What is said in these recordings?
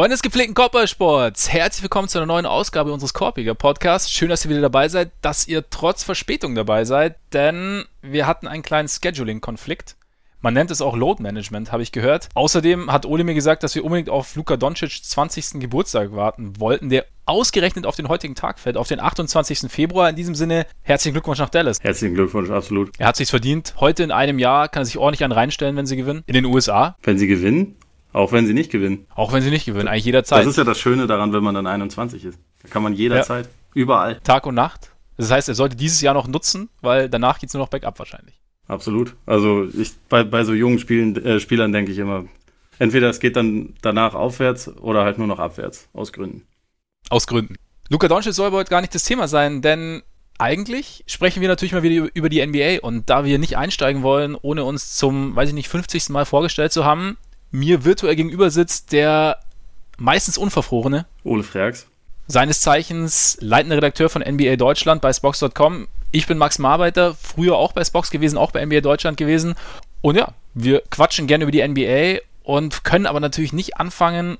Freunde des gepflegten Korbballsports, herzlich willkommen zu einer neuen Ausgabe unseres Korpiger Podcasts. Schön, dass ihr wieder dabei seid, dass ihr trotz Verspätung dabei seid, denn wir hatten einen kleinen Scheduling-Konflikt. Man nennt es auch Load Management, habe ich gehört. Außerdem hat Ole mir gesagt, dass wir unbedingt auf Luka Doncic 20. Geburtstag warten wollten, der ausgerechnet auf den heutigen Tag fällt, auf den 28. Februar. In diesem Sinne, herzlichen Glückwunsch nach Dallas. Herzlichen Glückwunsch, absolut. Er hat sich's verdient. Heute in einem Jahr kann er sich ordentlich einen reinstellen, wenn sie gewinnen. In den USA. Wenn sie gewinnen? Auch wenn sie nicht gewinnen. Auch wenn sie nicht gewinnen, eigentlich jederzeit. Das ist ja das Schöne daran, wenn man dann 21 ist. Da kann man jederzeit, ja. überall. Tag und Nacht. Das heißt, er sollte dieses Jahr noch nutzen, weil danach geht's nur noch bergab wahrscheinlich. Absolut. Also ich, bei, bei so jungen Spielen, äh, Spielern denke ich immer, entweder es geht dann danach aufwärts oder halt nur noch abwärts, aus Gründen. Aus Gründen. Luka Doncic soll aber heute gar nicht das Thema sein, denn eigentlich sprechen wir natürlich mal wieder über die NBA und da wir nicht einsteigen wollen, ohne uns zum, weiß ich nicht, 50. Mal vorgestellt zu haben, mir virtuell gegenüber sitzt der meistens unverfrorene Ole Freaks. Seines Zeichens leitender Redakteur von NBA Deutschland bei Spox.com. Ich bin Max Marbeiter, früher auch bei Spox gewesen, auch bei NBA Deutschland gewesen. Und ja, wir quatschen gerne über die NBA und können aber natürlich nicht anfangen,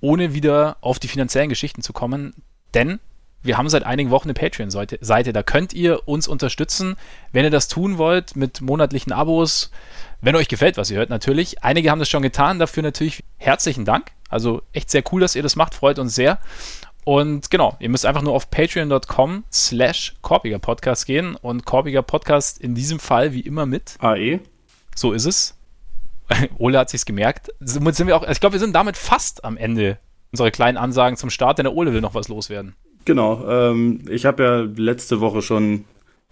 ohne wieder auf die finanziellen Geschichten zu kommen. Denn wir haben seit einigen Wochen eine Patreon-Seite. Da könnt ihr uns unterstützen, wenn ihr das tun wollt, mit monatlichen Abos. Wenn euch gefällt, was ihr hört, natürlich. Einige haben das schon getan. Dafür natürlich herzlichen Dank. Also echt sehr cool, dass ihr das macht. Freut uns sehr. Und genau, ihr müsst einfach nur auf patreon.com slash Korpiger Podcast gehen und Korpiger Podcast in diesem Fall wie immer mit AE. So ist es. Ole hat sich's gemerkt. Somit sind wir auch, ich glaube, wir sind damit fast am Ende unserer kleinen Ansagen zum Start, denn der Ole will noch was loswerden. Genau. Ähm, ich habe ja letzte Woche schon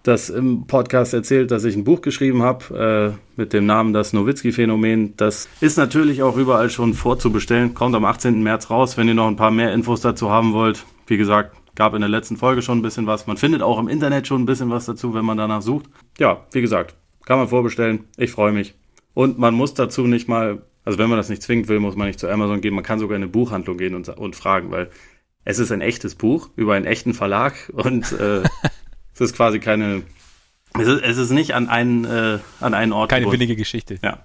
das im Podcast erzählt, dass ich ein Buch geschrieben habe äh, mit dem Namen Das Nowitzki-Phänomen. Das ist natürlich auch überall schon vorzubestellen. Kommt am 18. März raus, wenn ihr noch ein paar mehr Infos dazu haben wollt. Wie gesagt, gab in der letzten Folge schon ein bisschen was. Man findet auch im Internet schon ein bisschen was dazu, wenn man danach sucht. Ja, wie gesagt, kann man vorbestellen. Ich freue mich. Und man muss dazu nicht mal, also wenn man das nicht zwingend will, muss man nicht zu Amazon gehen. Man kann sogar in eine Buchhandlung gehen und, und fragen, weil es ist ein echtes Buch über einen echten Verlag und äh, es ist quasi keine, es ist, es ist nicht an einen, äh, an einen Ort. Keine billige Geschichte. Ja.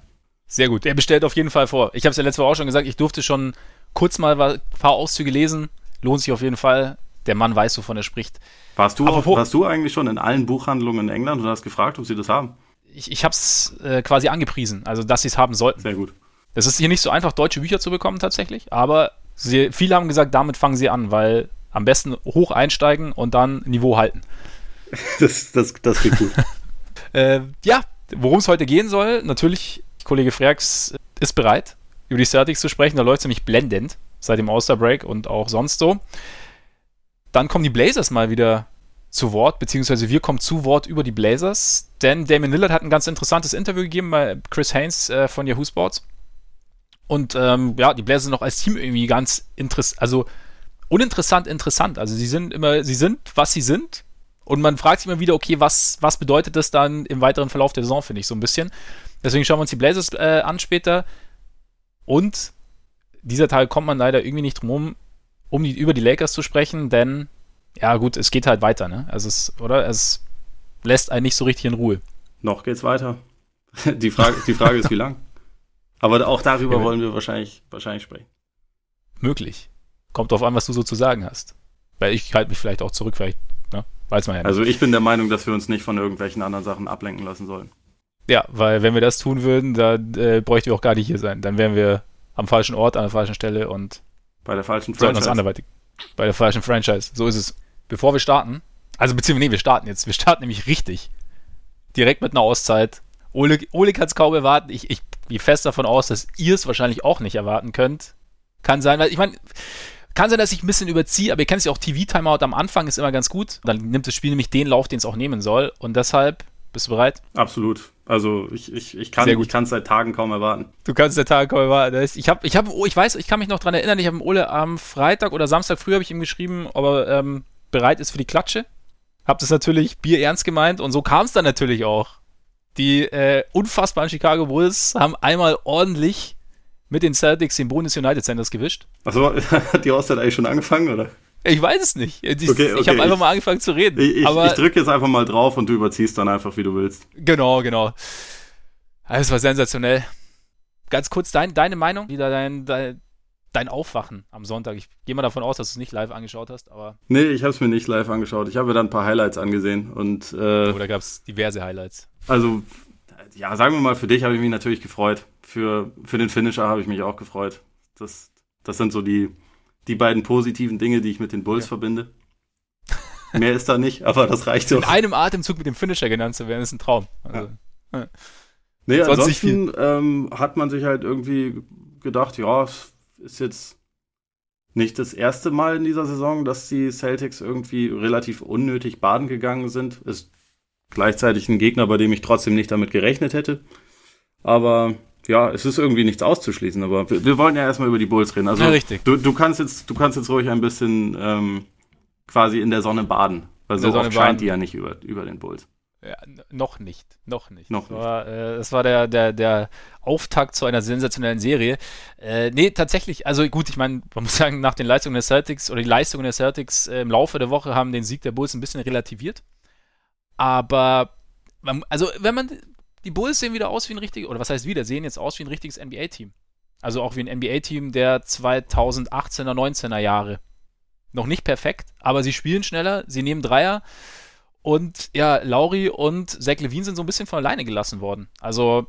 Sehr gut. Er bestellt auf jeden Fall vor. Ich habe es ja letzte Woche auch schon gesagt, ich durfte schon kurz mal ein paar Auszüge lesen. Lohnt sich auf jeden Fall. Der Mann weiß, wovon er spricht. Warst du, auch, warst du eigentlich schon in allen Buchhandlungen in England und hast gefragt, ob sie das haben? Ich, ich habe es äh, quasi angepriesen, also dass sie es haben sollten. Sehr gut. Es ist hier nicht so einfach, deutsche Bücher zu bekommen tatsächlich, aber sie, viele haben gesagt, damit fangen sie an, weil am besten hoch einsteigen und dann Niveau halten. Das, das, das geht gut. äh, ja, worum es heute gehen soll, natürlich, Kollege Freaks ist bereit, über die Celtics zu sprechen. Da läuft es nämlich blendend seit dem All-Star-Break und auch sonst so. Dann kommen die Blazers mal wieder zu Wort, beziehungsweise wir kommen zu Wort über die Blazers, denn Damon Lillard hat ein ganz interessantes Interview gegeben bei Chris Haynes äh, von Yahoo Sports. Und ähm, ja, die Blazers sind noch als Team irgendwie ganz interessant, also uninteressant interessant. Also sie sind immer, sie sind, was sie sind. Und man fragt sich immer wieder, okay, was, was bedeutet das dann im weiteren Verlauf der Saison, finde ich so ein bisschen. Deswegen schauen wir uns die Blazers äh, an später. Und dieser Teil kommt man leider irgendwie nicht drum um, um die, über die Lakers zu sprechen, denn ja gut, es geht halt weiter, ne? Also es, oder? Es lässt einen nicht so richtig in Ruhe. Noch geht's weiter. Die Frage, die Frage ist, wie lang? Aber auch darüber ja, wollen wir wahrscheinlich, wahrscheinlich sprechen. Möglich. Kommt drauf an, was du so zu sagen hast. Weil ich halte mich vielleicht auch zurück, vielleicht? Weiß man ja nicht. Also ich bin der Meinung, dass wir uns nicht von irgendwelchen anderen Sachen ablenken lassen sollen. Ja, weil wenn wir das tun würden, dann äh, bräuchten wir auch gar nicht hier sein. Dann wären wir am falschen Ort, an der falschen Stelle und bei der falschen Franchise. Uns anderweitig. Bei der falschen Franchise. So ist es. Bevor wir starten, also beziehungsweise, nee, wir starten jetzt. Wir starten nämlich richtig. Direkt mit einer Auszeit. Ole, Ole kann es kaum erwarten. Ich, ich gehe fest davon aus, dass ihr es wahrscheinlich auch nicht erwarten könnt. Kann sein, weil ich meine, kann sein, dass ich ein bisschen überziehe, aber ihr kennt es ja auch, TV-Timeout am Anfang ist immer ganz gut. Dann nimmt das Spiel nämlich den Lauf, den es auch nehmen soll. Und deshalb, bist du bereit? Absolut. Also ich, ich, ich kann es seit Tagen kaum erwarten. Du kannst seit Tagen kaum erwarten. Ich habe, ich habe, oh, ich weiß, ich kann mich noch daran erinnern, ich habe Ole am Freitag oder Samstag früh habe ich ihm geschrieben, ob er ähm, bereit ist für die Klatsche. Hab das natürlich Bier ernst gemeint und so kam es dann natürlich auch. Die äh, unfassbaren Chicago Bulls haben einmal ordentlich mit den Celtics den Bonus United Centers gewischt. Achso, hat die Auszeit eigentlich schon angefangen, oder? Ich weiß es nicht. Ich, okay, okay, ich habe einfach mal angefangen zu reden. Ich, ich, ich drücke jetzt einfach mal drauf und du überziehst dann einfach, wie du willst. Genau, genau. Das war sensationell. Ganz kurz dein, deine Meinung, wie da dein, dein, dein Aufwachen am Sonntag? Ich gehe mal davon aus, dass du es nicht live angeschaut hast, aber. Nee, ich habe es mir nicht live angeschaut. Ich habe mir dann ein paar Highlights angesehen und. Äh, Oder gab es diverse Highlights? Also, ja, sagen wir mal, für dich habe ich mich natürlich gefreut. Für, für den Finisher habe ich mich auch gefreut. Das, das sind so die, die beiden positiven Dinge, die ich mit den Bulls ja. verbinde. Mehr ist da nicht, aber das reicht so. In einem Atemzug mit dem Finisher genannt zu werden, ist ein Traum. Also, ja. Ja. Nee, Sonst ansonsten ähm, hat man sich halt irgendwie gedacht, ja, ist jetzt nicht das erste Mal in dieser Saison, dass die Celtics irgendwie relativ unnötig baden gegangen sind. Ist gleichzeitig ein Gegner, bei dem ich trotzdem nicht damit gerechnet hätte. Aber ja, es ist irgendwie nichts auszuschließen. Aber wir, wir wollen ja erstmal über die Bulls reden. Also ja, richtig. Du, du kannst jetzt, du kannst jetzt ruhig ein bisschen ähm, quasi in der Sonne baden. Weil so oft scheint die ja nicht über, über den Bulls. Ja, noch nicht, noch nicht. Noch das war, äh, das war der, der, der Auftakt zu einer sensationellen Serie. Äh, nee, tatsächlich, also gut, ich meine, man muss sagen, nach den Leistungen der Celtics oder die Leistungen der Celtics äh, im Laufe der Woche haben den Sieg der Bulls ein bisschen relativiert. Aber, also wenn man, die Bulls sehen wieder aus wie ein richtiges, oder was heißt wieder, sehen jetzt aus wie ein richtiges NBA-Team. Also auch wie ein NBA-Team der 2018er, 19er Jahre. Noch nicht perfekt, aber sie spielen schneller, sie nehmen Dreier. Und ja, Lauri und Zach Levine sind so ein bisschen von alleine gelassen worden. Also,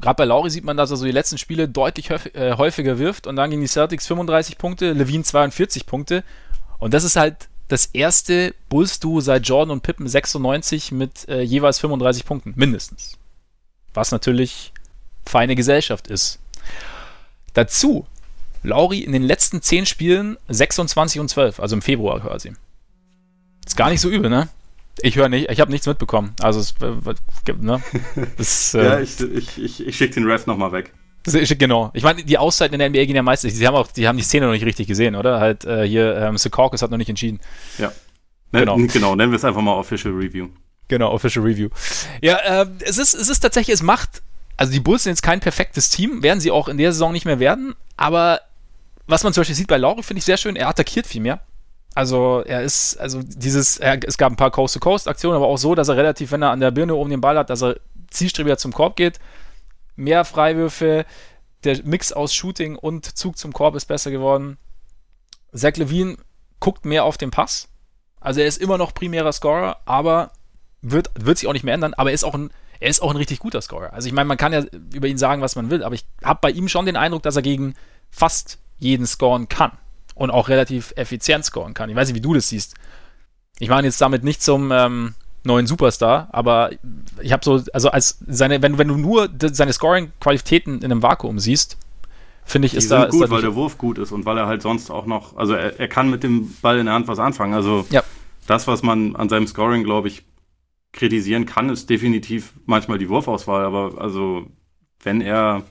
gerade bei Lauri sieht man, dass er so die letzten Spiele deutlich äh, häufiger wirft. Und dann gegen die Celtics 35 Punkte, Levine 42 Punkte. Und das ist halt das erste Bulls-Duo seit Jordan und Pippen 96 mit äh, jeweils 35 Punkten, mindestens. Was natürlich feine Gesellschaft ist. Dazu, Lauri in den letzten 10 Spielen 26 und 12, also im Februar quasi. Ist gar nicht so übel, ne? Ich höre nicht, ich habe nichts mitbekommen. Also es gibt, ne? Das, äh, ja, ich, ich, ich, ich schicke den Ref nochmal weg. Genau. Ich meine, die Auszeiten in der NBA gehen ja meistens. Sie haben auch, die haben die Szene noch nicht richtig gesehen, oder? Halt äh, hier, ähm, Secaucus hat noch nicht entschieden. Ja. Ne, genau. genau, nennen wir es einfach mal Official Review. Genau, Official Review. Ja, äh, es ist, es ist tatsächlich, es macht, also die Bulls sind jetzt kein perfektes Team, werden sie auch in der Saison nicht mehr werden, aber was man zum Beispiel sieht bei Lauri, finde ich sehr schön, er attackiert viel mehr. Also er ist, also dieses, er, es gab ein paar Coast-to-Coast-Aktionen, aber auch so, dass er relativ, wenn er an der Birne oben den Ball hat, dass er zielstrebiger zum Korb geht. Mehr Freiwürfe, der Mix aus Shooting und Zug zum Korb ist besser geworden. Zach Levine guckt mehr auf den Pass. Also er ist immer noch primärer Scorer, aber wird, wird sich auch nicht mehr ändern, aber er ist auch ein, er ist auch ein richtig guter Scorer. Also ich meine, man kann ja über ihn sagen, was man will, aber ich habe bei ihm schon den Eindruck, dass er gegen fast jeden scoren kann und auch relativ effizient scoren kann. Ich weiß nicht, wie du das siehst. Ich meine jetzt damit nicht zum ähm, neuen Superstar, aber ich habe so, also als seine, wenn, wenn du nur seine Scoring-Qualitäten in einem Vakuum siehst, finde ich, Die ist da. Ist gut, da weil der Wurf gut ist und weil er halt sonst auch noch, also er, er kann mit dem Ball in der Hand was anfangen. Also ja. das, was man an seinem Scoring, glaube ich, kritisieren kann, ist definitiv manchmal die Wurfauswahl, aber also wenn er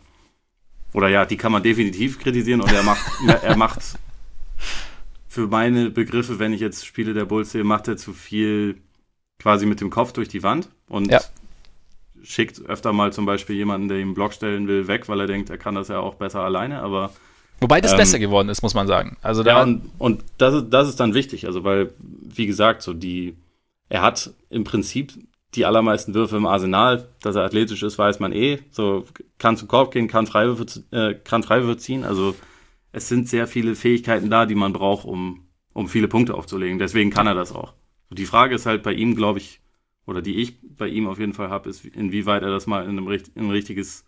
oder ja, die kann man definitiv kritisieren und er macht, er macht für meine Begriffe, wenn ich jetzt Spiele der Bulls sehe, macht er zu viel quasi mit dem Kopf durch die Wand und ja. schickt öfter mal zum Beispiel jemanden, der ihm einen Block stellen will, weg, weil er denkt, er kann das ja auch besser alleine, aber Wobei das ähm, besser geworden ist, muss man sagen. Also da ja, und, und das, ist, das ist dann wichtig, also weil, wie gesagt, so die, er hat im Prinzip die allermeisten Würfe im Arsenal, dass er athletisch ist, weiß man eh. So kann zum Korb gehen, kann Freiwürfe, äh, kann Freiwürfe ziehen. Also es sind sehr viele Fähigkeiten da, die man braucht, um, um viele Punkte aufzulegen. Deswegen kann er das auch. Die Frage ist halt bei ihm, glaube ich, oder die ich bei ihm auf jeden Fall habe, ist, inwieweit er das mal in, einem, in ein richtiges,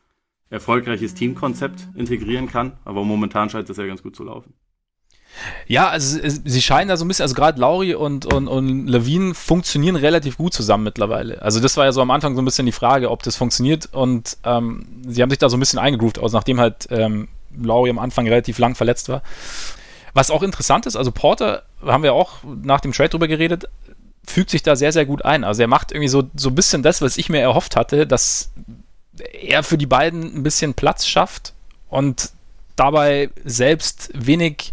erfolgreiches Teamkonzept integrieren kann. Aber momentan scheint das ja ganz gut zu laufen. Ja, also sie scheinen da so ein bisschen, also gerade Lauri und, und, und Levine funktionieren relativ gut zusammen mittlerweile. Also das war ja so am Anfang so ein bisschen die Frage, ob das funktioniert und ähm, sie haben sich da so ein bisschen eingegroovt, aus nachdem halt ähm, Lowry am Anfang relativ lang verletzt war. Was auch interessant ist, also Porter, haben wir auch nach dem Trade drüber geredet, fügt sich da sehr, sehr gut ein. Also er macht irgendwie so, so ein bisschen das, was ich mir erhofft hatte, dass er für die beiden ein bisschen Platz schafft und dabei selbst wenig,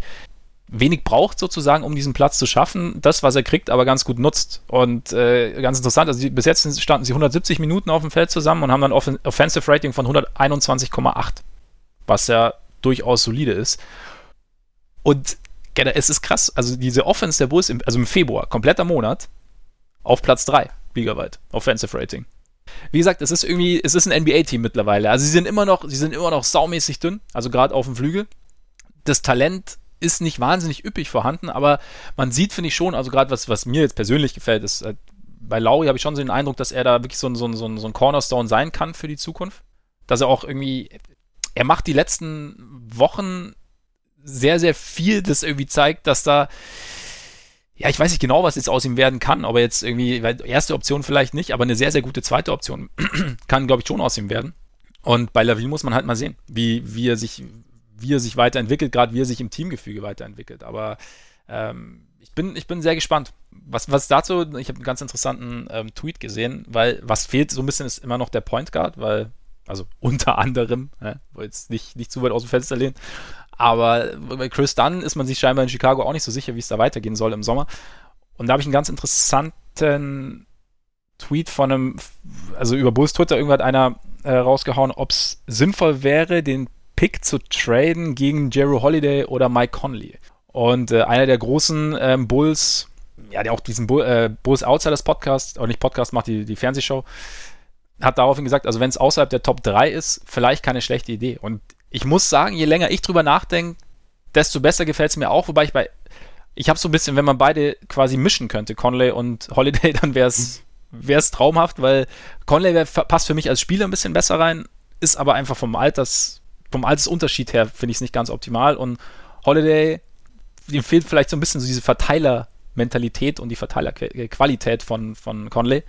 wenig braucht sozusagen, um diesen Platz zu schaffen. Das, was er kriegt, aber ganz gut nutzt. Und äh, ganz interessant, also die, bis jetzt standen sie 170 Minuten auf dem Feld zusammen und haben dann Offen Offensive Rating von 121,8. Was ja durchaus solide ist. Und es ist krass, also diese Offense der Bulls, im, also im Februar, kompletter Monat, auf Platz 3 ligaweit, Offensive Rating. Wie gesagt, es ist irgendwie, es ist ein NBA-Team mittlerweile. Also sie sind immer noch, sie sind immer noch saumäßig dünn, also gerade auf dem Flügel. das Talent ist nicht wahnsinnig üppig vorhanden, aber man sieht, finde ich schon, also gerade was, was mir jetzt persönlich gefällt, ist, äh, bei Lauri habe ich schon so den Eindruck, dass er da wirklich so ein, so, ein, so, ein, so ein Cornerstone sein kann für die Zukunft. Dass er auch irgendwie, er macht die letzten Wochen sehr, sehr viel, das irgendwie zeigt, dass da, ja, ich weiß nicht genau, was jetzt aus ihm werden kann, aber jetzt irgendwie, weil erste Option vielleicht nicht, aber eine sehr, sehr gute zweite Option kann, glaube ich, schon aus ihm werden. Und bei Laville muss man halt mal sehen, wie, wie er sich, wie er sich weiterentwickelt, gerade wie er sich im Teamgefüge weiterentwickelt. Aber ähm, ich, bin, ich bin sehr gespannt. Was, was dazu, ich habe einen ganz interessanten ähm, Tweet gesehen, weil was fehlt so ein bisschen ist immer noch der Point Guard, weil, also unter anderem, ne, jetzt nicht, nicht zu weit aus dem Fenster lehnen, aber bei Chris Dunn ist man sich scheinbar in Chicago auch nicht so sicher, wie es da weitergehen soll im Sommer. Und da habe ich einen ganz interessanten Tweet von einem, also über Bulls Twitter, irgendwann hat einer äh, rausgehauen, ob es sinnvoll wäre, den Pick zu traden gegen Jerry Holiday oder Mike Conley. Und äh, einer der großen ähm, Bulls, ja, der auch diesen Bull, äh, Bulls Outsiders Podcast, oder nicht Podcast macht, die, die Fernsehshow, hat daraufhin gesagt, also wenn es außerhalb der Top 3 ist, vielleicht keine schlechte Idee. Und ich muss sagen, je länger ich drüber nachdenke, desto besser gefällt es mir auch, wobei ich bei, ich habe so ein bisschen, wenn man beide quasi mischen könnte, Conley und Holiday, dann wäre es wäre es traumhaft, weil Conley wär, passt für mich als Spieler ein bisschen besser rein, ist aber einfach vom Alters, vom Altersunterschied her finde ich es nicht ganz optimal. Und Holiday, ihm fehlt vielleicht so ein bisschen so diese Verteiler-Mentalität und die Verteilerqualität von, von Conley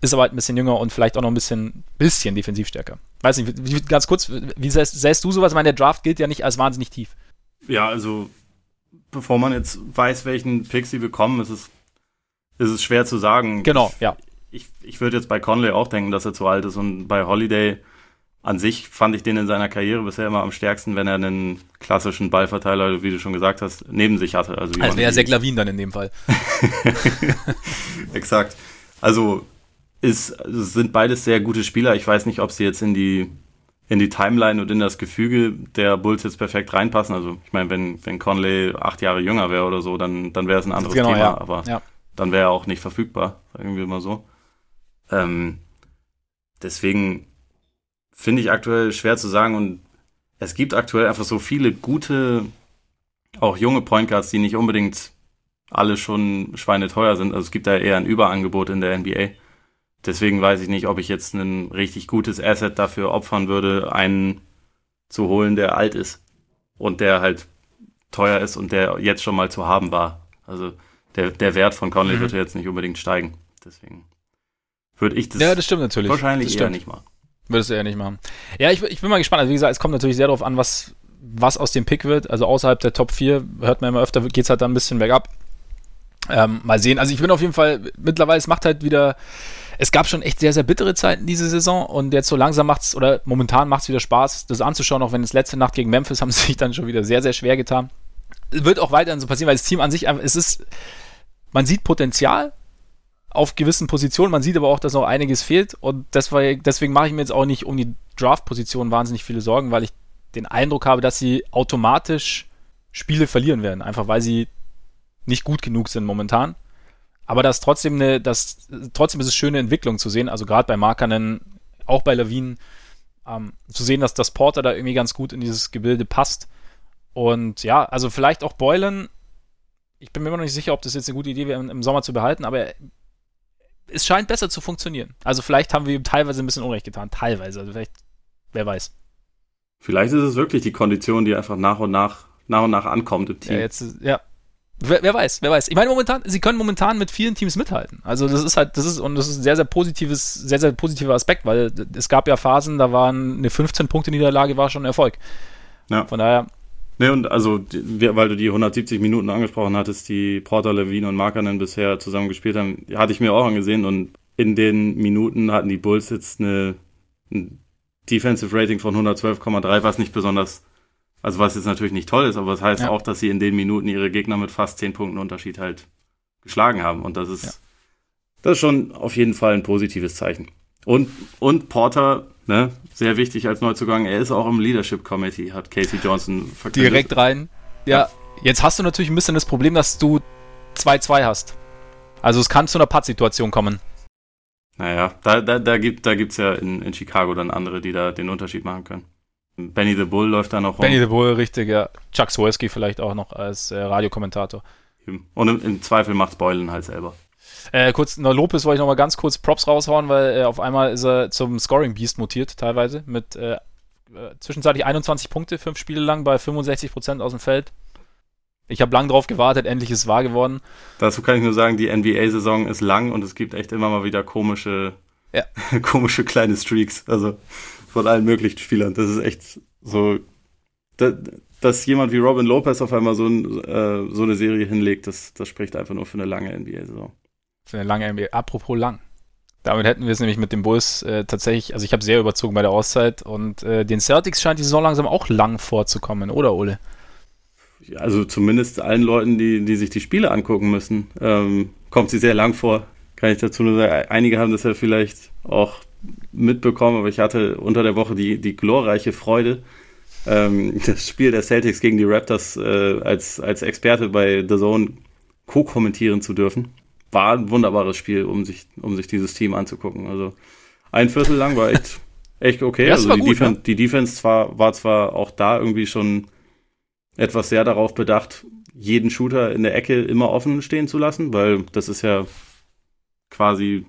ist aber halt ein bisschen jünger und vielleicht auch noch ein bisschen, bisschen defensiv stärker. Weiß nicht, wie, ganz kurz, wie sähst, sähst du sowas? Ich meine, der Draft gilt ja nicht als wahnsinnig tief. Ja, also bevor man jetzt weiß, welchen Pick sie bekommen, ist es, ist es schwer zu sagen. Genau, ich, ja. Ich, ich würde jetzt bei Conley auch denken, dass er zu alt ist und bei Holiday an sich fand ich den in seiner Karriere bisher immer am stärksten, wenn er einen klassischen Ballverteiler, wie du schon gesagt hast, neben sich hatte. Also, also wäre Zach Lavin dann in dem Fall. Exakt. Also ist, sind beides sehr gute Spieler. Ich weiß nicht, ob sie jetzt in die, in die Timeline und in das Gefüge der Bulls jetzt perfekt reinpassen. Also ich meine, wenn, wenn Conley acht Jahre jünger wäre oder so, dann, dann wäre es ein anderes genau, Thema. Ja. Aber ja. dann wäre er auch nicht verfügbar, sagen wir mal so. Ähm, deswegen finde ich aktuell schwer zu sagen und es gibt aktuell einfach so viele gute, auch junge Point Guards, die nicht unbedingt alle schon schweineteuer sind. Also es gibt da eher ein Überangebot in der NBA. Deswegen weiß ich nicht, ob ich jetzt ein richtig gutes Asset dafür opfern würde, einen zu holen, der alt ist und der halt teuer ist und der jetzt schon mal zu haben war. Also der, der Wert von Conley mhm. wird jetzt nicht unbedingt steigen. Deswegen würde ich das, ja, das stimmt natürlich. wahrscheinlich das eher nicht machen. Würdest du eher nicht machen. Ja, ich, ich bin mal gespannt. Also wie gesagt, es kommt natürlich sehr darauf an, was, was aus dem Pick wird. Also außerhalb der Top 4 hört man immer öfter, geht es halt dann ein bisschen bergab. Ähm, mal sehen. Also ich bin auf jeden Fall, mittlerweile, es macht halt wieder es gab schon echt sehr, sehr bittere Zeiten diese Saison und jetzt so langsam macht es, oder momentan macht es wieder Spaß, das anzuschauen, auch wenn es letzte Nacht gegen Memphis haben sie sich dann schon wieder sehr, sehr schwer getan. Wird auch weiterhin so passieren, weil das Team an sich, es ist, man sieht Potenzial auf gewissen Positionen, man sieht aber auch, dass noch einiges fehlt und deswegen, deswegen mache ich mir jetzt auch nicht um die Draft-Position wahnsinnig viele Sorgen, weil ich den Eindruck habe, dass sie automatisch Spiele verlieren werden, einfach weil sie nicht gut genug sind momentan. Aber das trotzdem eine, das, trotzdem ist es schöne Entwicklung zu sehen, also gerade bei Markanen, auch bei Lawinen, ähm, zu sehen, dass das Porter da irgendwie ganz gut in dieses Gebilde passt. Und ja, also vielleicht auch Boylan, ich bin mir immer noch nicht sicher, ob das jetzt eine gute Idee wäre, im Sommer zu behalten, aber es scheint besser zu funktionieren. Also vielleicht haben wir ihm teilweise ein bisschen Unrecht getan, teilweise, also vielleicht, wer weiß. Vielleicht ist es wirklich die Kondition, die einfach nach und nach, nach und nach ankommt im Team. Ja, jetzt, ja Wer, wer, weiß, wer weiß. Ich meine, momentan, sie können momentan mit vielen Teams mithalten. Also das ist halt, das ist, und das ist ein sehr, sehr positives, sehr, sehr positiver Aspekt, weil es gab ja Phasen, da waren eine 15-Punkte-Niederlage war schon ein Erfolg. Ja. Von daher. Ne, und also, weil du die 170 Minuten angesprochen hattest, die Porter, Levine und Markanen bisher zusammen gespielt haben, hatte ich mir auch angesehen und in den Minuten hatten die Bulls jetzt eine, ein Defensive Rating von 112,3, was nicht besonders also was jetzt natürlich nicht toll ist, aber das heißt ja. auch, dass sie in den Minuten ihre Gegner mit fast zehn Punkten Unterschied halt geschlagen haben. Und das ist, ja. das ist schon auf jeden Fall ein positives Zeichen. Und, und Porter, ne, sehr wichtig als Neuzugang, er ist auch im Leadership Committee, hat Casey Johnson verkündet. Direkt rein. Ja, ja, jetzt hast du natürlich ein bisschen das Problem, dass du 2-2 hast. Also es kann zu einer Pattsituation kommen. Naja, da, da, da gibt es da ja in, in Chicago dann andere, die da den Unterschied machen können. Benny the Bull läuft da noch rum. Benny the Bull, richtig, ja. Chuck Swirsky vielleicht auch noch als äh, Radiokommentator. Und im, im Zweifel macht's Beulen halt selber. Äh, kurz, na, Lopez wollte ich noch mal ganz kurz Props raushauen, weil äh, auf einmal ist er zum Scoring Beast mutiert, teilweise, mit äh zwischenzeitlich 21 Punkte, fünf Spiele lang bei 65 Prozent aus dem Feld. Ich habe lang drauf gewartet, endlich ist es wahr geworden. Dazu kann ich nur sagen, die NBA-Saison ist lang und es gibt echt immer mal wieder komische, ja. komische kleine Streaks, also von allen möglichen Spielern. Das ist echt so, dass, dass jemand wie Robin Lopez auf einmal so, ein, äh, so eine Serie hinlegt, das, das spricht einfach nur für eine lange NBA-Saison. Für eine lange NBA. Apropos lang. Damit hätten wir es nämlich mit dem Bulls äh, tatsächlich, also ich habe sehr überzogen bei der Auszeit und äh, den Celtics scheint die Saison langsam auch lang vorzukommen, oder Ole? also zumindest allen Leuten, die, die sich die Spiele angucken müssen, ähm, kommt sie sehr lang vor. Kann ich dazu nur sagen, einige haben das ja vielleicht auch mitbekommen, aber ich hatte unter der Woche die, die glorreiche Freude, ähm, das Spiel der Celtics gegen die Raptors äh, als, als Experte bei The Zone co-kommentieren zu dürfen. War ein wunderbares Spiel, um sich, um sich dieses Team anzugucken. Also ein Viertel lang war echt, echt okay. also die, gut, Defen ne? die Defense zwar, war zwar auch da irgendwie schon etwas sehr darauf bedacht, jeden Shooter in der Ecke immer offen stehen zu lassen, weil das ist ja quasi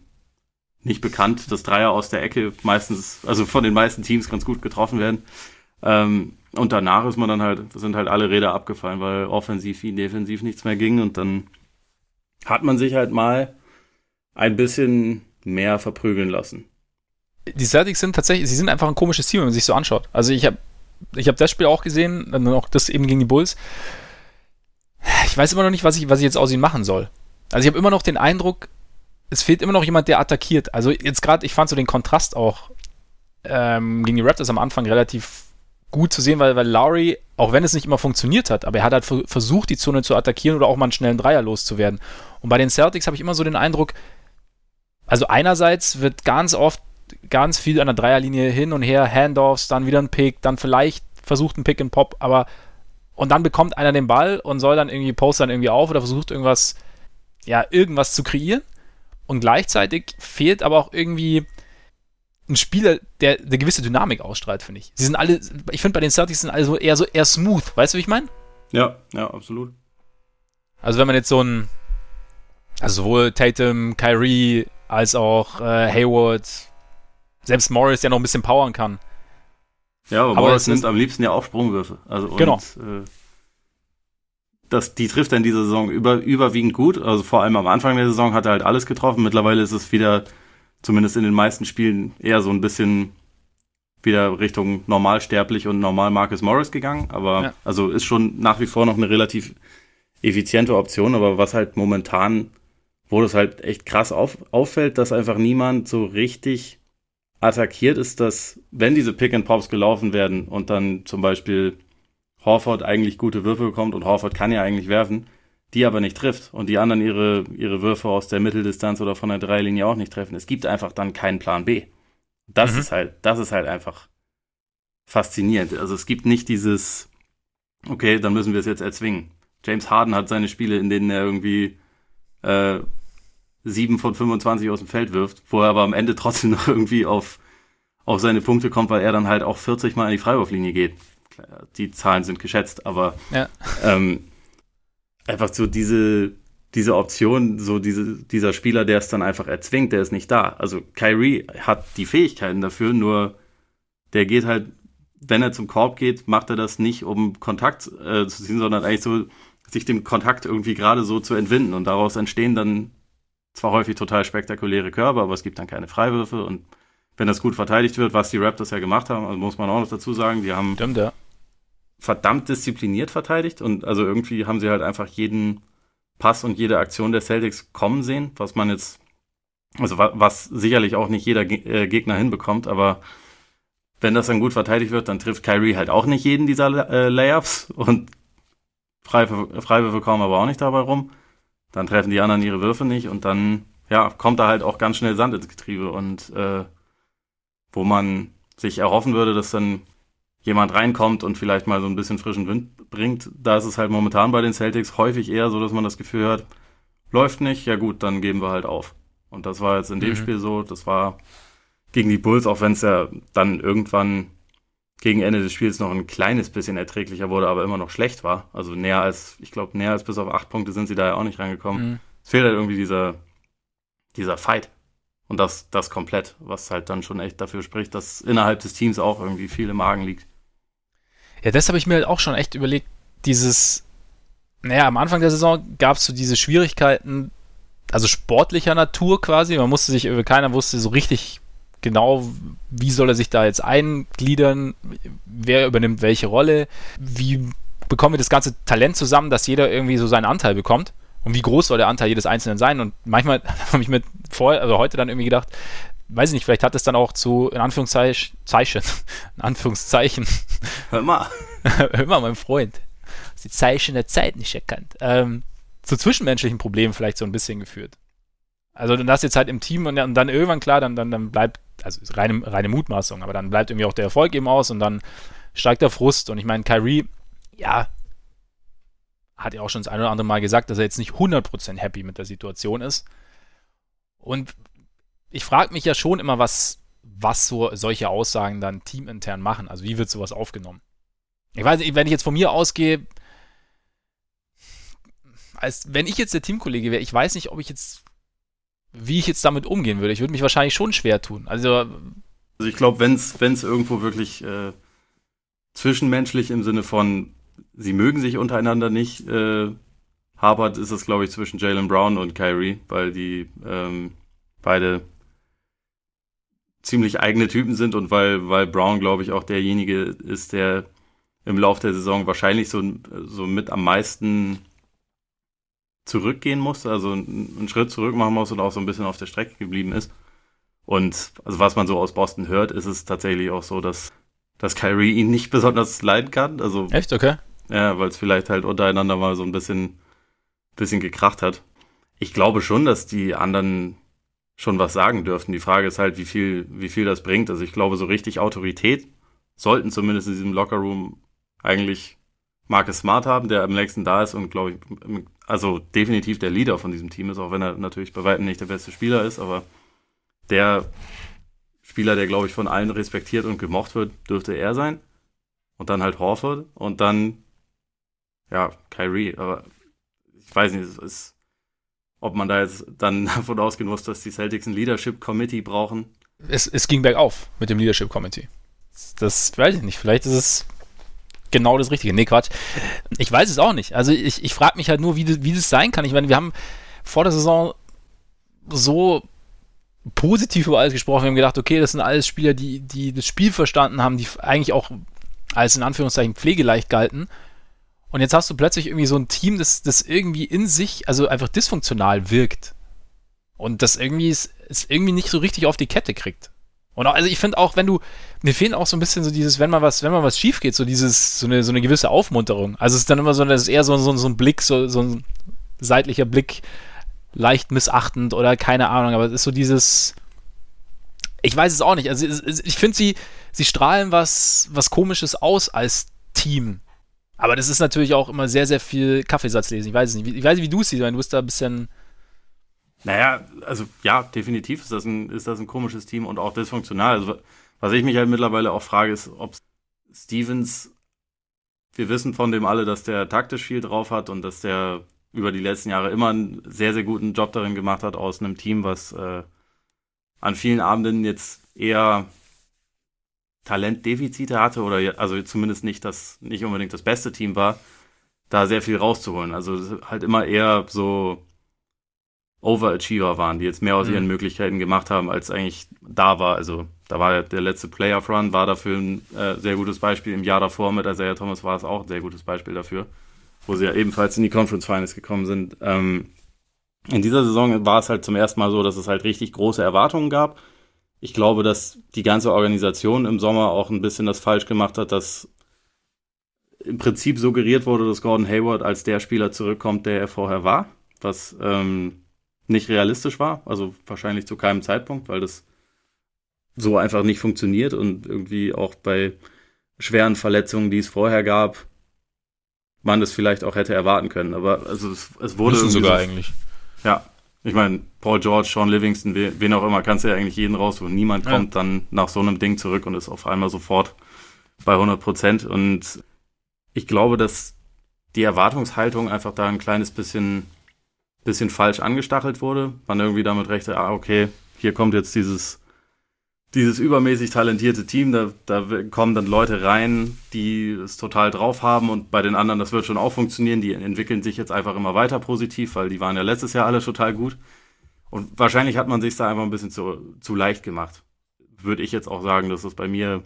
nicht bekannt, dass Dreier aus der Ecke meistens, also von den meisten Teams ganz gut getroffen werden. Ähm, und danach ist man dann halt, sind halt alle Räder abgefallen, weil offensiv wie defensiv nichts mehr ging und dann hat man sich halt mal ein bisschen mehr verprügeln lassen. Die Celtics sind tatsächlich, sie sind einfach ein komisches Team, wenn man sich so anschaut. Also ich habe ich habe das Spiel auch gesehen, dann auch das eben gegen die Bulls. Ich weiß immer noch nicht, was ich, was ich jetzt aus ihnen machen soll. Also ich habe immer noch den Eindruck, es fehlt immer noch jemand, der attackiert. Also jetzt gerade, ich fand so den Kontrast auch ähm, gegen die Raptors am Anfang relativ gut zu sehen, weil, weil Lowry, auch wenn es nicht immer funktioniert hat, aber er hat halt versucht, die Zone zu attackieren oder auch mal einen schnellen Dreier loszuwerden. Und bei den Celtics habe ich immer so den Eindruck, also einerseits wird ganz oft ganz viel an der Dreierlinie hin und her, Handoffs, dann wieder ein Pick, dann vielleicht versucht ein Pick and Pop, aber und dann bekommt einer den Ball und soll dann irgendwie post dann irgendwie auf oder versucht irgendwas, ja, irgendwas zu kreieren. Und gleichzeitig fehlt aber auch irgendwie ein Spieler, der eine gewisse Dynamik ausstrahlt, finde ich. Sie sind alle, ich finde bei den Celtics sind alle so eher so eher smooth, weißt du, wie ich meine? Ja, ja, absolut. Also wenn man jetzt so ein, also sowohl Tatum, Kyrie als auch äh, Hayward, selbst Morris ja noch ein bisschen powern kann. Ja, aber, aber Morris nimmt am liebsten ja auch Sprungwürfe. Also genau. Und, äh, das, die trifft dann diese Saison über, überwiegend gut. Also vor allem am Anfang der Saison hat er halt alles getroffen. Mittlerweile ist es wieder, zumindest in den meisten Spielen, eher so ein bisschen wieder Richtung normalsterblich und normal Marcus Morris gegangen. Aber ja. also ist schon nach wie vor noch eine relativ effiziente Option. Aber was halt momentan, wo das halt echt krass auf, auffällt, dass einfach niemand so richtig attackiert, ist, dass wenn diese Pick and Pops gelaufen werden und dann zum Beispiel Horford eigentlich gute Würfe bekommt und Horford kann ja eigentlich werfen, die aber nicht trifft und die anderen ihre, ihre Würfe aus der Mitteldistanz oder von der Dreilinie auch nicht treffen. Es gibt einfach dann keinen Plan B. Das mhm. ist halt, das ist halt einfach faszinierend. Also es gibt nicht dieses, okay, dann müssen wir es jetzt erzwingen. James Harden hat seine Spiele, in denen er irgendwie äh, 7 von 25 aus dem Feld wirft, wo er aber am Ende trotzdem noch irgendwie auf, auf seine Punkte kommt, weil er dann halt auch 40 Mal an die Freiwurflinie geht. Die Zahlen sind geschätzt, aber ja. ähm, einfach so diese, diese Option, so diese, dieser Spieler, der es dann einfach erzwingt, der ist nicht da. Also Kyrie hat die Fähigkeiten dafür, nur der geht halt, wenn er zum Korb geht, macht er das nicht, um Kontakt äh, zu ziehen, sondern eigentlich so, sich dem Kontakt irgendwie gerade so zu entwinden. Und daraus entstehen dann zwar häufig total spektakuläre Körper, aber es gibt dann keine Freiwürfe und wenn das gut verteidigt wird, was die Raptors ja gemacht haben, also muss man auch noch dazu sagen, die haben Stimmt, ja. Verdammt diszipliniert verteidigt und also irgendwie haben sie halt einfach jeden Pass und jede Aktion der Celtics kommen sehen, was man jetzt, also was sicherlich auch nicht jeder äh, Gegner hinbekommt, aber wenn das dann gut verteidigt wird, dann trifft Kyrie halt auch nicht jeden dieser äh, Layups und Freiwürfe kommen aber auch nicht dabei rum. Dann treffen die anderen ihre Würfe nicht und dann ja, kommt da halt auch ganz schnell Sand ins Getriebe und äh, wo man sich erhoffen würde, dass dann jemand reinkommt und vielleicht mal so ein bisschen frischen Wind bringt, da ist es halt momentan bei den Celtics häufig eher so, dass man das Gefühl hat, läuft nicht, ja gut, dann geben wir halt auf. Und das war jetzt in dem mhm. Spiel so, das war gegen die Bulls, auch wenn es ja dann irgendwann gegen Ende des Spiels noch ein kleines bisschen erträglicher wurde, aber immer noch schlecht war. Also näher als, ich glaube, näher als bis auf acht Punkte sind sie da ja auch nicht reingekommen. Mhm. Es fehlt halt irgendwie dieser, dieser Fight. Und das, das komplett, was halt dann schon echt dafür spricht, dass innerhalb des Teams auch irgendwie viel im Magen liegt. Ja, das habe ich mir halt auch schon echt überlegt, dieses, naja, am Anfang der Saison gab es so diese Schwierigkeiten, also sportlicher Natur quasi. Man musste sich, keiner wusste so richtig genau, wie soll er sich da jetzt eingliedern, wer übernimmt welche Rolle, wie bekommen wir das ganze Talent zusammen, dass jeder irgendwie so seinen Anteil bekommt? Und wie groß soll der Anteil jedes Einzelnen sein? Und manchmal habe ich mir vorher, also heute dann irgendwie gedacht, weiß ich nicht, vielleicht hat es dann auch zu, in Anführungszeichen, in Anführungszeichen, hör mal, hör mal, mein Freund, die Zeichen der Zeit nicht erkannt, ähm, zu zwischenmenschlichen Problemen vielleicht so ein bisschen geführt. Also das jetzt halt im Team und, und dann irgendwann klar, dann, dann, dann bleibt, also reine, reine Mutmaßung, aber dann bleibt irgendwie auch der Erfolg eben aus und dann steigt der Frust. Und ich meine, Kyrie, ja, hat ja auch schon das ein oder andere Mal gesagt, dass er jetzt nicht 100% happy mit der Situation ist. Und ich frage mich ja schon immer, was, was so solche Aussagen dann teamintern machen. Also wie wird sowas aufgenommen? Ich weiß nicht, wenn ich jetzt von mir ausgehe, als wenn ich jetzt der Teamkollege wäre, ich weiß nicht, ob ich jetzt wie ich jetzt damit umgehen würde. Ich würde mich wahrscheinlich schon schwer tun. Also, also ich glaube, wenn es irgendwo wirklich äh, zwischenmenschlich im Sinne von, sie mögen sich untereinander nicht, äh, hapert, ist es, glaube ich, zwischen Jalen Brown und Kyrie, weil die ähm, beide ziemlich eigene Typen sind und weil, weil Brown, glaube ich, auch derjenige ist, der im Laufe der Saison wahrscheinlich so, so mit am meisten zurückgehen musste, also einen Schritt zurück machen muss und auch so ein bisschen auf der Strecke geblieben ist. Und also was man so aus Boston hört, ist es tatsächlich auch so, dass, dass Kyrie ihn nicht besonders leiden kann. Also, Echt, okay? Ja, weil es vielleicht halt untereinander mal so ein bisschen, bisschen gekracht hat. Ich glaube schon, dass die anderen schon was sagen dürften. Die Frage ist halt, wie viel, wie viel das bringt. Also ich glaube, so richtig Autorität sollten zumindest in diesem Lockerroom eigentlich Marcus Smart haben, der am nächsten da ist und glaube ich, also definitiv der Leader von diesem Team ist, auch wenn er natürlich bei weitem nicht der beste Spieler ist, aber der Spieler, der glaube ich von allen respektiert und gemocht wird, dürfte er sein. Und dann halt Horford und dann, ja, Kyrie. Aber ich weiß nicht, es ist, ob man da jetzt dann davon ausgehen muss, dass die Celtics ein Leadership Committee brauchen. Es, es ging bergauf mit dem Leadership Committee. Das weiß ich nicht. Vielleicht ist es genau das Richtige. Nee, Quatsch. Ich weiß es auch nicht. Also ich, ich frage mich halt nur, wie das, wie das sein kann. Ich meine, wir haben vor der Saison so positiv über alles gesprochen. Wir haben gedacht, okay, das sind alles Spieler, die, die das Spiel verstanden haben, die eigentlich auch als in Anführungszeichen pflegeleicht galten. Und jetzt hast du plötzlich irgendwie so ein Team, das, das irgendwie in sich, also einfach dysfunktional wirkt. Und das irgendwie es, es irgendwie nicht so richtig auf die Kette kriegt. Und auch, also ich finde auch, wenn du, mir fehlt auch so ein bisschen so dieses, wenn mal was, wenn mal was schief geht, so dieses, so eine, so eine gewisse Aufmunterung. Also es ist dann immer so, das ist eher so, so, so ein Blick, so, so ein seitlicher Blick, leicht missachtend oder keine Ahnung, aber es ist so dieses, ich weiß es auch nicht. Also ich finde sie, sie strahlen was, was komisches aus als Team. Aber das ist natürlich auch immer sehr, sehr viel Kaffeesatz lesen. Ich weiß es nicht. Ich weiß nicht, wie du es siehst, weil du bist da ein bisschen naja, also ja, definitiv ist das ein, ist das ein komisches Team und auch dysfunktional. Also, was ich mich halt mittlerweile auch frage, ist, ob Stevens, wir wissen von dem alle, dass der taktisch viel drauf hat und dass der über die letzten Jahre immer einen sehr, sehr guten Job darin gemacht hat, aus einem Team, was äh, an vielen Abenden jetzt eher Talentdefizite hatte oder also zumindest nicht das, nicht unbedingt das beste Team war, da sehr viel rauszuholen. Also halt immer eher so Overachiever waren, die jetzt mehr aus mhm. ihren Möglichkeiten gemacht haben, als eigentlich da war. Also da war der letzte Playoff Run, war dafür ein äh, sehr gutes Beispiel. Im Jahr davor mit Isaiah Thomas war es auch ein sehr gutes Beispiel dafür, wo sie ja ebenfalls in die Conference Finals gekommen sind. Ähm, in dieser Saison war es halt zum ersten Mal so, dass es halt richtig große Erwartungen gab. Ich glaube, dass die ganze Organisation im Sommer auch ein bisschen das falsch gemacht hat, dass im Prinzip suggeriert wurde, dass Gordon Hayward als der Spieler zurückkommt, der er vorher war. Was ähm, nicht realistisch war, also wahrscheinlich zu keinem Zeitpunkt, weil das so einfach nicht funktioniert und irgendwie auch bei schweren Verletzungen, die es vorher gab, man das vielleicht auch hätte erwarten können. Aber also es, es wurde Müssen sogar so, eigentlich. Ja, ich meine, Paul George, Sean Livingston, wen auch immer, kannst du ja eigentlich jeden rausholen. Niemand ja. kommt dann nach so einem Ding zurück und ist auf einmal sofort bei 100 Prozent. Und ich glaube, dass die Erwartungshaltung einfach da ein kleines bisschen, bisschen falsch angestachelt wurde. Man irgendwie damit rechte, ah, okay, hier kommt jetzt dieses, dieses übermäßig talentierte Team, da, da kommen dann Leute rein, die es total drauf haben und bei den anderen, das wird schon auch funktionieren, die entwickeln sich jetzt einfach immer weiter positiv, weil die waren ja letztes Jahr alle total gut. Und wahrscheinlich hat man sich da einfach ein bisschen zu, zu leicht gemacht. Würde ich jetzt auch sagen, dass es bei mir,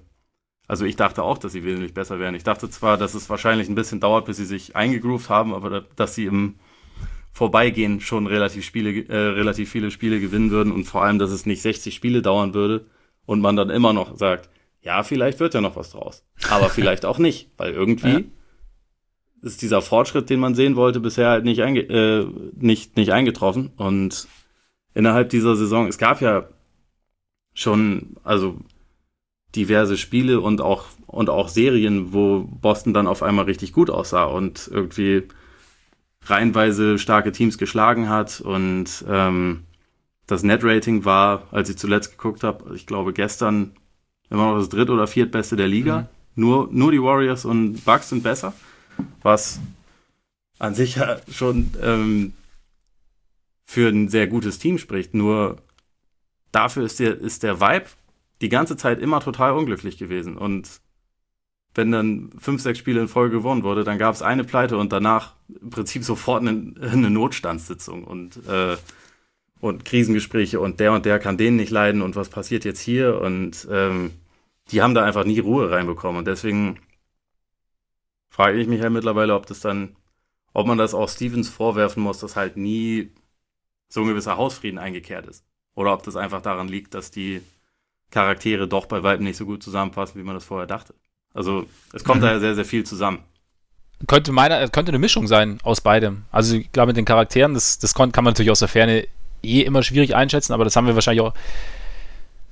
also ich dachte auch, dass sie wesentlich besser wären. Ich dachte zwar, dass es wahrscheinlich ein bisschen dauert, bis sie sich eingegroovt haben, aber dass sie im Vorbeigehen schon relativ, Spiele, äh, relativ viele Spiele gewinnen würden und vor allem, dass es nicht 60 Spiele dauern würde und man dann immer noch sagt, ja, vielleicht wird ja noch was draus. Aber vielleicht auch nicht, weil irgendwie ja. ist dieser Fortschritt, den man sehen wollte, bisher halt nicht, einge äh, nicht, nicht eingetroffen. Und innerhalb dieser Saison, es gab ja schon, also diverse Spiele und auch, und auch Serien, wo Boston dann auf einmal richtig gut aussah und irgendwie reihenweise starke Teams geschlagen hat und ähm, das Net-Rating war, als ich zuletzt geguckt habe, ich glaube gestern immer noch das dritt- oder viertbeste der Liga. Mhm. Nur, nur die Warriors und Bucks sind besser, was an sich ja schon ähm, für ein sehr gutes Team spricht. Nur dafür ist der, ist der Vibe die ganze Zeit immer total unglücklich gewesen. Und wenn dann fünf, sechs Spiele in Folge gewonnen wurde, dann gab es eine Pleite und danach im Prinzip sofort eine, eine Notstandssitzung und, äh, und Krisengespräche und der und der kann den nicht leiden und was passiert jetzt hier und ähm, die haben da einfach nie Ruhe reinbekommen und deswegen frage ich mich halt mittlerweile, ob das dann, ob man das auch Stevens vorwerfen muss, dass halt nie so ein gewisser Hausfrieden eingekehrt ist. Oder ob das einfach daran liegt, dass die Charaktere doch bei weitem nicht so gut zusammenpassen, wie man das vorher dachte. Also es kommt mhm. da ja sehr, sehr viel zusammen. Könnte meiner, könnte eine Mischung sein aus beidem. Also glaube mit den Charakteren, das, das kann man natürlich aus der Ferne eh immer schwierig einschätzen, aber das haben wir wahrscheinlich auch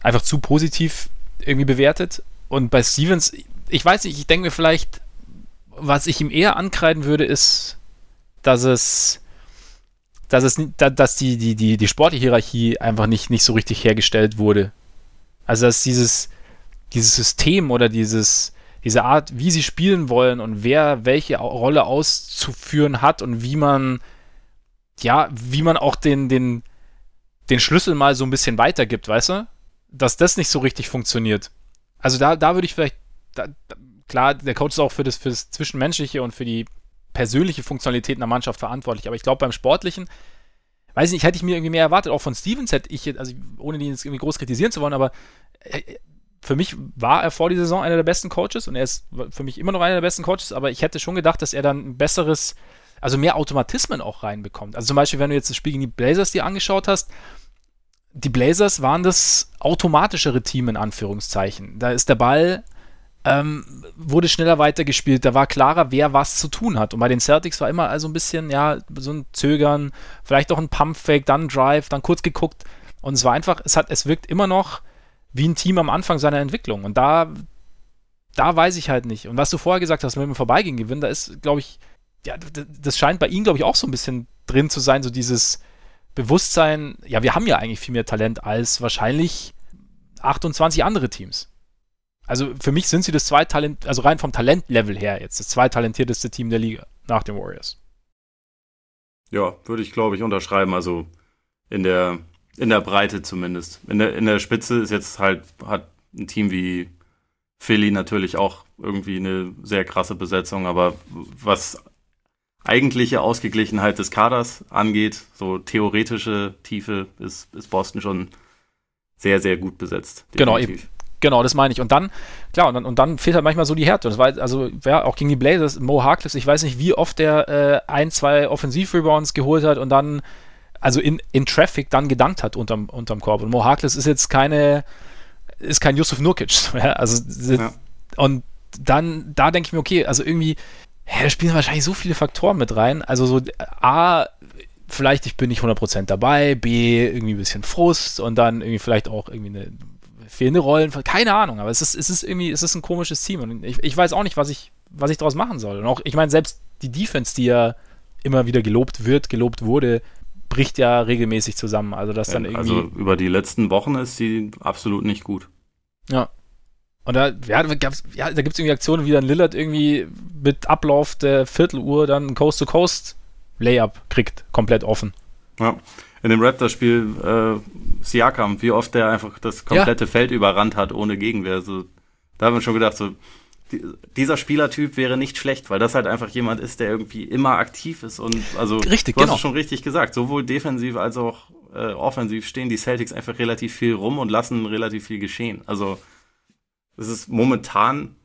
einfach zu positiv irgendwie bewertet. Und bei Stevens, ich weiß nicht, ich denke mir vielleicht, was ich ihm eher ankreiden würde, ist, dass es dass es dass die, die, die, die sportliche Hierarchie einfach nicht, nicht so richtig hergestellt wurde. Also dass dieses, dieses System oder dieses, diese Art, wie sie spielen wollen und wer welche Rolle auszuführen hat und wie man, ja, wie man auch den, den, den Schlüssel mal so ein bisschen weitergibt, weißt du? Dass das nicht so richtig funktioniert. Also da, da würde ich vielleicht, da, klar, der Coach ist auch für das, für das Zwischenmenschliche und für die persönliche Funktionalität einer Mannschaft verantwortlich. Aber ich glaube, beim Sportlichen, weiß ich nicht, hätte ich mir irgendwie mehr erwartet. Auch von Stevens hätte ich, also ohne ihn jetzt irgendwie groß kritisieren zu wollen, aber äh, für mich war er vor die Saison einer der besten Coaches und er ist für mich immer noch einer der besten Coaches, aber ich hätte schon gedacht, dass er dann ein besseres, also mehr Automatismen auch reinbekommt. Also zum Beispiel, wenn du jetzt das Spiel gegen die Blazers dir angeschaut hast, die Blazers waren das automatischere Team in Anführungszeichen. Da ist der Ball ähm, wurde schneller weitergespielt, da war klarer, wer was zu tun hat. Und bei den Celtics war immer also ein bisschen, ja, so ein Zögern, vielleicht auch ein Pumpfake, dann Drive, dann kurz geguckt. Und es war einfach, es hat, es wirkt immer noch wie ein Team am Anfang seiner Entwicklung. Und da, da weiß ich halt nicht. Und was du vorher gesagt hast mit dem Vorbeigehen gewinnen, da ist, glaube ich, ja, das scheint bei ihnen, glaube ich, auch so ein bisschen drin zu sein, so dieses Bewusstsein, ja, wir haben ja eigentlich viel mehr Talent als wahrscheinlich 28 andere Teams. Also für mich sind sie das zweitalent, also rein vom Talentlevel her jetzt, das zweitalentierteste Team der Liga nach den Warriors. Ja, würde ich, glaube ich, unterschreiben. Also in der, in der Breite zumindest. In der, in der Spitze ist jetzt halt, hat ein Team wie Philly natürlich auch irgendwie eine sehr krasse Besetzung, aber was eigentliche Ausgeglichenheit des Kaders angeht, so theoretische Tiefe, ist, ist Boston schon sehr, sehr gut besetzt. Definitiv. Genau, eben. Genau, das meine ich. Und dann, klar, und dann, und dann fehlt halt manchmal so die Härte. Das war, also, ja, auch gegen die Blazers, Mo Harkless, ich weiß nicht, wie oft der äh, ein, zwei Offensiv-Rebounds geholt hat und dann, also in, in Traffic dann gedankt hat unterm, unterm Korb. Und Mo Harkless ist jetzt keine, ist kein Yusuf Nurkic. Ja, also, ja. und dann, da denke ich mir, okay, also irgendwie, ja, da spielen wahrscheinlich so viele Faktoren mit rein. Also so, A, vielleicht ich bin nicht 100% dabei, B, irgendwie ein bisschen Frust und dann irgendwie vielleicht auch irgendwie eine fehlende Rollen, keine Ahnung, aber es ist, es ist irgendwie, es ist ein komisches Team und ich, ich weiß auch nicht, was ich, was ich daraus machen soll. Und auch, ich meine, selbst die Defense, die ja immer wieder gelobt wird, gelobt wurde, bricht ja regelmäßig zusammen. Also, dass dann irgendwie. Also, über die letzten Wochen ist sie absolut nicht gut. Ja. Und da, ja, gab's, ja, da gibt es irgendwie Aktionen, wie dann Lillard irgendwie mit Ablauf der Vierteluhr dann Coast-to-Coast-Layup kriegt, komplett offen. Ja. In dem Raptor-Spiel äh, Siakam, wie oft der einfach das komplette ja. Feld überrannt hat ohne Gegenwehr. So, da haben wir schon gedacht, so, die, dieser Spielertyp wäre nicht schlecht, weil das halt einfach jemand ist, der irgendwie immer aktiv ist und also richtig, du genau. hast es schon richtig gesagt, sowohl defensiv als auch äh, offensiv stehen die Celtics einfach relativ viel rum und lassen relativ viel geschehen. Also es ist momentan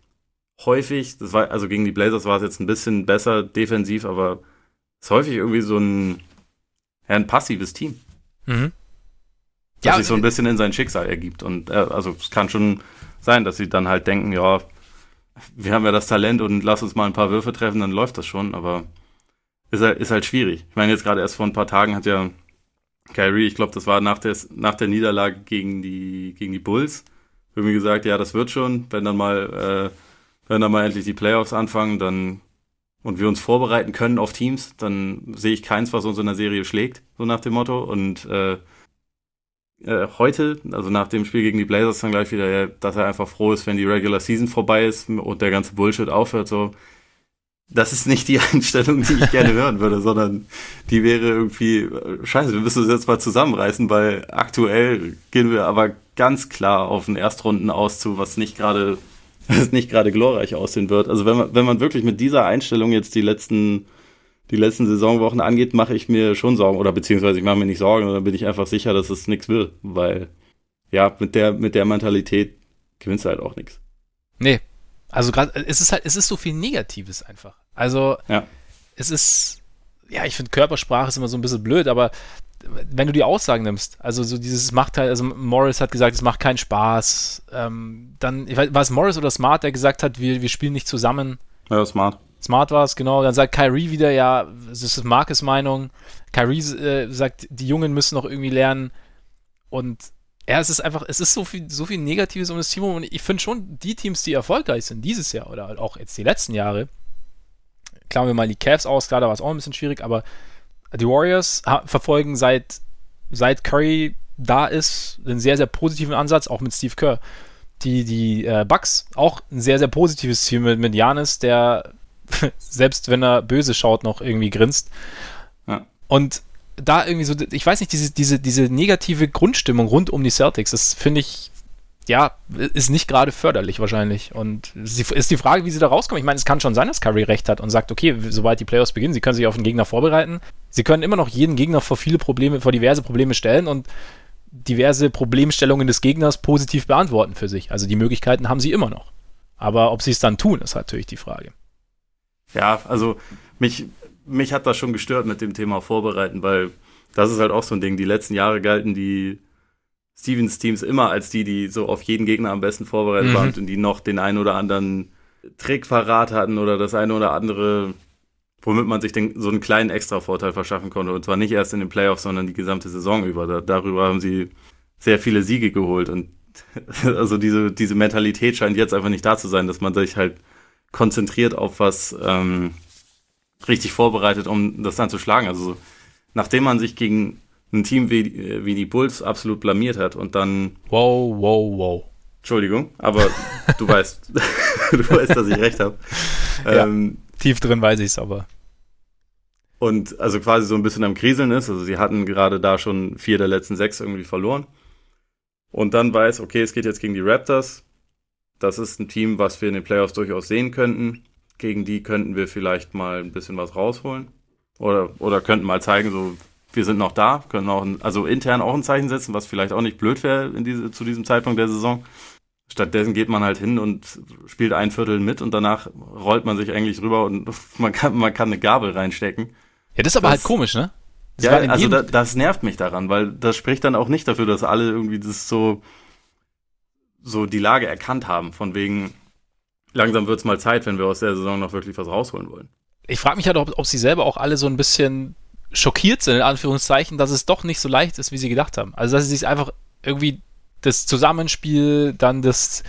häufig, das war, also gegen die Blazers war es jetzt ein bisschen besser defensiv, aber es ist häufig irgendwie so ein, ja, ein passives Team. Mhm. Das ja, sich so ein bisschen in sein Schicksal ergibt. Und äh, also es kann schon sein, dass sie dann halt denken, ja, wir haben ja das Talent und lass uns mal ein paar Würfe treffen, dann läuft das schon, aber ist halt, ist halt schwierig. Ich meine, jetzt gerade erst vor ein paar Tagen hat ja Kyrie, ich glaube, das war nach der, nach der Niederlage gegen die, gegen die Bulls, irgendwie gesagt, ja, das wird schon, wenn dann mal, äh, wenn dann mal endlich die Playoffs anfangen, dann und wir uns vorbereiten können auf Teams, dann sehe ich keins, was uns in der Serie schlägt, so nach dem Motto. Und äh, äh, heute, also nach dem Spiel gegen die Blazers, dann gleich wieder, ja, dass er einfach froh ist, wenn die Regular Season vorbei ist und der ganze Bullshit aufhört. So, das ist nicht die Einstellung, die ich gerne hören würde, sondern die wäre irgendwie, äh, scheiße, wir müssen uns jetzt mal zusammenreißen, weil aktuell gehen wir aber ganz klar auf den Erstrunden aus zu, was nicht gerade, was nicht gerade glorreich aussehen wird. Also wenn man, wenn man wirklich mit dieser Einstellung jetzt die letzten, die letzten Saisonwochen angeht, mache ich mir schon Sorgen, oder beziehungsweise ich mache mir nicht Sorgen, sondern bin ich einfach sicher, dass es nichts will, weil, ja, mit der, mit der Mentalität gewinnst du halt auch nichts. Nee, also gerade, es ist halt, es ist so viel Negatives einfach. Also ja. es ist, ja, ich finde Körpersprache ist immer so ein bisschen blöd, aber wenn du die Aussagen nimmst, also so dieses macht halt, also Morris hat gesagt, es macht keinen Spaß. Ähm, dann, ich weiß, war es Morris oder Smart, der gesagt hat, wir, wir spielen nicht zusammen? Ja, Smart. Smart war es, genau. Dann sagt Kyrie wieder, ja, das ist Markes Meinung. Kyrie äh, sagt, die Jungen müssen noch irgendwie lernen. Und ja, es ist einfach, es ist so viel, so viel Negatives um das Team und ich finde schon, die Teams, die erfolgreich sind, dieses Jahr oder auch jetzt die letzten Jahre, klammern wir mal die Cavs aus, klar, da war es auch ein bisschen schwierig, aber die Warriors verfolgen seit, seit Curry da ist, einen sehr, sehr positiven Ansatz, auch mit Steve Kerr. Die, die äh, Bucks, auch ein sehr, sehr positives Team mit, mit Janis, der selbst wenn er böse schaut, noch irgendwie grinst. Ja. Und da irgendwie so, ich weiß nicht, diese, diese, diese negative Grundstimmung rund um die Celtics, das finde ich, ja, ist nicht gerade förderlich wahrscheinlich. Und ist die Frage, wie sie da rauskommen. Ich meine, es kann schon sein, dass Curry recht hat und sagt, okay, sobald die Playoffs beginnen, sie können sich auf den Gegner vorbereiten. Sie können immer noch jeden Gegner vor viele Probleme, vor diverse Probleme stellen und diverse Problemstellungen des Gegners positiv beantworten für sich. Also die Möglichkeiten haben sie immer noch. Aber ob sie es dann tun, ist natürlich die Frage. Ja, also mich, mich hat das schon gestört mit dem Thema Vorbereiten, weil das ist halt auch so ein Ding. Die letzten Jahre galten die Stevens Teams immer als die, die so auf jeden Gegner am besten vorbereitet mhm. waren und die noch den einen oder anderen Trick parat hatten oder das eine oder andere, womit man sich den, so einen kleinen Extra-Vorteil verschaffen konnte. Und zwar nicht erst in den Playoffs, sondern die gesamte Saison über. Da, darüber haben sie sehr viele Siege geholt. Und also diese, diese Mentalität scheint jetzt einfach nicht da zu sein, dass man sich halt konzentriert auf was ähm, richtig vorbereitet, um das dann zu schlagen. Also nachdem man sich gegen ein Team wie, äh, wie die Bulls absolut blamiert hat und dann. Wow, wow, wow. Entschuldigung, aber du weißt, du weißt, dass ich recht habe. Ähm, ja, tief drin weiß ich es aber. Und also quasi so ein bisschen am Kriseln ist. Also sie hatten gerade da schon vier der letzten sechs irgendwie verloren. Und dann weiß, okay, es geht jetzt gegen die Raptors. Das ist ein Team, was wir in den Playoffs durchaus sehen könnten gegen die könnten wir vielleicht mal ein bisschen was rausholen. Oder, oder könnten mal zeigen, so, wir sind noch da, können auch, ein, also intern auch ein Zeichen setzen, was vielleicht auch nicht blöd wäre in diese, zu diesem Zeitpunkt der Saison. Stattdessen geht man halt hin und spielt ein Viertel mit und danach rollt man sich eigentlich rüber und man kann, man kann eine Gabel reinstecken. Ja, das ist aber das, halt komisch, ne? Das ja, also da, das nervt mich daran, weil das spricht dann auch nicht dafür, dass alle irgendwie das so, so die Lage erkannt haben, von wegen, langsam wird es mal Zeit, wenn wir aus der Saison noch wirklich was rausholen wollen. Ich frage mich halt, ob, ob sie selber auch alle so ein bisschen schockiert sind, in Anführungszeichen, dass es doch nicht so leicht ist, wie sie gedacht haben. Also, dass sie sich einfach irgendwie das Zusammenspiel, dann das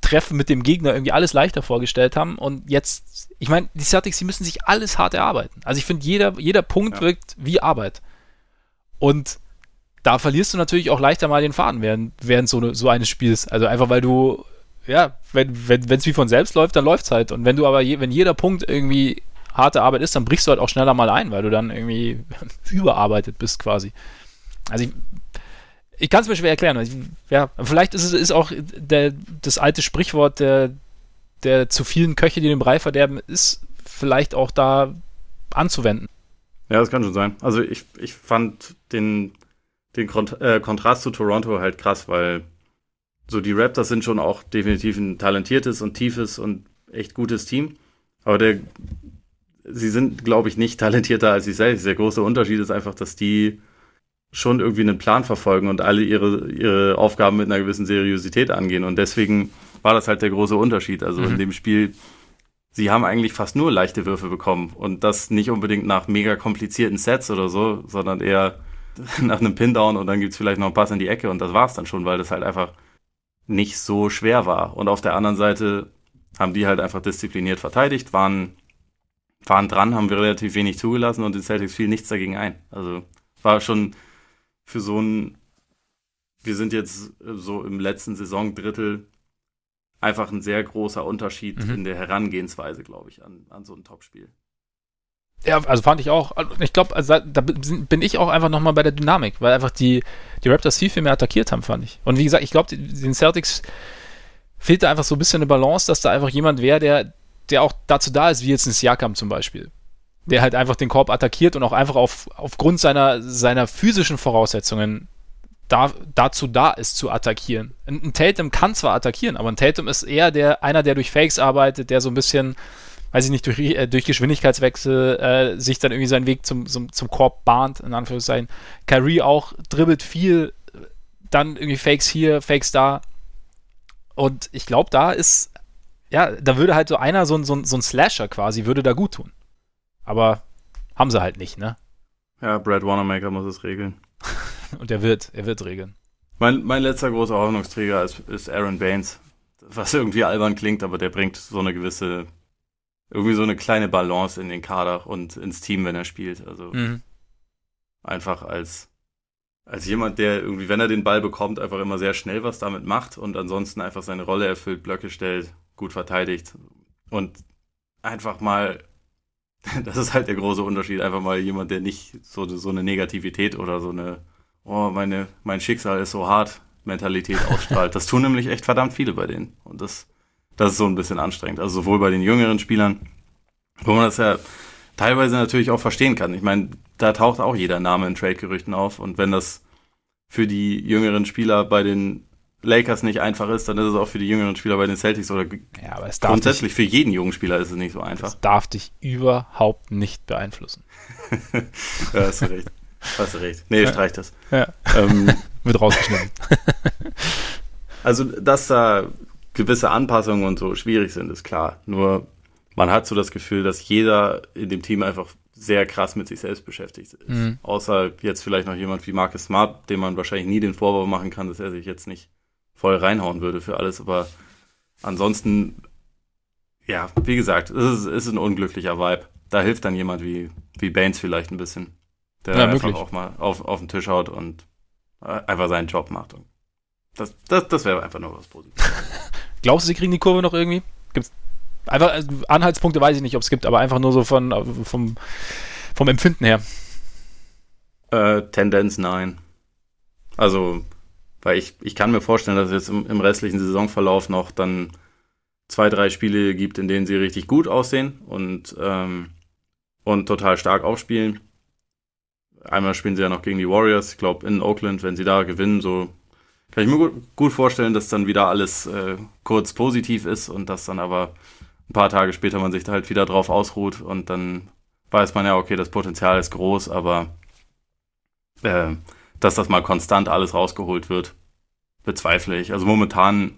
Treffen mit dem Gegner irgendwie alles leichter vorgestellt haben. Und jetzt, ich meine, die Celtics, die müssen sich alles hart erarbeiten. Also, ich finde, jeder, jeder Punkt ja. wirkt wie Arbeit. Und da verlierst du natürlich auch leichter mal den Faden während, während so, ne, so eines Spiels. Also, einfach weil du ja, wenn es wenn, wie von selbst läuft, dann läuft es halt. Und wenn du aber, je, wenn jeder Punkt irgendwie harte Arbeit ist, dann brichst du halt auch schneller mal ein, weil du dann irgendwie überarbeitet bist quasi. Also ich, ich kann es mir schwer erklären. Ich, ja, vielleicht ist es ist auch der, das alte Sprichwort der, der zu vielen Köche, die den Brei verderben, ist vielleicht auch da anzuwenden. Ja, das kann schon sein. Also ich, ich fand den, den Kont äh, Kontrast zu Toronto halt krass, weil so die Raptors sind schon auch definitiv ein talentiertes und tiefes und echt gutes Team. Aber der, sie sind, glaube ich, nicht talentierter als sie selbst. Der große Unterschied ist einfach, dass die schon irgendwie einen Plan verfolgen und alle ihre, ihre Aufgaben mit einer gewissen Seriosität angehen. Und deswegen war das halt der große Unterschied. Also mhm. in dem Spiel, sie haben eigentlich fast nur leichte Würfe bekommen. Und das nicht unbedingt nach mega komplizierten Sets oder so, sondern eher nach einem Pin-Down und dann gibt's vielleicht noch einen Pass in die Ecke und das war's dann schon, weil das halt einfach nicht so schwer war. Und auf der anderen Seite haben die halt einfach diszipliniert verteidigt, waren, waren dran, haben wir relativ wenig zugelassen und den Celtics fiel nichts dagegen ein. Also war schon für so ein, wir sind jetzt so im letzten Saisondrittel einfach ein sehr großer Unterschied mhm. in der Herangehensweise, glaube ich, an, an so ein Topspiel. Ja, also fand ich auch. Ich glaube, also da bin ich auch einfach nochmal bei der Dynamik, weil einfach die, die Raptors viel, viel mehr attackiert haben, fand ich. Und wie gesagt, ich glaube, den Celtics fehlt da einfach so ein bisschen eine Balance, dass da einfach jemand wäre, der, der auch dazu da ist, wie jetzt ein Siakam zum Beispiel. Der halt einfach den Korb attackiert und auch einfach auf, aufgrund seiner, seiner physischen Voraussetzungen da, dazu da ist, zu attackieren. Ein, ein Tatum kann zwar attackieren, aber ein Tatum ist eher der, einer, der durch Fakes arbeitet, der so ein bisschen weiß ich nicht, durch, äh, durch Geschwindigkeitswechsel äh, sich dann irgendwie seinen Weg zum, zum, zum Korb bahnt, in Anführungszeichen. Kyrie auch dribbelt viel, dann irgendwie Fakes hier, Fakes da. Und ich glaube, da ist, ja, da würde halt so einer, so, so, so ein Slasher quasi, würde da gut tun. Aber haben sie halt nicht, ne? Ja, Brad Wanamaker muss es regeln. Und er wird, er wird regeln. Mein, mein letzter großer Hoffnungsträger ist, ist Aaron Baines. Was irgendwie albern klingt, aber der bringt so eine gewisse irgendwie so eine kleine Balance in den Kader und ins Team, wenn er spielt. Also mhm. einfach als, als jemand, der irgendwie, wenn er den Ball bekommt, einfach immer sehr schnell was damit macht und ansonsten einfach seine Rolle erfüllt, Blöcke stellt, gut verteidigt und einfach mal, das ist halt der große Unterschied, einfach mal jemand, der nicht so, so eine Negativität oder so eine, oh, meine, mein Schicksal ist so hart, Mentalität ausstrahlt. Das tun nämlich echt verdammt viele bei denen. Und das das ist so ein bisschen anstrengend. Also sowohl bei den jüngeren Spielern, wo man das ja teilweise natürlich auch verstehen kann. Ich meine, da taucht auch jeder Name in Trade-Gerüchten auf. Und wenn das für die jüngeren Spieler bei den Lakers nicht einfach ist, dann ist es auch für die jüngeren Spieler bei den Celtics oder ja, aber grundsätzlich dich, für jeden jungen Spieler ist es nicht so einfach. Das darf dich überhaupt nicht beeinflussen. ja, hast du recht. Hast du recht. Nee, ja. streich das. Ja. Ähm, Wird rausgeschnitten. also, dass da gewisse Anpassungen und so schwierig sind, ist klar. Nur man hat so das Gefühl, dass jeder in dem Team einfach sehr krass mit sich selbst beschäftigt ist. Mhm. Außer jetzt vielleicht noch jemand wie Marcus Smart, dem man wahrscheinlich nie den Vorwurf machen kann, dass er sich jetzt nicht voll reinhauen würde für alles. Aber ansonsten, ja, wie gesagt, es ist, ist ein unglücklicher Vibe. Da hilft dann jemand wie, wie Baines vielleicht ein bisschen, der ja, einfach auch mal auf, auf den Tisch haut und einfach seinen Job macht. Und das, das, das wäre einfach nur was Positives. Glaubst du, sie kriegen die Kurve noch irgendwie? Gibt's einfach also Anhaltspunkte weiß ich nicht, ob es gibt, aber einfach nur so von vom, vom Empfinden her. Äh, Tendenz nein. Also, weil ich, ich kann mir vorstellen, dass es jetzt im, im restlichen Saisonverlauf noch dann zwei, drei Spiele gibt, in denen sie richtig gut aussehen und, ähm, und total stark aufspielen. Einmal spielen sie ja noch gegen die Warriors, ich glaube in Oakland, wenn sie da gewinnen, so kann ich mir gut, gut vorstellen, dass dann wieder alles äh, kurz positiv ist und dass dann aber ein paar Tage später man sich da halt wieder drauf ausruht und dann weiß man ja, okay, das Potenzial ist groß, aber äh, dass das mal konstant alles rausgeholt wird, bezweifle ich. Also momentan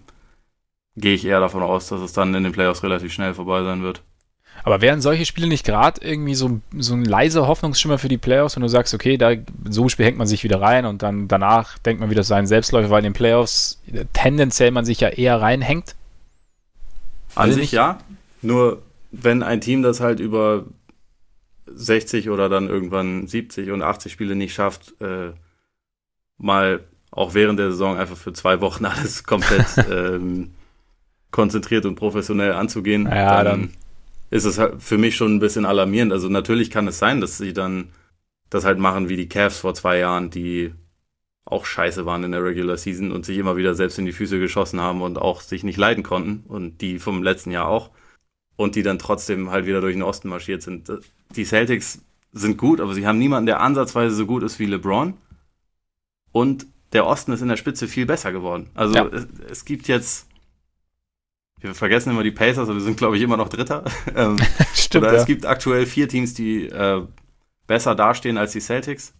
gehe ich eher davon aus, dass es dann in den Playoffs relativ schnell vorbei sein wird. Aber wären solche Spiele nicht gerade irgendwie so, so ein leiser Hoffnungsschimmer für die Playoffs, wenn du sagst, okay, da so ein Spiel hängt man sich wieder rein und dann danach denkt man wieder seinen Selbstläufer, weil in den Playoffs tendenziell man sich ja eher reinhängt? An sich ja. Nur wenn ein Team das halt über 60 oder dann irgendwann 70 und 80 Spiele nicht schafft, äh, mal auch während der Saison einfach für zwei Wochen alles komplett ähm, konzentriert und professionell anzugehen, ja, dann, dann ist es halt für mich schon ein bisschen alarmierend. Also natürlich kann es sein, dass sie dann das halt machen wie die Cavs vor zwei Jahren, die auch scheiße waren in der Regular Season und sich immer wieder selbst in die Füße geschossen haben und auch sich nicht leiden konnten und die vom letzten Jahr auch und die dann trotzdem halt wieder durch den Osten marschiert sind. Die Celtics sind gut, aber sie haben niemanden, der ansatzweise so gut ist wie LeBron und der Osten ist in der Spitze viel besser geworden. Also ja. es, es, gibt jetzt, wir vergessen immer die Pacers, aber wir sind glaube ich immer noch Dritter. Ähm, Stimmt. Oder ja. es gibt aktuell vier Teams, die äh, besser dastehen als die Celtics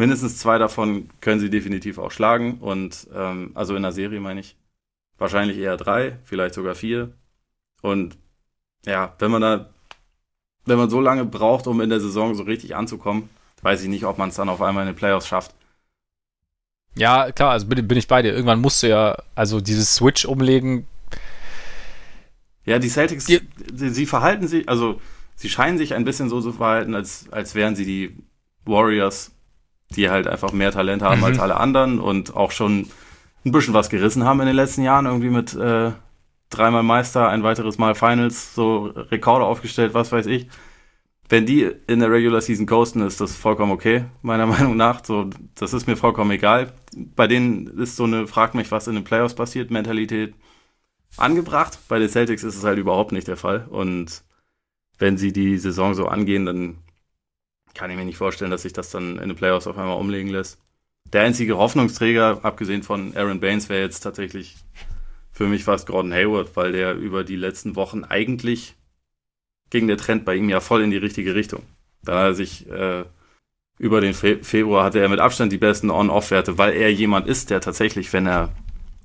mindestens zwei davon können sie definitiv auch schlagen. Und ähm, also in der Serie meine ich wahrscheinlich eher drei, vielleicht sogar vier. Und ja, wenn man da, wenn man so lange braucht, um in der Saison so richtig anzukommen, weiß ich nicht, ob man es dann auf einmal in den Playoffs schafft. Ja, klar, also bin, bin ich bei dir. Irgendwann musst du ja, also dieses Switch umlegen. Ja, die Celtics, die, sie, sie verhalten sich, also sie scheinen sich ein bisschen so zu verhalten, als, als wären sie die Warriors die halt einfach mehr Talent haben mhm. als alle anderen und auch schon ein bisschen was gerissen haben in den letzten Jahren, irgendwie mit äh, dreimal Meister, ein weiteres Mal Finals, so Rekorde aufgestellt, was weiß ich. Wenn die in der Regular Season coasten, ist das vollkommen okay, meiner Meinung nach. So, das ist mir vollkommen egal. Bei denen ist so eine, frag mich, was in den Playoffs passiert, Mentalität angebracht. Bei den Celtics ist es halt überhaupt nicht der Fall. Und wenn sie die Saison so angehen, dann kann ich mir nicht vorstellen, dass sich das dann in den Playoffs auf einmal umlegen lässt. Der einzige Hoffnungsträger, abgesehen von Aaron Baines, wäre jetzt tatsächlich für mich fast Gordon Hayward, weil der über die letzten Wochen eigentlich ging der Trend bei ihm ja voll in die richtige Richtung. Da hat er sich äh, über den Fe Februar hatte er mit Abstand die besten On-Off-Werte, weil er jemand ist, der tatsächlich, wenn er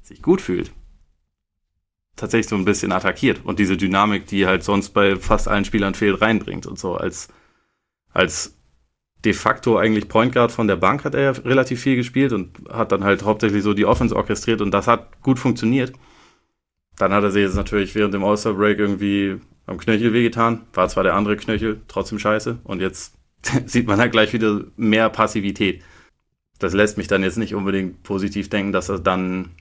sich gut fühlt, tatsächlich so ein bisschen attackiert und diese Dynamik, die halt sonst bei fast allen Spielern fehlt, reinbringt und so als als de facto eigentlich Point Guard von der Bank hat er ja relativ viel gespielt und hat dann halt hauptsächlich so die Offense orchestriert und das hat gut funktioniert. Dann hat er sich jetzt natürlich während dem All-Star Break irgendwie am Knöchel wehgetan. War zwar der andere Knöchel, trotzdem scheiße. Und jetzt sieht man halt gleich wieder mehr Passivität. Das lässt mich dann jetzt nicht unbedingt positiv denken, dass er dann,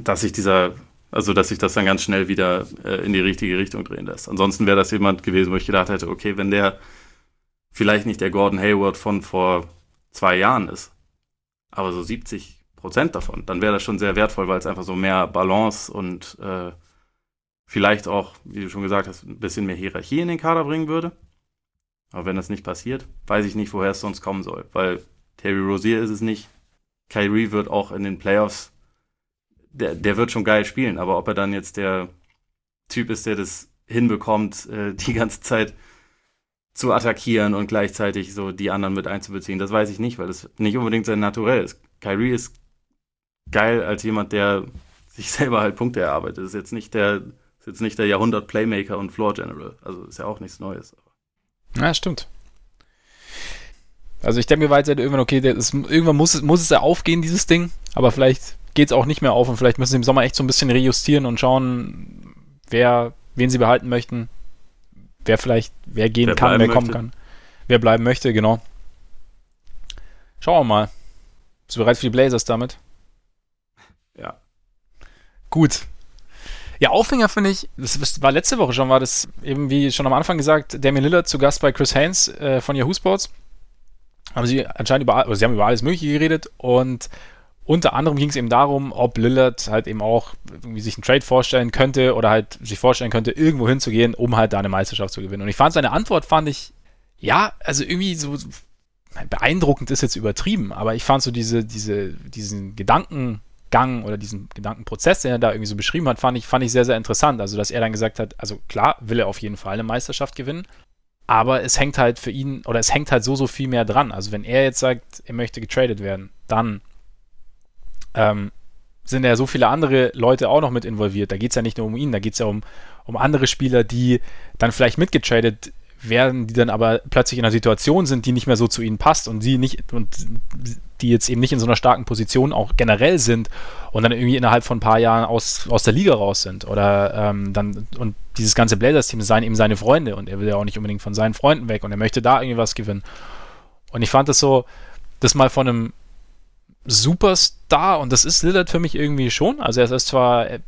dass sich dieser, also dass sich das dann ganz schnell wieder äh, in die richtige Richtung drehen lässt. Ansonsten wäre das jemand gewesen, wo ich gedacht hätte, okay, wenn der vielleicht nicht der Gordon Hayward von vor zwei Jahren ist, aber so 70 Prozent davon, dann wäre das schon sehr wertvoll, weil es einfach so mehr Balance und äh, vielleicht auch, wie du schon gesagt hast, ein bisschen mehr Hierarchie in den Kader bringen würde. Aber wenn das nicht passiert, weiß ich nicht, woher es sonst kommen soll, weil Terry Rozier ist es nicht. Kyrie wird auch in den Playoffs, der, der wird schon geil spielen, aber ob er dann jetzt der Typ ist, der das hinbekommt, äh, die ganze Zeit zu attackieren und gleichzeitig so die anderen mit einzubeziehen. Das weiß ich nicht, weil das nicht unbedingt sein Naturell ist. Kyrie ist geil als jemand, der sich selber halt Punkte erarbeitet. Das ist jetzt nicht der, jetzt nicht der Jahrhundert-Playmaker und Floor General. Also ist ja auch nichts Neues. Ja, stimmt. Also ich denke mir weiter irgendwann, okay, ist, irgendwann muss es, muss es ja aufgehen, dieses Ding, aber vielleicht geht es auch nicht mehr auf und vielleicht müssen sie im Sommer echt so ein bisschen rejustieren und schauen, wer, wen sie behalten möchten, wer vielleicht, wer gehen wer kann, wer kommen möchte. kann. Wer bleiben möchte, genau. Schauen wir mal. Bist du bereit für die Blazers damit? Ja. Gut. Ja, Aufhänger finde ich, das war letzte Woche schon, war das eben wie schon am Anfang gesagt, Damian Lillard zu Gast bei Chris Haynes äh, von Yahoo Sports. Haben sie anscheinend über, also sie haben über alles Mögliche geredet und unter anderem ging es eben darum, ob Lillard halt eben auch irgendwie sich einen Trade vorstellen könnte oder halt sich vorstellen könnte, irgendwo hinzugehen, um halt da eine Meisterschaft zu gewinnen. Und ich fand seine Antwort, fand ich, ja, also irgendwie so beeindruckend ist jetzt übertrieben, aber ich fand so diese, diese, diesen Gedankengang oder diesen Gedankenprozess, den er da irgendwie so beschrieben hat, fand ich, fand ich sehr, sehr interessant. Also, dass er dann gesagt hat, also klar, will er auf jeden Fall eine Meisterschaft gewinnen, aber es hängt halt für ihn oder es hängt halt so, so viel mehr dran. Also, wenn er jetzt sagt, er möchte getradet werden, dann ähm, sind ja so viele andere Leute auch noch mit involviert. Da geht es ja nicht nur um ihn, da geht es ja um, um andere Spieler, die dann vielleicht mitgetradet werden, die dann aber plötzlich in einer Situation sind, die nicht mehr so zu ihnen passt und sie nicht und die jetzt eben nicht in so einer starken Position auch generell sind und dann irgendwie innerhalb von ein paar Jahren aus, aus der Liga raus sind. Oder ähm, dann, und dieses ganze Blazers-Team seien eben seine Freunde und er will ja auch nicht unbedingt von seinen Freunden weg und er möchte da irgendwie was gewinnen. Und ich fand das so, das mal von einem Superstar und das ist Lillard für mich irgendwie schon. Also er ist zwar, er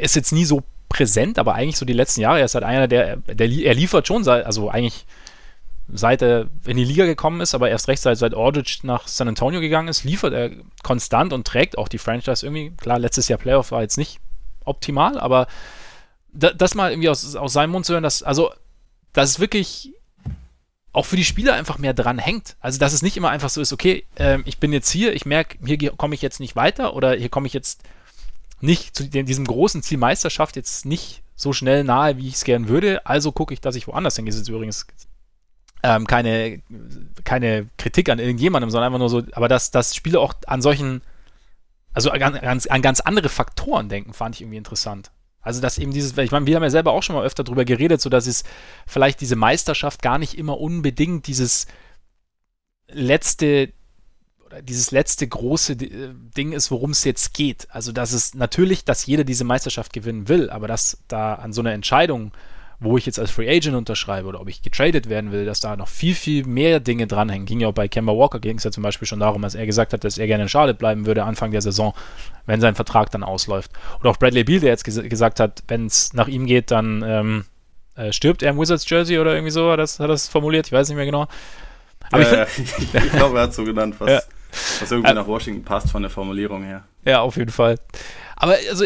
ist jetzt nie so präsent, aber eigentlich so die letzten Jahre, er ist halt einer, der, der er liefert schon, also eigentlich seit er in die Liga gekommen ist, aber erst recht seit, seit Aldridge nach San Antonio gegangen ist, liefert er konstant und trägt auch die Franchise irgendwie. Klar, letztes Jahr Playoff war jetzt nicht optimal, aber da, das mal irgendwie aus, aus seinem Mund zu hören, dass, also, dass es wirklich auch für die Spieler einfach mehr dran hängt. Also, dass es nicht immer einfach so ist, okay, äh, ich bin jetzt hier, ich merke, hier komme ich jetzt nicht weiter oder hier komme ich jetzt nicht zu diesem großen Ziel Meisterschaft jetzt nicht so schnell nahe, wie ich es gern würde. Also gucke ich, dass ich woanders hingehe. Das ist übrigens ähm, keine, keine Kritik an irgendjemandem, sondern einfach nur so, aber dass, dass Spiele auch an solchen, also an, an, an ganz andere Faktoren denken, fand ich irgendwie interessant. Also, dass eben dieses, ich meine, wir haben ja selber auch schon mal öfter drüber geredet, so dass es vielleicht diese Meisterschaft gar nicht immer unbedingt dieses letzte dieses letzte große äh, Ding ist, worum es jetzt geht. Also, dass es natürlich, dass jeder diese Meisterschaft gewinnen will, aber dass da an so einer Entscheidung wo ich jetzt als Free Agent unterschreibe oder ob ich getradet werden will, dass da noch viel, viel mehr Dinge dranhängen. Ging ja auch bei Kemba Walker, ging es ja zum Beispiel schon darum, dass er gesagt hat, dass er gerne in Charlotte bleiben würde Anfang der Saison, wenn sein Vertrag dann ausläuft. Oder auch Bradley Beal, der jetzt ges gesagt hat, wenn es nach ihm geht, dann ähm, äh, stirbt er im Wizards Jersey oder irgendwie so, hat das, hat das formuliert, ich weiß nicht mehr genau. Aber ja, ich, ich, ich glaube, er hat so genannt, was, ja. Was irgendwie äh, nach Washington passt von der Formulierung her. Ja, auf jeden Fall. Aber also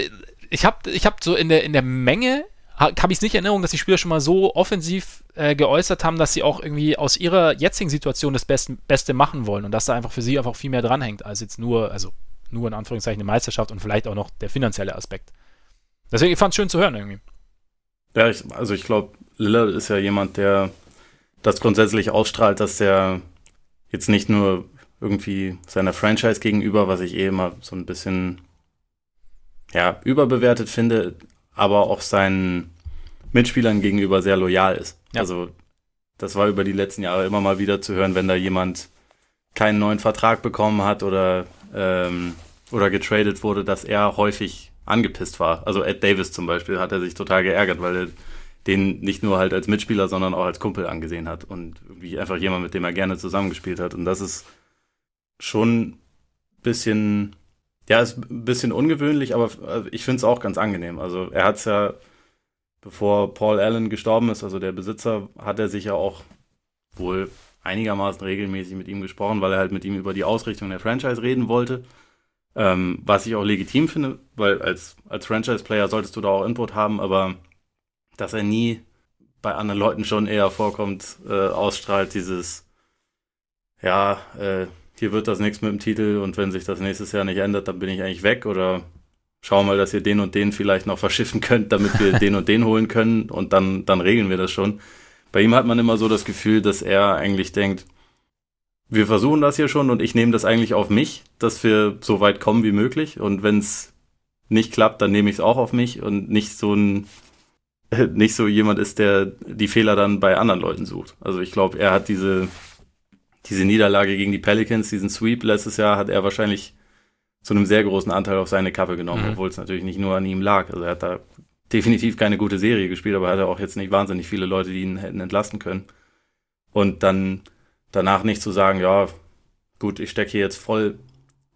ich habe ich hab so in der, in der Menge habe ich es nicht in Erinnerung, dass die Spieler schon mal so offensiv äh, geäußert haben, dass sie auch irgendwie aus ihrer jetzigen Situation das Beste, Beste machen wollen und dass da einfach für sie einfach viel mehr dranhängt, als jetzt nur, also nur in Anführungszeichen eine Meisterschaft und vielleicht auch noch der finanzielle Aspekt. Deswegen, ich fand es schön zu hören irgendwie. Ja, ich, also ich glaube, Lillard ist ja jemand, der das grundsätzlich ausstrahlt, dass der jetzt nicht nur irgendwie seiner Franchise gegenüber, was ich eh immer so ein bisschen ja, überbewertet finde, aber auch seinen Mitspielern gegenüber sehr loyal ist. Ja. Also das war über die letzten Jahre immer mal wieder zu hören, wenn da jemand keinen neuen Vertrag bekommen hat oder, ähm, oder getradet wurde, dass er häufig angepisst war. Also Ed Davis zum Beispiel hat er sich total geärgert, weil er den nicht nur halt als Mitspieler, sondern auch als Kumpel angesehen hat und irgendwie einfach jemand, mit dem er gerne zusammengespielt hat. Und das ist schon ein bisschen ja, ist ein bisschen ungewöhnlich, aber ich finde es auch ganz angenehm. Also er hat es ja, bevor Paul Allen gestorben ist, also der Besitzer, hat er sich ja auch wohl einigermaßen regelmäßig mit ihm gesprochen, weil er halt mit ihm über die Ausrichtung der Franchise reden wollte. Ähm, was ich auch legitim finde, weil als, als Franchise-Player solltest du da auch Input haben, aber dass er nie bei anderen Leuten schon eher vorkommt, äh, ausstrahlt dieses, ja, äh, hier wird das nichts mit dem Titel und wenn sich das nächstes Jahr nicht ändert, dann bin ich eigentlich weg oder schau mal, dass ihr den und den vielleicht noch verschiffen könnt, damit wir den und den holen können und dann, dann regeln wir das schon. Bei ihm hat man immer so das Gefühl, dass er eigentlich denkt, wir versuchen das hier schon und ich nehme das eigentlich auf mich, dass wir so weit kommen wie möglich und wenn es nicht klappt, dann nehme ich es auch auf mich und nicht so ein nicht so jemand ist, der die Fehler dann bei anderen Leuten sucht. Also ich glaube, er hat diese diese Niederlage gegen die Pelicans, diesen Sweep letztes Jahr, hat er wahrscheinlich zu einem sehr großen Anteil auf seine Kappe genommen, mhm. obwohl es natürlich nicht nur an ihm lag. Also er hat da definitiv keine gute Serie gespielt, aber er hatte auch jetzt nicht wahnsinnig viele Leute, die ihn hätten entlasten können. Und dann danach nicht zu sagen, ja, gut, ich stecke hier jetzt voll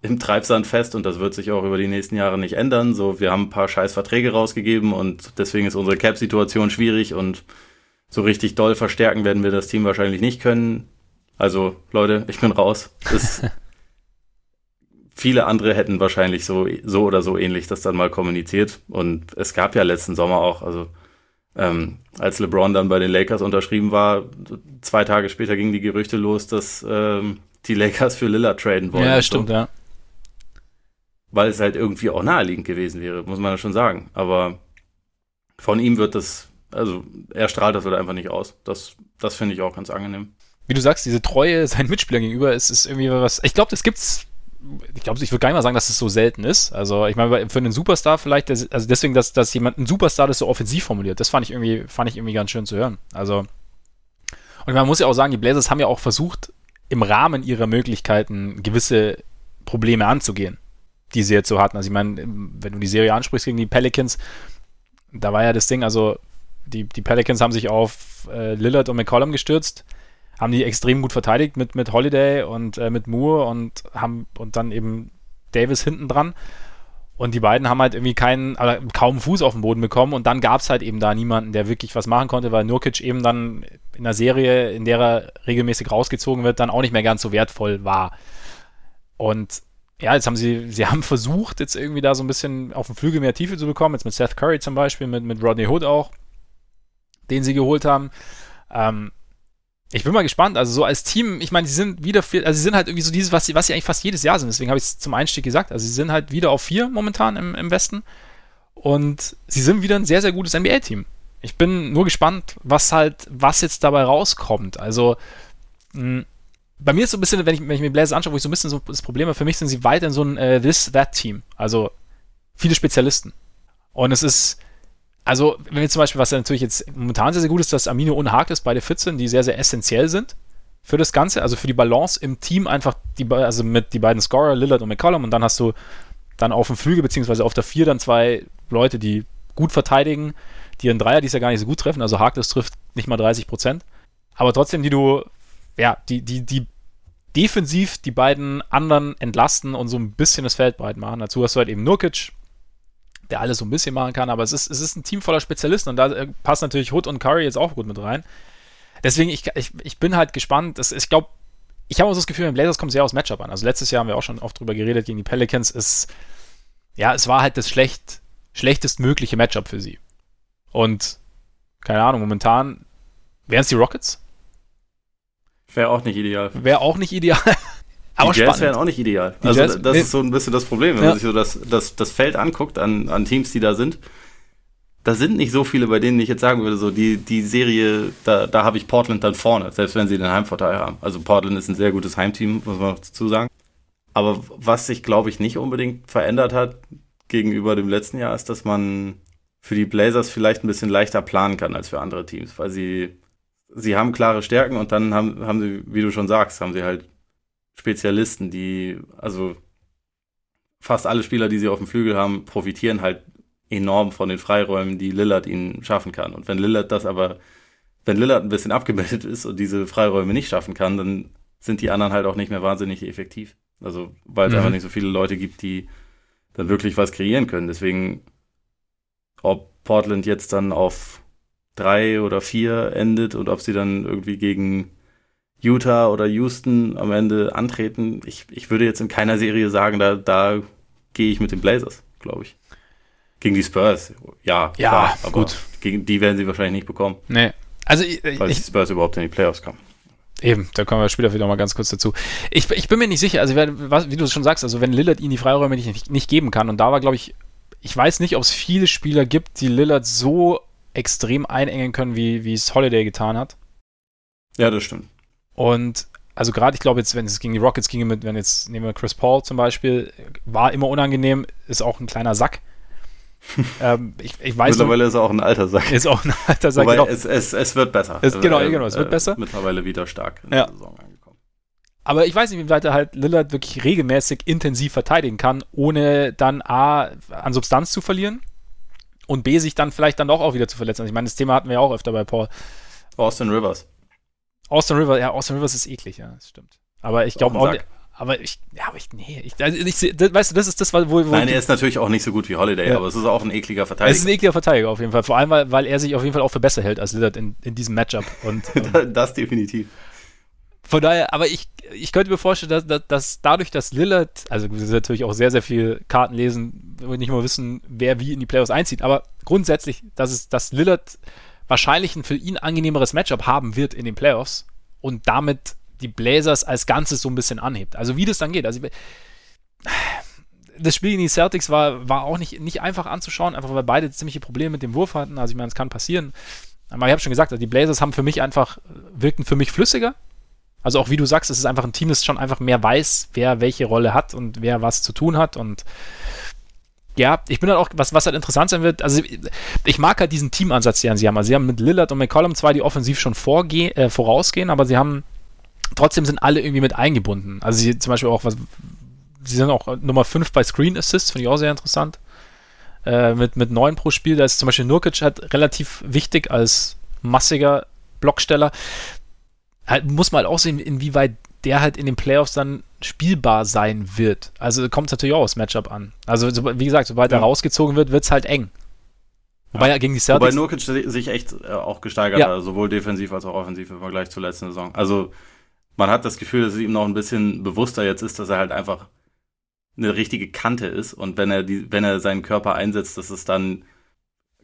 im Treibsand fest und das wird sich auch über die nächsten Jahre nicht ändern. So, wir haben ein paar scheiß Verträge rausgegeben und deswegen ist unsere Cap-Situation schwierig und so richtig doll verstärken werden wir das Team wahrscheinlich nicht können. Also, Leute, ich bin raus. Viele andere hätten wahrscheinlich so, so oder so ähnlich das dann mal kommuniziert. Und es gab ja letzten Sommer auch, also ähm, als LeBron dann bei den Lakers unterschrieben war, zwei Tage später gingen die Gerüchte los, dass ähm, die Lakers für Lillard traden wollen. Ja, stimmt, so. ja. Weil es halt irgendwie auch naheliegend gewesen wäre, muss man ja schon sagen. Aber von ihm wird das, also er strahlt das halt einfach nicht aus. Das, das finde ich auch ganz angenehm wie du sagst, diese Treue seinen Mitspielern gegenüber ist, ist irgendwie was. Ich glaube, das gibt's. Ich glaube, ich würde gar nicht mal sagen, dass es so selten ist. Also, ich meine, für einen Superstar vielleicht, also deswegen, dass, dass jemand, ein Superstar das so offensiv formuliert, das fand ich irgendwie, fand ich irgendwie ganz schön zu hören. Also, und man muss ja auch sagen, die Blazers haben ja auch versucht, im Rahmen ihrer Möglichkeiten gewisse Probleme anzugehen, die sie jetzt so hatten. Also, ich meine, wenn du die Serie ansprichst gegen die Pelicans, da war ja das Ding, also, die, die Pelicans haben sich auf äh, Lillard und McCollum gestürzt haben die extrem gut verteidigt mit, mit Holiday und äh, mit Moore und haben und dann eben Davis hinten dran. Und die beiden haben halt irgendwie keinen, aber kaum Fuß auf den Boden bekommen und dann gab es halt eben da niemanden, der wirklich was machen konnte, weil Nurkic eben dann in der Serie, in der er regelmäßig rausgezogen wird, dann auch nicht mehr ganz so wertvoll war. Und ja, jetzt haben sie, sie haben versucht, jetzt irgendwie da so ein bisschen auf dem Flügel mehr Tiefe zu bekommen, jetzt mit Seth Curry zum Beispiel, mit, mit Rodney Hood auch, den sie geholt haben. Ähm, ich bin mal gespannt. Also so als Team, ich meine, sie sind wieder, viel, also sie sind halt irgendwie so dieses, was sie, was sie eigentlich fast jedes Jahr sind. Deswegen habe ich es zum Einstieg gesagt. Also sie sind halt wieder auf vier momentan im, im Westen. Und sie sind wieder ein sehr, sehr gutes NBA-Team. Ich bin nur gespannt, was halt, was jetzt dabei rauskommt. Also, mh, bei mir ist so ein bisschen, wenn ich, wenn ich mir Blazers anschaue, wo ich so ein bisschen so das Problem habe, für mich sind sie weiterhin so ein äh, This-That-Team. Also viele Spezialisten. Und es ist, also, wenn wir zum Beispiel, was ja natürlich jetzt momentan sehr, sehr gut ist, dass Amino und Harkless beide fit sind, die sehr, sehr essentiell sind für das Ganze, also für die Balance im Team einfach, die, also mit die beiden Scorer, Lillard und McCollum, und dann hast du dann auf dem Flügel, beziehungsweise auf der Vier dann zwei Leute, die gut verteidigen, die ihren Dreier, die es ja gar nicht so gut treffen, also Harkless trifft nicht mal 30 Prozent, aber trotzdem, die du, ja, die, die, die defensiv die beiden anderen entlasten und so ein bisschen das Feld breit machen. Dazu hast du halt eben Nurkic, der alles so ein bisschen machen kann, aber es ist, es ist ein Team voller Spezialisten und da äh, passt natürlich Hood und Curry jetzt auch gut mit rein. Deswegen, ich, ich, ich bin halt gespannt. Das, ich glaube, ich habe auch so das Gefühl, im Blazers kommt sehr aus Matchup an. Also letztes Jahr haben wir auch schon oft drüber geredet gegen die Pelicans. Ist, ja, es war halt das schlecht, schlechtestmögliche Matchup für sie. Und keine Ahnung, momentan wären es die Rockets. Wäre auch nicht ideal. Wäre auch nicht ideal. Aber die Jazz wären auch nicht ideal. Die also Jazz, das nee. ist so ein bisschen das Problem, wenn ja. man sich so das, das, das Feld anguckt an, an Teams, die da sind. Da sind nicht so viele, bei denen ich jetzt sagen würde, so die, die Serie, da, da habe ich Portland dann vorne, selbst wenn sie den Heimvorteil haben. Also Portland ist ein sehr gutes Heimteam, muss man dazu sagen. Aber was sich, glaube ich, nicht unbedingt verändert hat gegenüber dem letzten Jahr, ist, dass man für die Blazers vielleicht ein bisschen leichter planen kann als für andere Teams, weil sie, sie haben klare Stärken und dann haben, haben sie, wie du schon sagst, haben sie halt Spezialisten, die, also fast alle Spieler, die sie auf dem Flügel haben, profitieren halt enorm von den Freiräumen, die Lillard ihnen schaffen kann. Und wenn Lillard das aber, wenn Lillard ein bisschen abgemeldet ist und diese Freiräume nicht schaffen kann, dann sind die anderen halt auch nicht mehr wahnsinnig effektiv. Also, weil es mhm. einfach nicht so viele Leute gibt, die dann wirklich was kreieren können. Deswegen, ob Portland jetzt dann auf drei oder vier endet und ob sie dann irgendwie gegen Utah oder Houston am Ende antreten. Ich, ich würde jetzt in keiner Serie sagen, da, da gehe ich mit den Blazers, glaube ich. Gegen die Spurs, ja, ja klar, aber gut. Gegen die werden sie wahrscheinlich nicht bekommen. Nee. Also, ich, weil ich, die Spurs überhaupt in die Playoffs kommen. Eben, da kommen wir später wieder mal ganz kurz dazu. Ich, ich bin mir nicht sicher, also was, wie du schon sagst, also wenn Lillard ihnen die Freiräume nicht, nicht geben kann, und da war, glaube ich, ich weiß nicht, ob es viele Spieler gibt, die Lillard so extrem einengen können, wie, wie es Holiday getan hat. Ja, das stimmt. Und also gerade, ich glaube jetzt, wenn es gegen die Rockets ginge, mit, wenn jetzt nehmen wir Chris Paul zum Beispiel, war immer unangenehm, ist auch ein kleiner Sack. ähm, ich, ich weiß Mittlerweile ist er auch ein alter Sack. Ist auch ein alter Sack. Wobei genau. es, es, es wird besser. Es, genau, äh, genau, es wird äh, besser. Mittlerweile wieder stark in ja. der Saison angekommen. Aber ich weiß nicht, wie weit er halt Lillard wirklich regelmäßig intensiv verteidigen kann, ohne dann A, an Substanz zu verlieren und B, sich dann vielleicht dann doch auch wieder zu verletzen. Also ich meine, das Thema hatten wir ja auch öfter bei Paul. Austin Rivers. Austin Rivers, ja, Austin Rivers ist eklig, ja, das stimmt. Aber ich glaube auch, auch aber ich, ja, aber ich, nee, ich, also ich, weißt du, das ist das, wo, wo Nein, er ist natürlich auch nicht so gut wie Holiday, ja. aber es ist auch ein ekliger Verteidiger. Es ist ein ekliger Verteidiger auf jeden Fall. Vor allem, weil, weil er sich auf jeden Fall auch für besser hält als Lillard in, in diesem Matchup. Und, ähm, das definitiv. Von daher, aber ich, ich könnte mir vorstellen, dass, dass, dass dadurch, dass Lillard, also wir sind natürlich auch sehr, sehr viel Karten lesen, wir nicht mal wissen, wer wie in die Playoffs einzieht, aber grundsätzlich, dass es, dass Lillard wahrscheinlich ein für ihn angenehmeres Matchup haben wird in den Playoffs und damit die Blazers als Ganzes so ein bisschen anhebt. Also wie das dann geht. Also das Spiel gegen die Celtics war, war auch nicht, nicht einfach anzuschauen, einfach weil beide ziemliche Probleme mit dem Wurf hatten. Also ich meine, es kann passieren. Aber ich habe schon gesagt, also die Blazers haben für mich einfach, wirkten für mich flüssiger. Also auch wie du sagst, es ist einfach ein Team, das schon einfach mehr weiß, wer welche Rolle hat und wer was zu tun hat. Und ja, ich bin halt auch, was, was halt interessant sein wird, also ich mag halt diesen Teamansatz, den sie haben. Also sie haben mit Lillard und McCollum zwar die offensiv schon äh, vorausgehen, aber sie haben, trotzdem sind alle irgendwie mit eingebunden. Also sie zum Beispiel auch, was, sie sind auch Nummer 5 bei Screen Assists, finde ich auch sehr interessant. Äh, mit, mit 9 pro Spiel, da ist zum Beispiel Nurkic halt relativ wichtig als massiger Blocksteller. Halt, muss man halt auch sehen, inwieweit der halt in den Playoffs dann spielbar sein wird. Also kommt es natürlich auch aufs Matchup an. Also so, wie gesagt, sobald ja. er rausgezogen wird, wird es halt eng. Wobei ja. gegen die Celtics... Wobei Nurkic sich echt äh, auch gesteigert ja. hat, sowohl defensiv als auch offensiv im Vergleich zur letzten Saison. Also man hat das Gefühl, dass es ihm noch ein bisschen bewusster jetzt ist, dass er halt einfach eine richtige Kante ist und wenn er die, wenn er seinen Körper einsetzt, dass es dann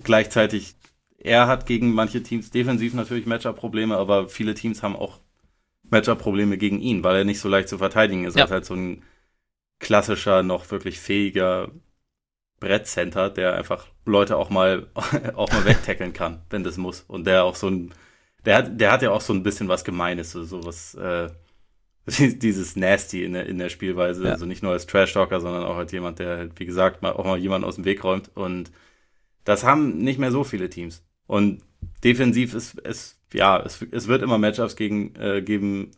gleichzeitig er hat gegen manche Teams defensiv natürlich Matchup-Probleme, aber viele Teams haben auch Matchup-Probleme gegen ihn, weil er nicht so leicht zu verteidigen ist. Ja. Er ist halt so ein klassischer, noch wirklich fähiger Brettcenter, der einfach Leute auch mal, auch mal wegtackeln kann, wenn das muss. Und der auch so ein, der hat, der hat ja auch so ein bisschen was Gemeines, so, so was, äh, dieses Nasty in der, in der Spielweise. Ja. Also nicht nur als Trash-Talker, sondern auch als jemand, der halt, wie gesagt, mal, auch mal jemanden aus dem Weg räumt. Und das haben nicht mehr so viele Teams. Und defensiv ist es, ja, es, es wird immer Matchups gegen, äh, geben,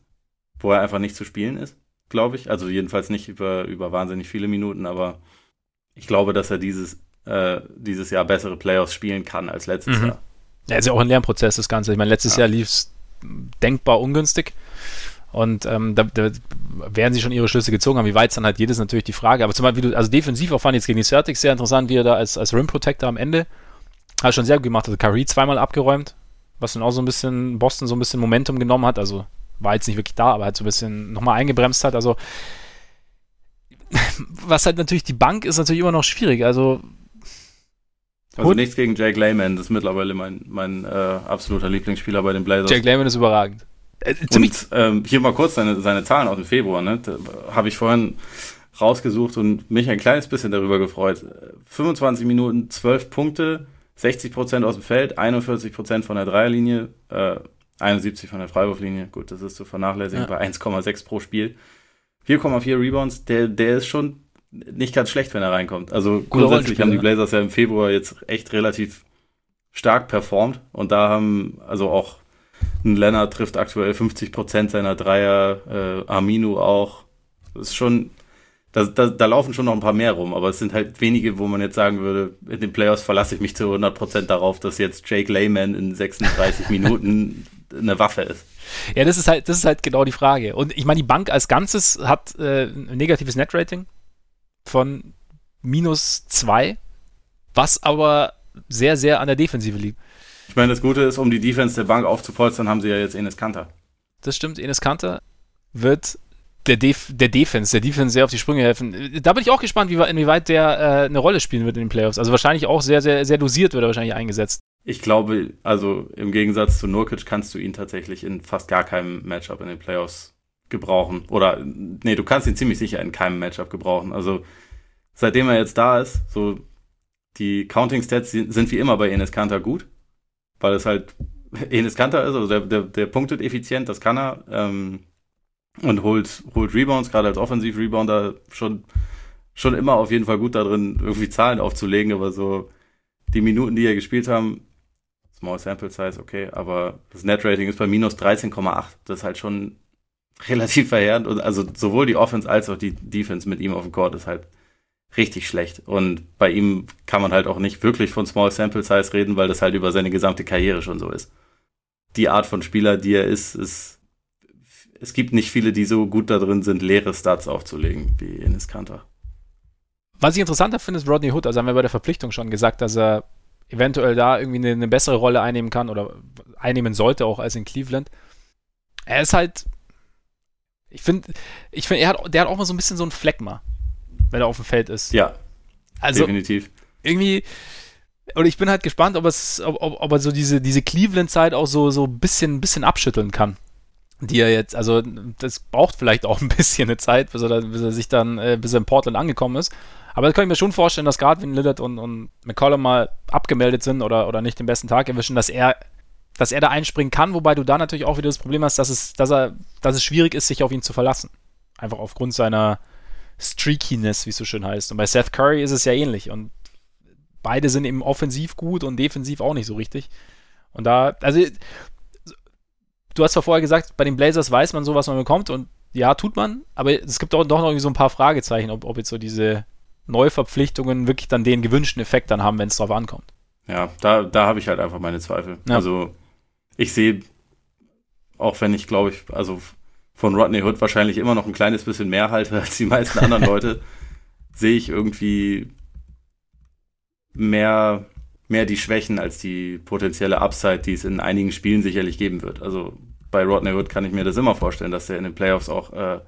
wo er einfach nicht zu spielen ist, glaube ich. Also jedenfalls nicht über, über wahnsinnig viele Minuten, aber ich glaube, dass er dieses, äh, dieses Jahr bessere Playoffs spielen kann als letztes mhm. Jahr. Ja, ist ja auch ein Lernprozess, das Ganze. Ich meine, letztes ja. Jahr lief es denkbar ungünstig. Und ähm, da, da, werden sie schon ihre Schlüsse gezogen haben. Wie weit es dann halt jedes natürlich die Frage. Aber zum Beispiel, wie du, also defensiv auch fand jetzt gegen die Celtics sehr interessant, wie er da als, als Rim Protector am Ende hat schon sehr gut gemacht. Also Curry zweimal abgeräumt, was dann auch so ein bisschen Boston so ein bisschen Momentum genommen hat. Also war jetzt nicht wirklich da, aber halt so ein bisschen nochmal eingebremst hat. Also was halt natürlich die Bank ist natürlich immer noch schwierig. Also also nichts gegen Jake Layman, das ist mittlerweile mein, mein äh, absoluter Lieblingsspieler bei den Blazers. Jake Layman ist überragend. Äh, und ähm, hier mal kurz seine, seine Zahlen aus dem Februar, ne? Habe ich vorhin rausgesucht und mich ein kleines bisschen darüber gefreut. 25 Minuten, 12 Punkte, 60 Prozent aus dem Feld, 41 Prozent von der Dreierlinie, äh, 71% von der Freiwurflinie. Gut, das ist zu vernachlässigen ja. bei 1,6 pro Spiel. 4,4 Rebounds, der, der ist schon nicht ganz schlecht, wenn er reinkommt. Also grundsätzlich haben die Blazers ja im Februar jetzt echt relativ stark performt und da haben also auch ein Leonard trifft aktuell 50 Prozent seiner Dreier, äh, Aminu auch. Das ist schon, da, da, da laufen schon noch ein paar mehr rum, aber es sind halt wenige, wo man jetzt sagen würde, in den Playoffs verlasse ich mich zu 100 Prozent darauf, dass jetzt Jake Layman in 36 Minuten eine Waffe ist. Ja, das ist halt, das ist halt genau die Frage. Und ich meine, die Bank als Ganzes hat äh, ein negatives Netrating von minus zwei, was aber sehr, sehr an der Defensive liegt. Ich meine, das Gute ist, um die Defense der Bank aufzupolstern, haben sie ja jetzt Enes Kanter. Das stimmt, Enes Kanter wird der, Def der Defense, der Defense sehr auf die Sprünge helfen. Da bin ich auch gespannt, wie, inwieweit der äh, eine Rolle spielen wird in den Playoffs. Also wahrscheinlich auch sehr, sehr, sehr dosiert wird er wahrscheinlich eingesetzt. Ich glaube, also im Gegensatz zu Nurkic kannst du ihn tatsächlich in fast gar keinem Matchup in den Playoffs gebrauchen. Oder, nee, du kannst ihn ziemlich sicher in keinem Matchup gebrauchen. Also seitdem er jetzt da ist, so die Counting Stats sind wie immer bei Enes Kanter gut weil es halt Enes Kanter ist, also der, der, der punktet effizient, das kann er. Ähm, und holt, holt Rebounds, gerade als Offensiv-Rebounder schon, schon immer auf jeden Fall gut darin, irgendwie Zahlen aufzulegen, aber so die Minuten, die er gespielt haben, Small Sample Size, okay, aber das Net-Rating ist bei minus 13,8. Das ist halt schon relativ verheerend. Und also sowohl die Offense als auch die Defense mit ihm auf dem Court ist halt richtig schlecht. Und bei ihm kann man halt auch nicht wirklich von Small Sample Size reden, weil das halt über seine gesamte Karriere schon so ist. Die Art von Spieler, die er ist, ist es gibt nicht viele, die so gut da drin sind, leere Stats aufzulegen wie Enes Kanter. Was ich interessanter finde, ist Rodney Hood. Also haben wir bei der Verpflichtung schon gesagt, dass er eventuell da irgendwie eine, eine bessere Rolle einnehmen kann oder einnehmen sollte, auch als in Cleveland. Er ist halt, ich finde, ich finde, er hat, der hat auch mal so ein bisschen so ein Fleckma wenn er auf dem Feld ist. Ja. Also, definitiv. Irgendwie, und ich bin halt gespannt, ob, es, ob, ob, ob er so diese, diese Cleveland-Zeit auch so, so ein bisschen, bisschen abschütteln kann. Die er jetzt, also das braucht vielleicht auch ein bisschen eine Zeit, bis er, bis er sich dann, äh, bis er in Portland angekommen ist. Aber das kann ich mir schon vorstellen, dass gerade wenn Lillard und, und McCollum mal abgemeldet sind oder, oder nicht den besten Tag erwischen, dass er, dass er da einspringen kann, wobei du da natürlich auch wieder das Problem hast, dass es, dass er, dass es schwierig ist, sich auf ihn zu verlassen. Einfach aufgrund seiner, Streakiness, wie es so schön heißt. Und bei Seth Curry ist es ja ähnlich. Und beide sind eben offensiv gut und defensiv auch nicht so richtig. Und da, also, du hast ja vorher gesagt, bei den Blazers weiß man so, was man bekommt. Und ja, tut man. Aber es gibt auch doch noch so ein paar Fragezeichen, ob, ob jetzt so diese Neuverpflichtungen wirklich dann den gewünschten Effekt dann haben, wenn es drauf ankommt. Ja, da, da habe ich halt einfach meine Zweifel. Ja. Also, ich sehe, auch wenn ich glaube ich, also von Rodney Hood wahrscheinlich immer noch ein kleines bisschen mehr halte als die meisten anderen Leute, sehe ich irgendwie mehr, mehr die Schwächen als die potenzielle Upside, die es in einigen Spielen sicherlich geben wird. Also bei Rodney Hood kann ich mir das immer vorstellen, dass er in den Playoffs auch äh,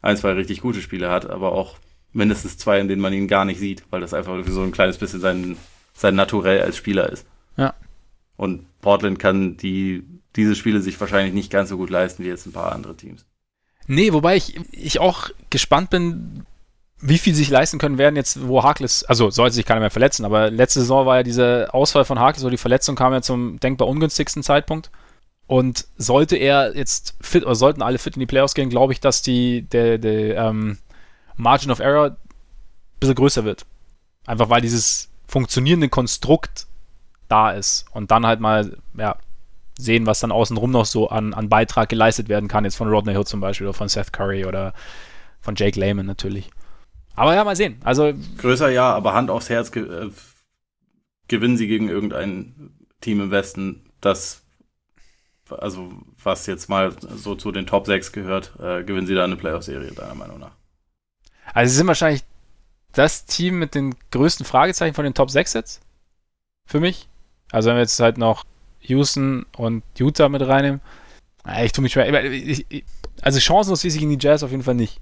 ein, zwei richtig gute Spiele hat, aber auch mindestens zwei, in denen man ihn gar nicht sieht, weil das einfach so ein kleines bisschen sein, sein Naturell als Spieler ist. Ja. Und Portland kann die, diese Spiele sich wahrscheinlich nicht ganz so gut leisten wie jetzt ein paar andere Teams. Nee, wobei ich, ich auch gespannt bin, wie viel sich leisten können werden jetzt, wo Harkless, also sollte sich keiner mehr verletzen, aber letzte Saison war ja dieser Ausfall von Harkless, wo die Verletzung kam ja zum denkbar ungünstigsten Zeitpunkt. Und sollte er jetzt fit, oder sollten alle fit in die Playoffs gehen, glaube ich, dass die, der, der ähm, Margin of Error ein bisschen größer wird. Einfach weil dieses funktionierende Konstrukt da ist. Und dann halt mal, ja, sehen, was dann außenrum noch so an, an Beitrag geleistet werden kann, jetzt von Rodney Hill zum Beispiel oder von Seth Curry oder von Jake Lehman natürlich. Aber ja, mal sehen. Also größer ja, aber Hand aufs Herz ge äh, gewinnen sie gegen irgendein Team im Westen, das also was jetzt mal so zu den Top 6 gehört, äh, gewinnen sie da eine Playoff-Serie, deiner Meinung nach. Also sie sind wahrscheinlich das Team mit den größten Fragezeichen von den Top 6 jetzt. Für mich. Also wenn wir jetzt halt noch Houston und Utah mit reinnehmen. Ich tue mich schwer. Also chancenlos wie sich in die Jazz auf jeden Fall nicht.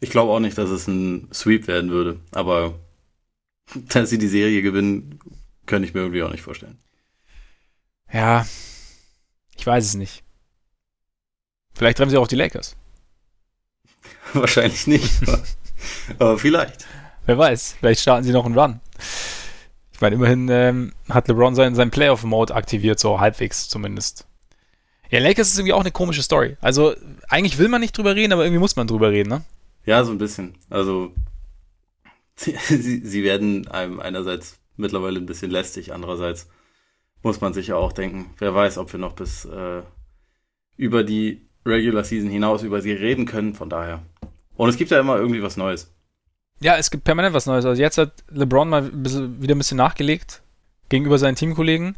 Ich glaube auch nicht, dass es ein Sweep werden würde, aber dass sie die Serie gewinnen, könnte ich mir irgendwie auch nicht vorstellen. Ja, ich weiß es nicht. Vielleicht treffen sie auch die Lakers. Wahrscheinlich nicht, aber vielleicht. Wer weiß, vielleicht starten sie noch einen Run. Ich meine, immerhin ähm, hat LeBron seinen, seinen Playoff-Mode aktiviert, so halbwegs zumindest. Ja, Lakers ist irgendwie auch eine komische Story. Also, eigentlich will man nicht drüber reden, aber irgendwie muss man drüber reden, ne? Ja, so ein bisschen. Also, sie, sie werden einem einerseits mittlerweile ein bisschen lästig, andererseits muss man sich ja auch denken, wer weiß, ob wir noch bis äh, über die Regular Season hinaus über sie reden können, von daher. Und es gibt ja immer irgendwie was Neues. Ja, es gibt permanent was Neues. Also jetzt hat LeBron mal wieder ein bisschen nachgelegt gegenüber seinen Teamkollegen.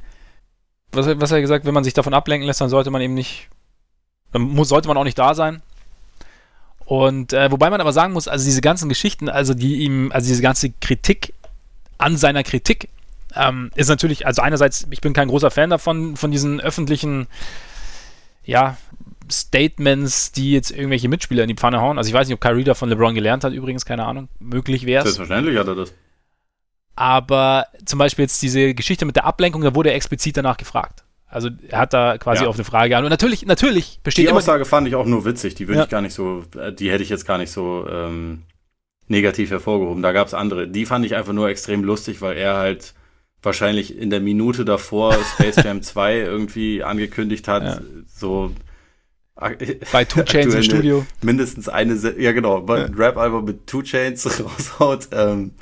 Was, was er gesagt, wenn man sich davon ablenken lässt, dann sollte man eben nicht, dann muss, sollte man auch nicht da sein. Und äh, wobei man aber sagen muss, also diese ganzen Geschichten, also die ihm, also diese ganze Kritik an seiner Kritik ähm, ist natürlich, also einerseits, ich bin kein großer Fan davon, von diesen öffentlichen, ja, Statements, die jetzt irgendwelche Mitspieler in die Pfanne hauen. Also ich weiß nicht, ob Kyrie da von LeBron gelernt hat, übrigens, keine Ahnung. Möglich wäre es. Selbstverständlich hat er das. Aber zum Beispiel jetzt diese Geschichte mit der Ablenkung, da wurde er explizit danach gefragt. Also er hat da quasi ja. auf eine Frage geantwortet. Und natürlich, natürlich besteht Die Aussage fand ich auch nur witzig. Die würde ja. ich gar nicht so, äh, die hätte ich jetzt gar nicht so ähm, negativ hervorgehoben. Da gab es andere. Die fand ich einfach nur extrem lustig, weil er halt wahrscheinlich in der Minute davor Space Jam 2 irgendwie angekündigt hat, ja. so bei Two Chains im Studio. Mindestens eine, ja genau, ja. Rap-Album mit Two Chains raushaut. Ähm,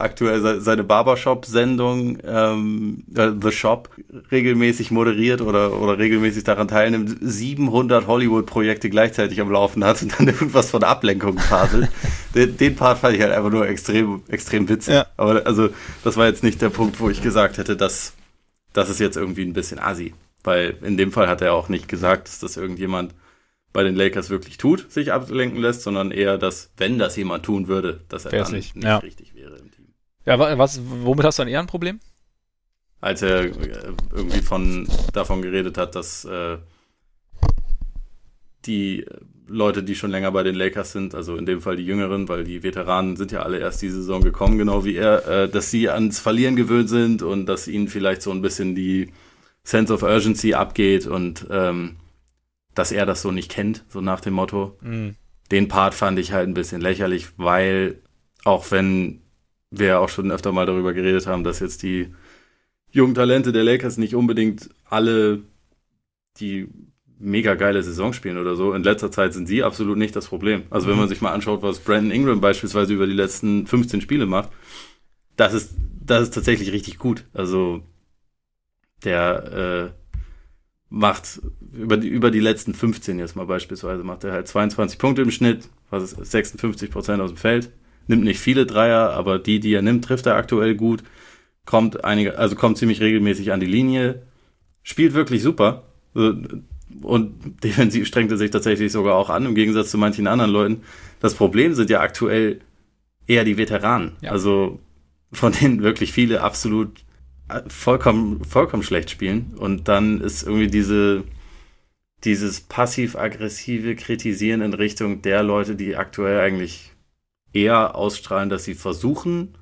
aktuell seine Barbershop-Sendung ähm, äh, The Shop regelmäßig moderiert oder, oder regelmäßig daran teilnimmt, 700 Hollywood-Projekte gleichzeitig am Laufen hat und dann irgendwas von Ablenkung faselt. den, den Part fand ich halt einfach nur extrem, extrem witzig. Ja. Aber also, das war jetzt nicht der Punkt, wo ich gesagt hätte, dass das ist jetzt irgendwie ein bisschen assi. Weil in dem Fall hat er auch nicht gesagt, dass das irgendjemand bei den Lakers wirklich tut, sich ablenken lässt, sondern eher, dass, wenn das jemand tun würde, dass er dann nicht, nicht ja. richtig wäre im Team. Ja, was, womit hast du dann eher ein Problem? Als er äh, irgendwie von, davon geredet hat, dass äh, die Leute, die schon länger bei den Lakers sind, also in dem Fall die Jüngeren, weil die Veteranen sind ja alle erst die Saison gekommen, genau wie er, äh, dass sie ans Verlieren gewöhnt sind und dass ihnen vielleicht so ein bisschen die Sense of Urgency abgeht und ähm, dass er das so nicht kennt, so nach dem Motto. Mhm. Den Part fand ich halt ein bisschen lächerlich, weil auch wenn wir auch schon öfter mal darüber geredet haben, dass jetzt die jungen Talente der Lakers nicht unbedingt alle die mega geile Saison spielen oder so. In letzter Zeit sind sie absolut nicht das Problem. Also wenn mhm. man sich mal anschaut, was Brandon Ingram beispielsweise über die letzten 15 Spiele macht, das ist, das ist tatsächlich richtig gut. Also der äh, macht über die, über die letzten 15 jetzt mal beispielsweise, macht er halt 22 Punkte im Schnitt, was ist 56 Prozent aus dem Feld, nimmt nicht viele Dreier, aber die, die er nimmt, trifft er aktuell gut, kommt einige, also kommt ziemlich regelmäßig an die Linie, spielt wirklich super. Also, und defensiv strengt er sich tatsächlich sogar auch an, im Gegensatz zu manchen anderen Leuten. Das Problem sind ja aktuell eher die Veteranen. Ja. Also von denen wirklich viele absolut äh, vollkommen, vollkommen schlecht spielen. Und dann ist irgendwie diese, dieses passiv-aggressive Kritisieren in Richtung der Leute, die aktuell eigentlich eher ausstrahlen, dass sie versuchen,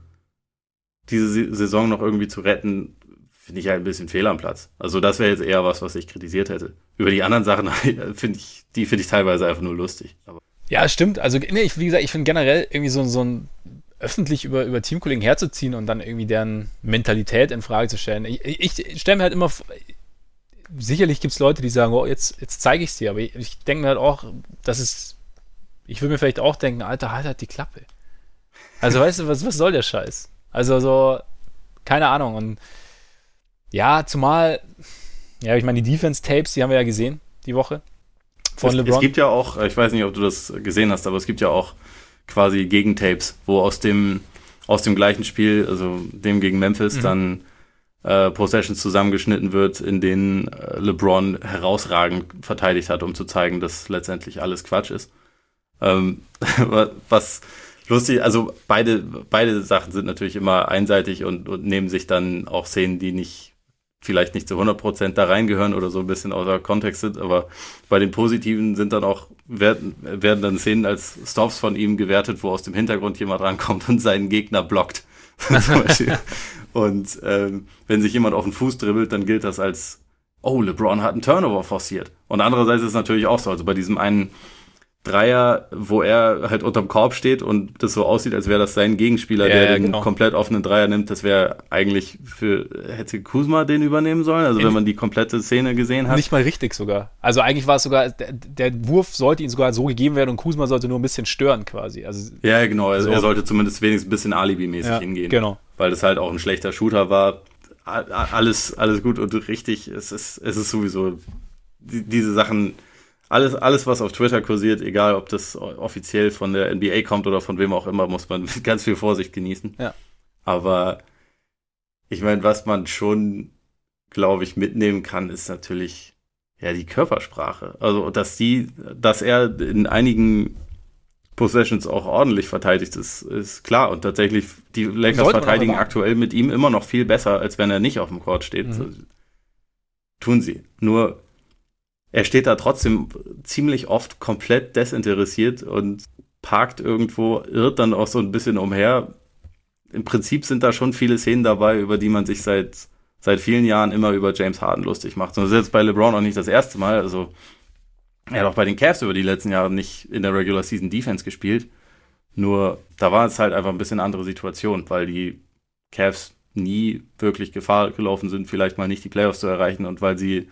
diese Saison noch irgendwie zu retten, finde ich halt ein bisschen fehl am Platz. Also das wäre jetzt eher was, was ich kritisiert hätte. Über die anderen Sachen finde ich, die finde ich teilweise einfach nur lustig. Aber ja, stimmt. Also, nee, ich, wie gesagt, ich finde generell irgendwie so, so ein öffentlich über, über Teamkollegen herzuziehen und dann irgendwie deren Mentalität in Frage zu stellen. Ich, ich stelle mir halt immer sicherlich gibt es Leute, die sagen, oh, jetzt, jetzt zeige ich es dir, aber ich, ich denke mir halt auch, das ist, ich würde mir vielleicht auch denken, Alter, halt halt die Klappe. Also weißt du, was, was soll der Scheiß? Also so, keine Ahnung. Und ja, zumal, ja, ich meine, die Defense-Tapes, die haben wir ja gesehen, die Woche von es, LeBron. Es gibt ja auch, ich weiß nicht, ob du das gesehen hast, aber es gibt ja auch quasi Gegentapes, wo aus dem, aus dem gleichen Spiel, also dem gegen Memphis, mhm. dann äh, Possessions zusammengeschnitten wird, in denen äh, LeBron herausragend verteidigt hat, um zu zeigen, dass letztendlich alles Quatsch ist. Ähm, was lustig, also beide, beide Sachen sind natürlich immer einseitig und, und nehmen sich dann auch Szenen, die nicht vielleicht nicht zu 100% da reingehören oder so ein bisschen außer Kontext sind, aber bei den Positiven sind dann auch, werden, werden dann Szenen als Stops von ihm gewertet, wo aus dem Hintergrund jemand rankommt und seinen Gegner blockt. und ähm, wenn sich jemand auf den Fuß dribbelt, dann gilt das als, oh, LeBron hat einen Turnover forciert. Und andererseits ist es natürlich auch so, also bei diesem einen Dreier, wo er halt unterm Korb steht und das so aussieht, als wäre das sein Gegenspieler, ja, der ja, den genau. komplett offenen Dreier nimmt. Das wäre eigentlich für, hätte Kuzma den übernehmen sollen, also In, wenn man die komplette Szene gesehen hat. Nicht mal richtig sogar. Also eigentlich war es sogar, der, der, Wurf sollte ihm sogar so gegeben werden und Kuzma sollte nur ein bisschen stören quasi. Also, ja, genau. Also so. Er sollte zumindest wenigstens ein bisschen Alibi-mäßig ja, hingehen. Genau. Weil das halt auch ein schlechter Shooter war. Alles, alles gut und richtig. Es ist, es ist sowieso, die, diese Sachen, alles, alles, was auf Twitter kursiert, egal ob das offiziell von der NBA kommt oder von wem auch immer, muss man mit ganz viel Vorsicht genießen. Ja. Aber ich meine, was man schon, glaube ich, mitnehmen kann, ist natürlich ja die Körpersprache. Also, dass die, dass er in einigen Possessions auch ordentlich verteidigt ist, ist klar. Und tatsächlich, die Lakers verteidigen aktuell mit ihm immer noch viel besser, als wenn er nicht auf dem Court steht. Mhm. So, tun sie. Nur er steht da trotzdem ziemlich oft komplett desinteressiert und parkt irgendwo, irrt dann auch so ein bisschen umher. Im Prinzip sind da schon viele Szenen dabei, über die man sich seit, seit vielen Jahren immer über James Harden lustig macht. Und das ist jetzt bei LeBron auch nicht das erste Mal. Also, er hat auch bei den Cavs über die letzten Jahre nicht in der Regular Season Defense gespielt. Nur da war es halt einfach ein bisschen andere Situation, weil die Cavs nie wirklich Gefahr gelaufen sind, vielleicht mal nicht die Playoffs zu erreichen und weil sie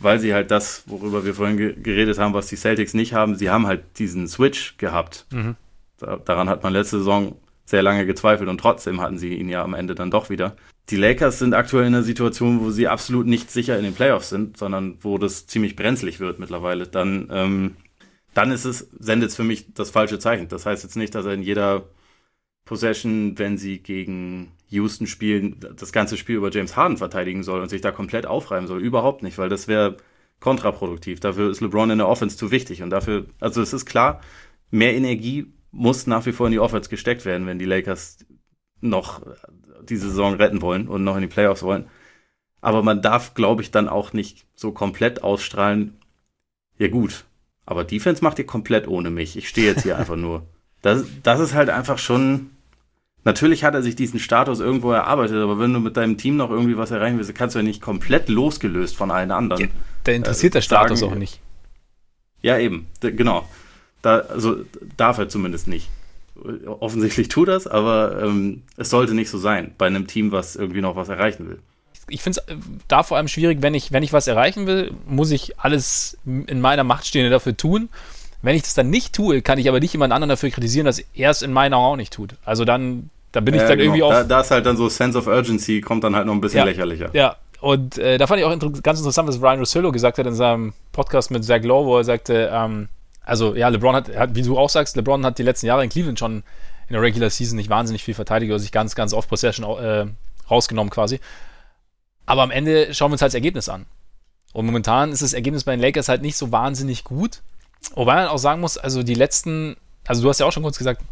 weil sie halt das, worüber wir vorhin ge geredet haben, was die Celtics nicht haben, sie haben halt diesen Switch gehabt. Mhm. Da, daran hat man letzte Saison sehr lange gezweifelt und trotzdem hatten sie ihn ja am Ende dann doch wieder. Die Lakers sind aktuell in einer Situation, wo sie absolut nicht sicher in den Playoffs sind, sondern wo das ziemlich brenzlig wird mittlerweile. Dann, ähm, dann ist es, sendet es für mich das falsche Zeichen. Das heißt jetzt nicht, dass er in jeder Possession, wenn sie gegen Houston spielen, das ganze Spiel über James Harden verteidigen soll und sich da komplett aufreiben soll. Überhaupt nicht, weil das wäre kontraproduktiv. Dafür ist LeBron in der Offense zu wichtig. Und dafür, also es ist klar, mehr Energie muss nach wie vor in die Offense gesteckt werden, wenn die Lakers noch die Saison retten wollen und noch in die Playoffs wollen. Aber man darf, glaube ich, dann auch nicht so komplett ausstrahlen. Ja gut, aber Defense macht ihr komplett ohne mich. Ich stehe jetzt hier einfach nur. Das, das ist halt einfach schon Natürlich hat er sich diesen Status irgendwo erarbeitet, aber wenn du mit deinem Team noch irgendwie was erreichen willst, kannst du ja nicht komplett losgelöst von allen anderen. Ja, der interessiert äh, der Status sagen, auch nicht. Ja, eben, genau. Da, also darf er zumindest nicht. Offensichtlich tut das, aber ähm, es sollte nicht so sein bei einem Team, was irgendwie noch was erreichen will. Ich finde es äh, da vor allem schwierig, wenn ich, wenn ich was erreichen will, muss ich alles in meiner Macht Stehende dafür tun. Wenn ich das dann nicht tue, kann ich aber nicht jemand anderen dafür kritisieren, dass er es in meinen Augen auch nicht tut. Also dann, da bin ich dann genau. irgendwie auch. Da, da ist halt dann so Sense of Urgency, kommt dann halt noch ein bisschen ja, lächerlicher. Ja, und äh, da fand ich auch inter ganz interessant, was Ryan Rossillo gesagt hat in seinem Podcast mit Zach Lowe, wo er sagte, ähm, also ja, LeBron hat, hat, wie du auch sagst, LeBron hat die letzten Jahre in Cleveland schon in der Regular Season nicht wahnsinnig viel verteidigt, oder sich ganz, ganz oft Possession äh, rausgenommen quasi. Aber am Ende schauen wir uns halt das Ergebnis an. Und momentan ist das Ergebnis bei den Lakers halt nicht so wahnsinnig gut. Wobei man auch sagen muss, also die letzten, also du hast ja auch schon kurz gesagt,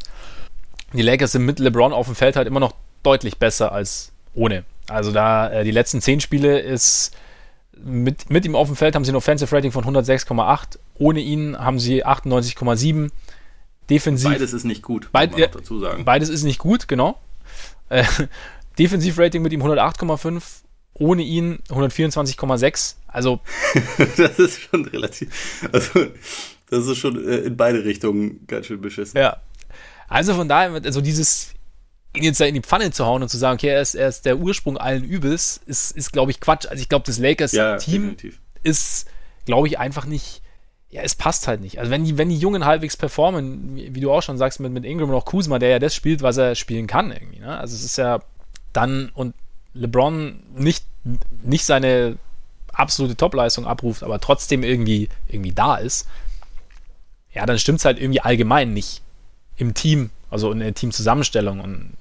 die Lakers sind mit LeBron auf dem Feld halt immer noch deutlich besser als ohne. Also da äh, die letzten zehn Spiele ist mit, mit ihm auf dem Feld haben sie ein Offensive Rating von 106,8. Ohne ihn haben sie 98,7. Defensiv. Beides ist nicht gut, beid, dazu sagen. Beides ist nicht gut, genau. Äh, Defensiv-Rating mit ihm 108,5. Ohne ihn 124,6. Also. das ist schon relativ. Also, das ist schon äh, in beide Richtungen ganz schön beschissen. Ja. Also von daher, also dieses ihn jetzt da in die Pfanne zu hauen und zu sagen, okay, er ist, er ist der Ursprung allen Übels, ist, ist glaube ich, Quatsch. Also ich glaube, das Lakers-Team ja, ist, glaube ich, einfach nicht, ja, es passt halt nicht. Also wenn die, wenn die Jungen halbwegs performen, wie, wie, du auch schon sagst, mit, mit Ingram und auch Kuzma, der ja das spielt, was er spielen kann irgendwie. Ne? Also es ist ja dann, und LeBron nicht, nicht seine absolute Topleistung abruft, aber trotzdem irgendwie, irgendwie da ist, ja, dann stimmt es halt irgendwie allgemein nicht im Team, also in der Teamzusammenstellung. Und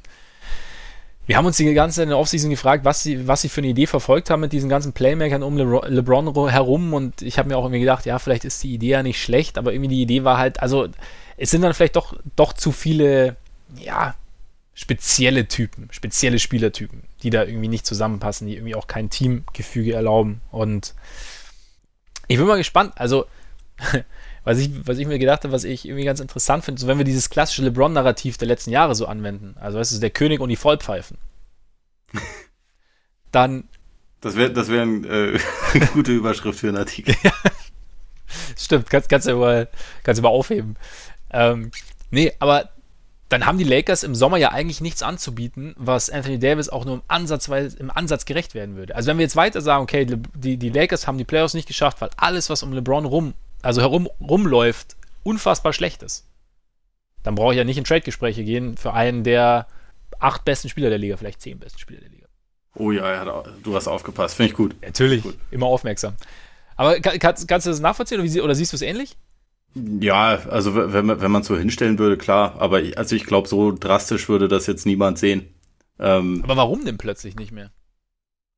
wir haben uns die ganze Zeit in der Offseason gefragt, was sie, was sie für eine Idee verfolgt haben mit diesen ganzen Playmakern um Le LeBron herum. Und ich habe mir auch irgendwie gedacht, ja, vielleicht ist die Idee ja nicht schlecht, aber irgendwie die Idee war halt, also es sind dann vielleicht doch, doch zu viele, ja, spezielle Typen, spezielle Spielertypen, die da irgendwie nicht zusammenpassen, die irgendwie auch kein Teamgefüge erlauben. Und ich bin mal gespannt. Also was ich, was ich mir gedacht habe, was ich irgendwie ganz interessant finde, so wenn wir dieses klassische LeBron-Narrativ der letzten Jahre so anwenden, also weißt du, der König und die Vollpfeifen, dann. Das wäre das wär ein, äh, eine gute Überschrift für einen Artikel. ja. Stimmt, kannst, kannst du mal, kannst du mal aufheben. Ähm, nee, aber dann haben die Lakers im Sommer ja eigentlich nichts anzubieten, was Anthony Davis auch nur im, Ansatzweise, im Ansatz gerecht werden würde. Also wenn wir jetzt weiter sagen, okay, die, die Lakers haben die Playoffs nicht geschafft, weil alles, was um LeBron rum also herum rumläuft, unfassbar schlecht ist, dann brauche ich ja nicht in Trade-Gespräche gehen für einen der acht besten Spieler der Liga, vielleicht zehn besten Spieler der Liga. Oh ja, ja du hast aufgepasst, finde ich gut. Natürlich, gut. immer aufmerksam. Aber kannst, kannst du das nachvollziehen oder, oder siehst du es ähnlich? Ja, also wenn man wenn man so hinstellen würde, klar. Aber ich, also ich glaube, so drastisch würde das jetzt niemand sehen. Ähm, aber warum denn plötzlich nicht mehr?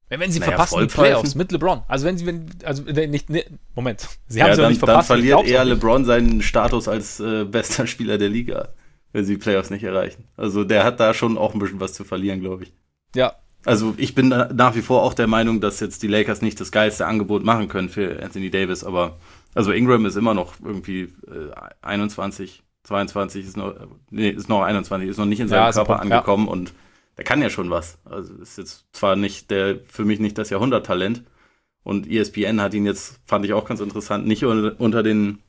Wenn, wenn sie naja, verpassen die Playoffs mit LeBron. Also wenn sie, wenn, also nicht, ne, Moment, sie haben ja, sie dann, nicht verpasst. Dann verliert eher LeBron seinen Status als äh, bester Spieler der Liga, wenn sie die Playoffs nicht erreichen. Also der hat da schon auch ein bisschen was zu verlieren, glaube ich. Ja. Also ich bin nach wie vor auch der Meinung, dass jetzt die Lakers nicht das geilste Angebot machen können für Anthony Davis, aber also Ingram ist immer noch irgendwie äh, 21, 22 ist noch, nee, ist noch 21, ist noch nicht in seinem ja, Körper angekommen ja. und der kann ja schon was. Also ist jetzt zwar nicht der, für mich nicht das Jahrhunderttalent. Und ESPN hat ihn jetzt, fand ich auch ganz interessant, nicht unter den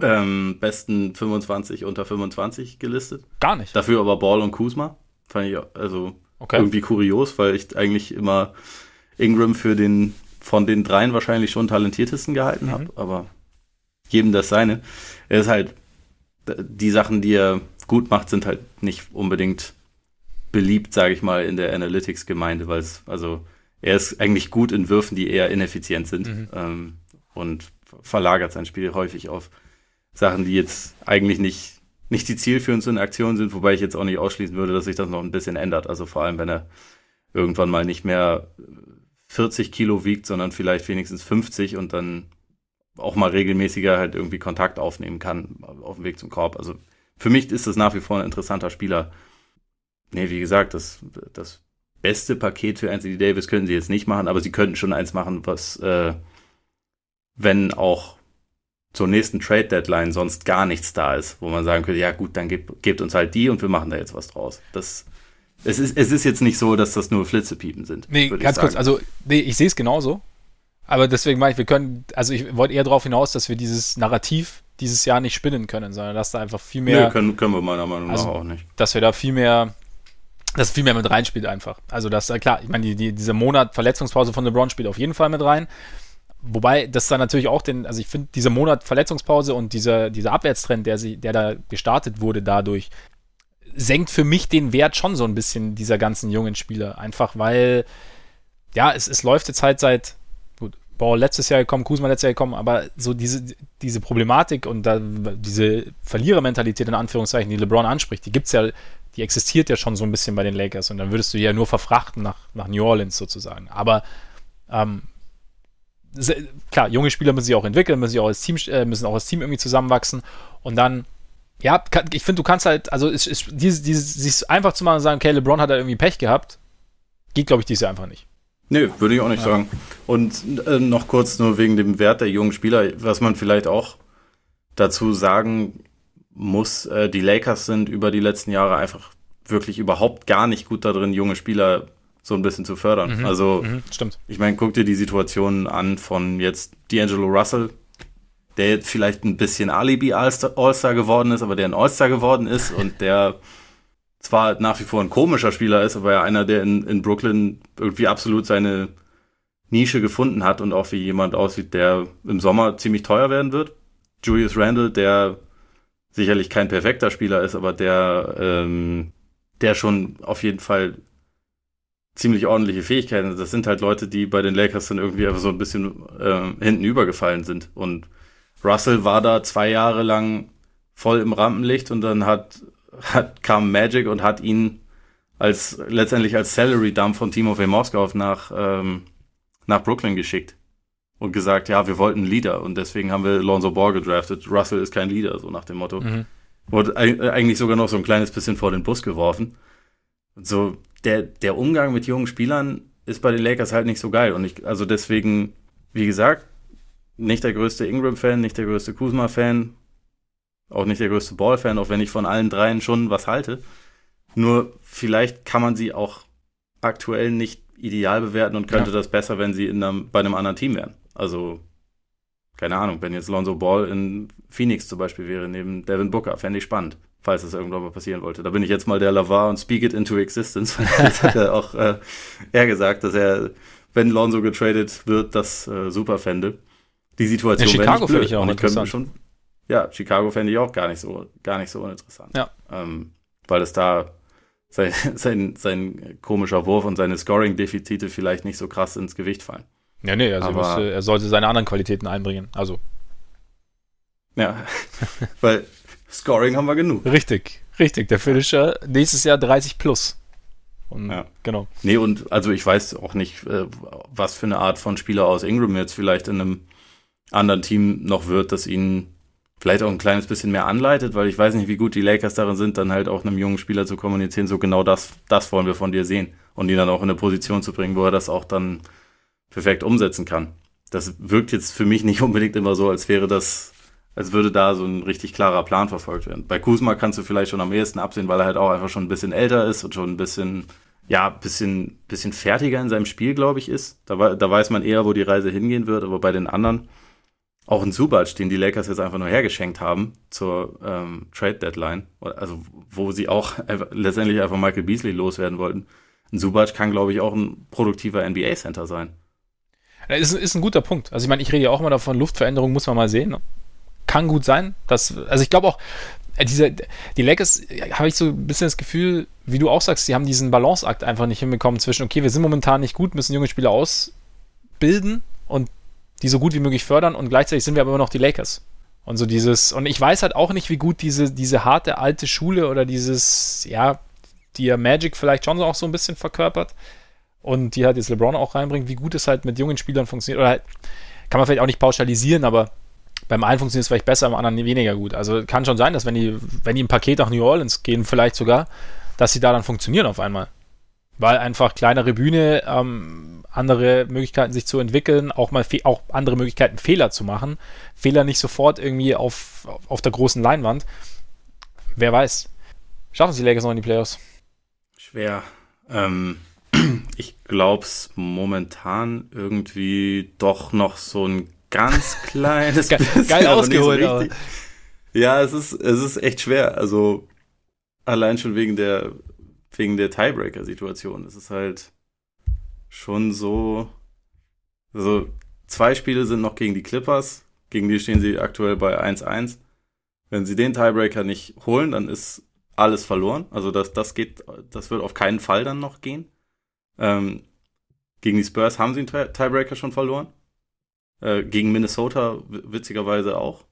ähm, besten 25 unter 25 gelistet. Gar nicht. Dafür aber Ball und Kuzma. Fand ich also okay. irgendwie kurios, weil ich eigentlich immer Ingram für den von den dreien wahrscheinlich schon talentiertesten gehalten mhm. habe, aber jedem das seine. Er ist halt, die Sachen, die er gut macht, sind halt nicht unbedingt beliebt, sage ich mal, in der Analytics-Gemeinde, weil es, also er ist eigentlich gut in Würfen, die eher ineffizient sind mhm. ähm, und verlagert sein Spiel häufig auf Sachen, die jetzt eigentlich nicht, nicht die zielführendsten Aktionen sind, wobei ich jetzt auch nicht ausschließen würde, dass sich das noch ein bisschen ändert. Also vor allem, wenn er irgendwann mal nicht mehr 40 Kilo wiegt, sondern vielleicht wenigstens 50 und dann auch mal regelmäßiger halt irgendwie Kontakt aufnehmen kann auf dem Weg zum Korb. Also für mich ist das nach wie vor ein interessanter Spieler nee, wie gesagt, das, das beste Paket für Anthony Davis können sie jetzt nicht machen, aber sie könnten schon eins machen, was, äh, wenn auch zur nächsten Trade Deadline sonst gar nichts da ist, wo man sagen könnte, ja gut, dann gebt, gebt uns halt die und wir machen da jetzt was draus. Das, es ist, es ist jetzt nicht so, dass das nur Flitzepiepen sind. Nee, ganz kurz, also nee, ich sehe es genauso. Aber deswegen meine ich, wir können, also ich wollte eher darauf hinaus, dass wir dieses Narrativ dieses Jahr nicht spinnen können, sondern dass da einfach viel mehr. Nee, können, können wir meiner Meinung nach also, auch nicht. Dass wir da viel mehr das viel mehr mit reinspielt einfach. Also das, klar, ich meine, die, die, dieser Monat Verletzungspause von LeBron spielt auf jeden Fall mit rein. Wobei das dann natürlich auch den, also ich finde, dieser Monat Verletzungspause und dieser, dieser Abwärtstrend, der, sie, der da gestartet wurde dadurch, senkt für mich den Wert schon so ein bisschen dieser ganzen jungen Spieler. Einfach weil, ja, es, es läuft jetzt halt seit, gut, Ball letztes Jahr gekommen, Kuzma letztes Jahr gekommen, aber so diese, diese Problematik und da, diese Verlierermentalität in Anführungszeichen, die LeBron anspricht, die gibt es ja die existiert ja schon so ein bisschen bei den Lakers und dann würdest du ja nur verfrachten nach, nach New Orleans sozusagen. Aber ähm, klar, junge Spieler müssen sich auch entwickeln, müssen sich auch als Team, äh, müssen auch als Team irgendwie zusammenwachsen und dann ja, ich finde, du kannst halt, also es ist dieses, dieses, sich einfach zu machen und sagen, okay, LeBron hat da irgendwie Pech gehabt, geht, glaube ich, dieses Jahr einfach nicht. Nö, würde ich auch nicht ja. sagen. Und äh, noch kurz nur wegen dem Wert der jungen Spieler, was man vielleicht auch dazu sagen muss, äh, die Lakers sind über die letzten Jahre einfach wirklich überhaupt gar nicht gut darin, junge Spieler so ein bisschen zu fördern. Mhm, also, mhm, stimmt. ich meine, guck dir die Situation an von jetzt D'Angelo Russell, der jetzt vielleicht ein bisschen Alibi All-Star geworden ist, aber der ein All-Star geworden ist und der zwar nach wie vor ein komischer Spieler ist, aber ja einer, der in, in Brooklyn irgendwie absolut seine Nische gefunden hat und auch wie jemand aussieht, der im Sommer ziemlich teuer werden wird. Julius Randle, der sicherlich kein perfekter Spieler ist, aber der, ähm, der schon auf jeden Fall ziemlich ordentliche Fähigkeiten. Das sind halt Leute, die bei den Lakers dann irgendwie einfach so ein bisschen äh, hinten übergefallen sind. Und Russell war da zwei Jahre lang voll im Rampenlicht und dann hat, hat kam Magic und hat ihn als letztendlich als Salary Dump von Timofey Moskov nach ähm, nach Brooklyn geschickt und gesagt, ja, wir wollten einen Leader und deswegen haben wir Lonzo Ball gedraftet. Russell ist kein Leader, so nach dem Motto. Mhm. Wurde eigentlich sogar noch so ein kleines bisschen vor den Bus geworfen. Und so, der, der Umgang mit jungen Spielern ist bei den Lakers halt nicht so geil. Und ich, also deswegen, wie gesagt, nicht der größte Ingram-Fan, nicht der größte Kuzma-Fan, auch nicht der größte Ball-Fan, auch wenn ich von allen dreien schon was halte. Nur vielleicht kann man sie auch aktuell nicht ideal bewerten und könnte ja. das besser, wenn sie in einem, bei einem anderen Team wären. Also, keine Ahnung, wenn jetzt Lonzo Ball in Phoenix zum Beispiel wäre, neben Devin Booker, fände ich spannend, falls das irgendwann mal passieren wollte. Da bin ich jetzt mal der Lavar und speak it into existence. das hat er auch äh, er gesagt, dass er, wenn Lonzo getradet wird, das äh, super fände. Die Situation ja, Chicago finde ich auch interessant. Schon, ja, Chicago fände ich auch gar nicht so, gar nicht so uninteressant. Ja. Ähm, weil es da sein, sein, sein komischer Wurf und seine Scoring-Defizite vielleicht nicht so krass ins Gewicht fallen. Ja, nee, also Aber, müsste, er sollte seine anderen Qualitäten einbringen. Also. Ja, weil Scoring haben wir genug. Richtig, richtig. Der Finisher nächstes Jahr 30 plus. Und, ja. Genau. Nee, und also ich weiß auch nicht, äh, was für eine Art von Spieler aus Ingram jetzt vielleicht in einem anderen Team noch wird, das ihn vielleicht auch ein kleines bisschen mehr anleitet, weil ich weiß nicht, wie gut die Lakers darin sind, dann halt auch einem jungen Spieler zu kommunizieren, so genau das, das wollen wir von dir sehen und ihn dann auch in eine Position zu bringen, wo er das auch dann perfekt umsetzen kann. Das wirkt jetzt für mich nicht unbedingt immer so, als wäre das, als würde da so ein richtig klarer Plan verfolgt werden. Bei Kuzma kannst du vielleicht schon am ehesten absehen, weil er halt auch einfach schon ein bisschen älter ist und schon ein bisschen, ja, bisschen, bisschen fertiger in seinem Spiel, glaube ich, ist. Da, da weiß man eher, wo die Reise hingehen wird, aber bei den anderen, auch ein Subac, den die Lakers jetzt einfach nur hergeschenkt haben zur ähm, Trade Deadline, also wo sie auch einfach, letztendlich einfach Michael Beasley loswerden wollten. Ein Subac kann, glaube ich, auch ein produktiver NBA-Center sein. Ist, ist ein guter Punkt. Also ich meine, ich rede ja auch immer davon, Luftveränderung muss man mal sehen. Kann gut sein. Dass, also ich glaube auch, äh, diese, die Lakers, äh, habe ich so ein bisschen das Gefühl, wie du auch sagst, die haben diesen Balanceakt einfach nicht hinbekommen zwischen, okay, wir sind momentan nicht gut, müssen junge Spieler ausbilden und die so gut wie möglich fördern und gleichzeitig sind wir aber immer noch die Lakers. Und so dieses, und ich weiß halt auch nicht, wie gut diese, diese harte alte Schule oder dieses, ja, die Magic vielleicht schon auch so ein bisschen verkörpert und die halt jetzt LeBron auch reinbringt, wie gut es halt mit jungen Spielern funktioniert. Oder halt, kann man vielleicht auch nicht pauschalisieren, aber beim einen funktioniert es vielleicht besser, beim anderen weniger gut. Also kann schon sein, dass wenn die, wenn die im Paket nach New Orleans gehen, vielleicht sogar, dass sie da dann funktionieren auf einmal. Weil einfach kleinere Bühne, ähm, andere Möglichkeiten sich zu entwickeln, auch mal auch andere Möglichkeiten Fehler zu machen. Fehler nicht sofort irgendwie auf, auf der großen Leinwand. Wer weiß. Schaffen sie Lakers noch in die Playoffs? Schwer. Ähm, ich glaube es momentan irgendwie doch noch so ein ganz kleines Ge bisschen. Geil ausgeholt. So ja, es ist, es ist echt schwer. Also allein schon wegen der, wegen der Tiebreaker-Situation. Es ist halt schon so. Also zwei Spiele sind noch gegen die Clippers. Gegen die stehen sie aktuell bei 1-1. Wenn sie den Tiebreaker nicht holen, dann ist alles verloren. Also das, das geht, das wird auf keinen Fall dann noch gehen. Ähm, gegen die Spurs haben sie einen Tiebreaker schon verloren. Äh, gegen Minnesota witzigerweise auch.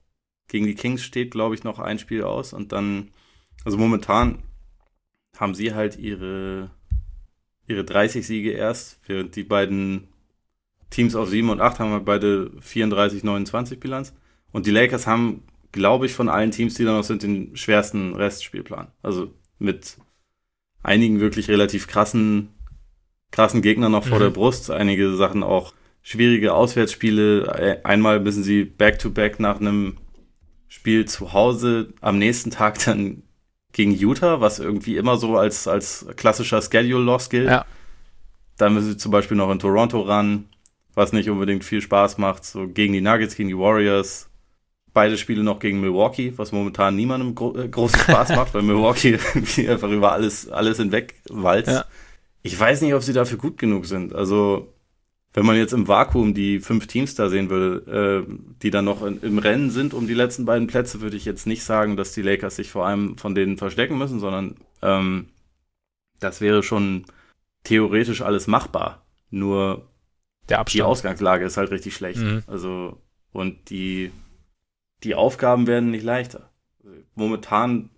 Gegen die Kings steht, glaube ich, noch ein Spiel aus. Und dann, also momentan haben sie halt ihre, ihre 30 Siege erst, während die beiden Teams auf 7 und 8 haben wir beide 34, 29 Bilanz. Und die Lakers haben, glaube ich, von allen Teams, die da noch sind, den schwersten Restspielplan. Also mit einigen wirklich relativ krassen, krassen Gegnern noch vor mhm. der Brust. Einige Sachen auch schwierige Auswärtsspiele. Einmal müssen sie back-to-back -back nach einem Spiel zu Hause am nächsten Tag dann gegen Utah, was irgendwie immer so als, als klassischer Schedule-Loss gilt. Ja. Dann müssen sie zum Beispiel noch in Toronto ran, was nicht unbedingt viel Spaß macht. So gegen die Nuggets, gegen die Warriors. Beide Spiele noch gegen Milwaukee, was momentan niemandem gro äh, großen Spaß macht, weil Milwaukee einfach über alles, alles hinweg walzt. Ja. Ich weiß nicht, ob sie dafür gut genug sind. Also wenn man jetzt im Vakuum die fünf Teams da sehen würde, äh, die dann noch in, im Rennen sind um die letzten beiden Plätze, würde ich jetzt nicht sagen, dass die Lakers sich vor allem von denen verstecken müssen, sondern ähm, das wäre schon theoretisch alles machbar. Nur die Ausgangslage ist halt richtig schlecht. Mhm. Also, und die, die Aufgaben werden nicht leichter. Momentan,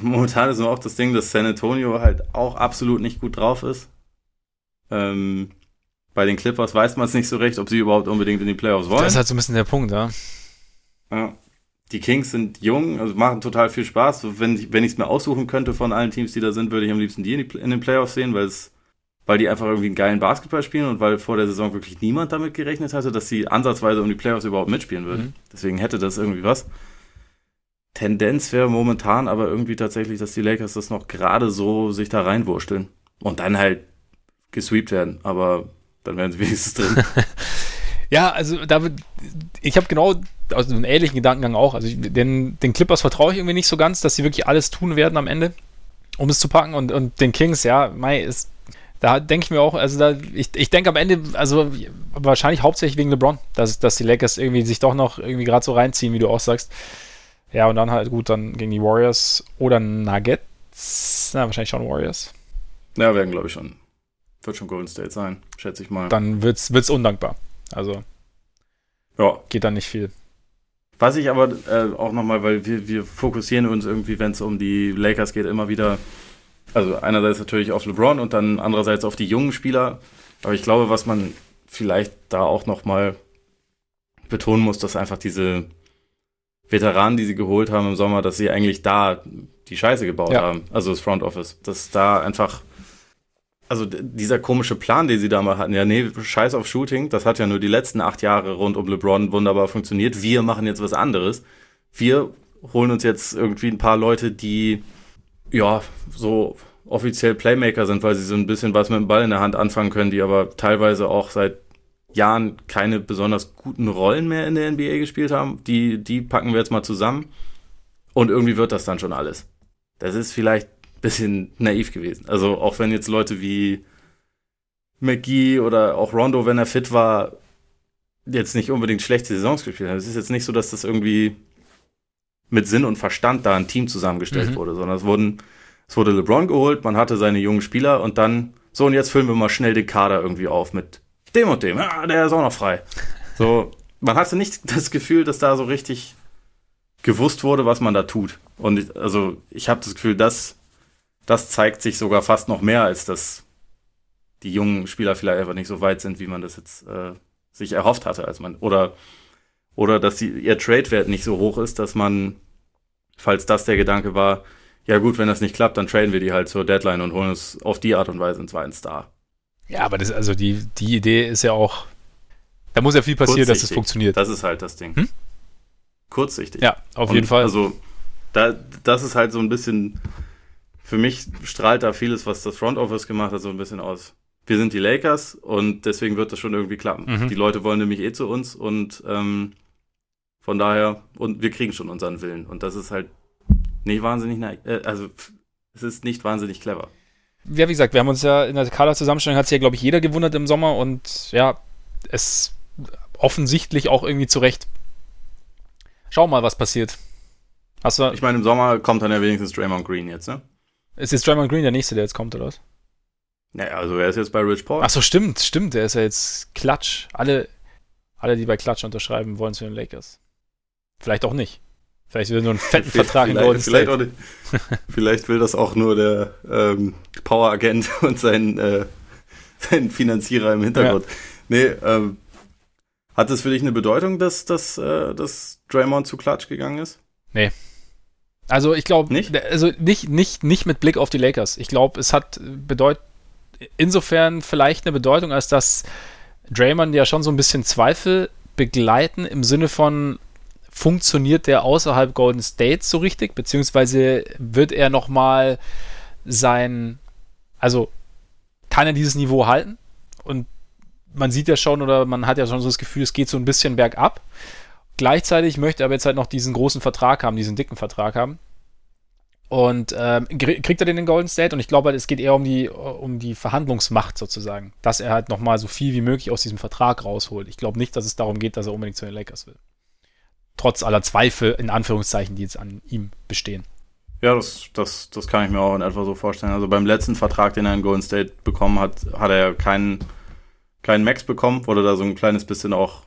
momentan ist nur auch das Ding, dass San Antonio halt auch absolut nicht gut drauf ist. Ähm, bei den Clippers weiß man es nicht so recht, ob sie überhaupt unbedingt in die Playoffs wollen. Das ist halt so ein bisschen der Punkt, ja. Ja. Die Kings sind jung, also machen total viel Spaß. Wenn ich es mir aussuchen könnte von allen Teams, die da sind, würde ich am liebsten die in, die, in den Playoffs sehen, weil es weil die einfach irgendwie einen geilen Basketball spielen und weil vor der Saison wirklich niemand damit gerechnet hatte, dass sie ansatzweise um die Playoffs überhaupt mitspielen würden. Mhm. Deswegen hätte das irgendwie was. Tendenz wäre momentan aber irgendwie tatsächlich, dass die Lakers das noch gerade so sich da reinwursteln und dann halt gesweept werden. Aber dann wären sie wenigstens drin. ja, also da ich habe genau also einen ähnlichen Gedankengang auch. Also ich, den, den Clippers vertraue ich irgendwie nicht so ganz, dass sie wirklich alles tun werden am Ende, um es zu packen. Und, und den Kings, ja, Mai ist, da denke ich mir auch, also da, ich, ich denke am Ende, also wahrscheinlich hauptsächlich wegen LeBron, dass, dass die Lakers irgendwie sich doch noch irgendwie gerade so reinziehen, wie du auch sagst. Ja, und dann halt gut, dann gegen die Warriors oder Nuggets. Na, wahrscheinlich schon Warriors. Ja, werden, glaube ich, schon wird schon Golden State sein, schätze ich mal. Dann wird's, wird's undankbar. Also ja. geht da nicht viel. Was ich aber äh, auch nochmal, weil wir, wir fokussieren uns irgendwie, wenn es um die Lakers geht, immer wieder, also einerseits natürlich auf LeBron und dann andererseits auf die jungen Spieler. Aber ich glaube, was man vielleicht da auch nochmal betonen muss, dass einfach diese Veteranen, die sie geholt haben im Sommer, dass sie eigentlich da die Scheiße gebaut ja. haben, also das Front Office, dass da einfach also dieser komische Plan, den sie da mal hatten, ja, nee, scheiß auf Shooting, das hat ja nur die letzten acht Jahre rund um LeBron wunderbar funktioniert. Wir machen jetzt was anderes. Wir holen uns jetzt irgendwie ein paar Leute, die ja so offiziell Playmaker sind, weil sie so ein bisschen was mit dem Ball in der Hand anfangen können, die aber teilweise auch seit Jahren keine besonders guten Rollen mehr in der NBA gespielt haben. Die, die packen wir jetzt mal zusammen und irgendwie wird das dann schon alles. Das ist vielleicht bisschen naiv gewesen. Also auch wenn jetzt Leute wie McGee oder auch Rondo, wenn er fit war, jetzt nicht unbedingt schlechte Saisons gespielt haben. Es ist jetzt nicht so, dass das irgendwie mit Sinn und Verstand da ein Team zusammengestellt mhm. wurde, sondern es wurden, es wurde LeBron geholt, man hatte seine jungen Spieler und dann, so und jetzt füllen wir mal schnell den Kader irgendwie auf mit dem und dem. Ja, der ist auch noch frei. So, man hatte nicht das Gefühl, dass da so richtig gewusst wurde, was man da tut. Und ich, also ich habe das Gefühl, dass das zeigt sich sogar fast noch mehr, als dass die jungen Spieler vielleicht einfach nicht so weit sind, wie man das jetzt äh, sich erhofft hatte, als man oder oder dass die, ihr Trade-Wert nicht so hoch ist, dass man, falls das der Gedanke war, ja gut, wenn das nicht klappt, dann traden wir die halt zur Deadline und holen es auf die Art und Weise einen zweiten Star. Ja, aber das, also die, die Idee ist ja auch, da muss ja viel passieren, dass das funktioniert. Das ist halt das Ding. Hm? Kurzsichtig. Ja, auf und jeden Fall. Also, da, das ist halt so ein bisschen für mich strahlt da vieles, was das Front Office gemacht hat, so ein bisschen aus. Wir sind die Lakers und deswegen wird das schon irgendwie klappen. Mhm. Die Leute wollen nämlich eh zu uns und ähm, von daher, und wir kriegen schon unseren Willen. Und das ist halt nicht wahnsinnig, äh, also es ist nicht wahnsinnig clever. Ja, wie gesagt, wir haben uns ja in der Kader-Zusammenstellung hat sich ja, glaube ich, jeder gewundert im Sommer und ja, es offensichtlich auch irgendwie zurecht. Schau mal, was passiert. Hast du ich meine, im Sommer kommt dann ja wenigstens Draymond Green jetzt, ne? Ist jetzt Draymond Green der nächste, der jetzt kommt, oder was? Naja, also er ist jetzt bei Rich Paul. Achso, stimmt, stimmt. Der ist ja jetzt Klatsch. Alle, alle, die bei Klatsch unterschreiben, wollen zu den Lakers. Vielleicht auch nicht. Vielleicht will er nur einen fetten Vertrag in Golden vielleicht State. vielleicht will das auch nur der ähm, Power-Agent und sein, äh, sein Finanzierer im Hintergrund. Ja. nee, ähm, hat es für dich eine Bedeutung, dass, dass, äh, dass Draymond zu Klatsch gegangen ist? Nee. Also ich glaube, nicht? also nicht, nicht, nicht mit Blick auf die Lakers. Ich glaube, es hat bedeut insofern vielleicht eine Bedeutung, als dass Draymond ja schon so ein bisschen Zweifel begleiten im Sinne von funktioniert der außerhalb Golden State so richtig, beziehungsweise wird er nochmal sein, also kann er dieses Niveau halten? Und man sieht ja schon oder man hat ja schon so das Gefühl, es geht so ein bisschen bergab. Gleichzeitig möchte er aber jetzt halt noch diesen großen Vertrag haben, diesen dicken Vertrag haben. Und ähm, kriegt er den in Golden State? Und ich glaube halt, es geht eher um die, um die Verhandlungsmacht sozusagen, dass er halt nochmal so viel wie möglich aus diesem Vertrag rausholt. Ich glaube nicht, dass es darum geht, dass er unbedingt zu den Lakers will. Trotz aller Zweifel, in Anführungszeichen, die jetzt an ihm bestehen. Ja, das, das, das kann ich mir auch in etwa so vorstellen. Also beim letzten Vertrag, den er in Golden State bekommen hat, hat er keinen, keinen Max bekommen, wurde da so ein kleines bisschen auch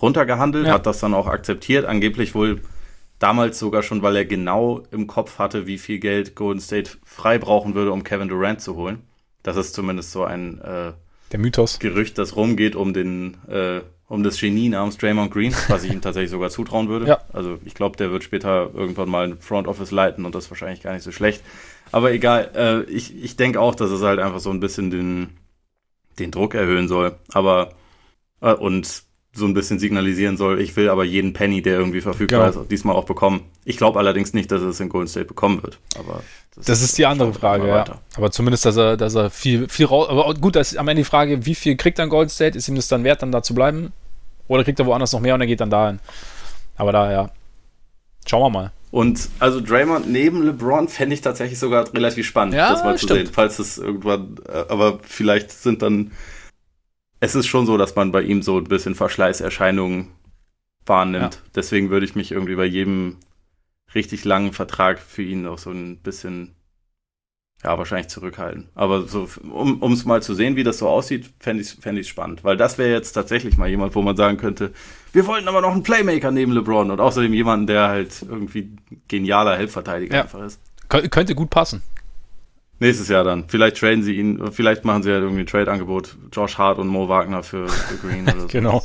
runtergehandelt, ja. hat das dann auch akzeptiert. Angeblich wohl damals sogar schon, weil er genau im Kopf hatte, wie viel Geld Golden State frei brauchen würde, um Kevin Durant zu holen. Das ist zumindest so ein äh, der Mythos. Gerücht, das rumgeht um den äh, um das Genie namens Draymond Green, was ich ihm tatsächlich sogar zutrauen würde. Ja. Also ich glaube, der wird später irgendwann mal ein Front Office leiten und das ist wahrscheinlich gar nicht so schlecht. Aber egal, äh, ich, ich denke auch, dass es halt einfach so ein bisschen den, den Druck erhöhen soll. Aber äh, und so ein bisschen signalisieren soll, ich will aber jeden Penny, der irgendwie verfügbar genau. ist, diesmal auch bekommen. Ich glaube allerdings nicht, dass er es in Golden State bekommen wird. Aber das, das ist die andere Frage, ja. Aber zumindest, dass er, dass er viel, viel raus. Aber gut, das ist am Ende die Frage, wie viel kriegt er in Golden State? Ist ihm das dann wert, dann da zu bleiben? Oder kriegt er woanders noch mehr und er geht dann dahin? Aber da, ja. Schauen wir mal. Und also Draymond neben LeBron fände ich tatsächlich sogar relativ spannend, ja, das mal stimmt. zu sehen, falls es irgendwann, äh, aber vielleicht sind dann es ist schon so, dass man bei ihm so ein bisschen Verschleißerscheinungen wahrnimmt. Ja. Deswegen würde ich mich irgendwie bei jedem richtig langen Vertrag für ihn auch so ein bisschen, ja, wahrscheinlich zurückhalten. Aber so, um es mal zu sehen, wie das so aussieht, fände ich es fänd spannend. Weil das wäre jetzt tatsächlich mal jemand, wo man sagen könnte, wir wollten aber noch einen Playmaker neben LeBron und außerdem jemanden, der halt irgendwie genialer Helpverteidiger ja. einfach ist. Kön könnte gut passen. Nächstes Jahr dann. Vielleicht traden sie ihn, vielleicht machen sie halt irgendwie ein Trade-Angebot. Josh Hart und Mo Wagner für, für Green oder so. genau.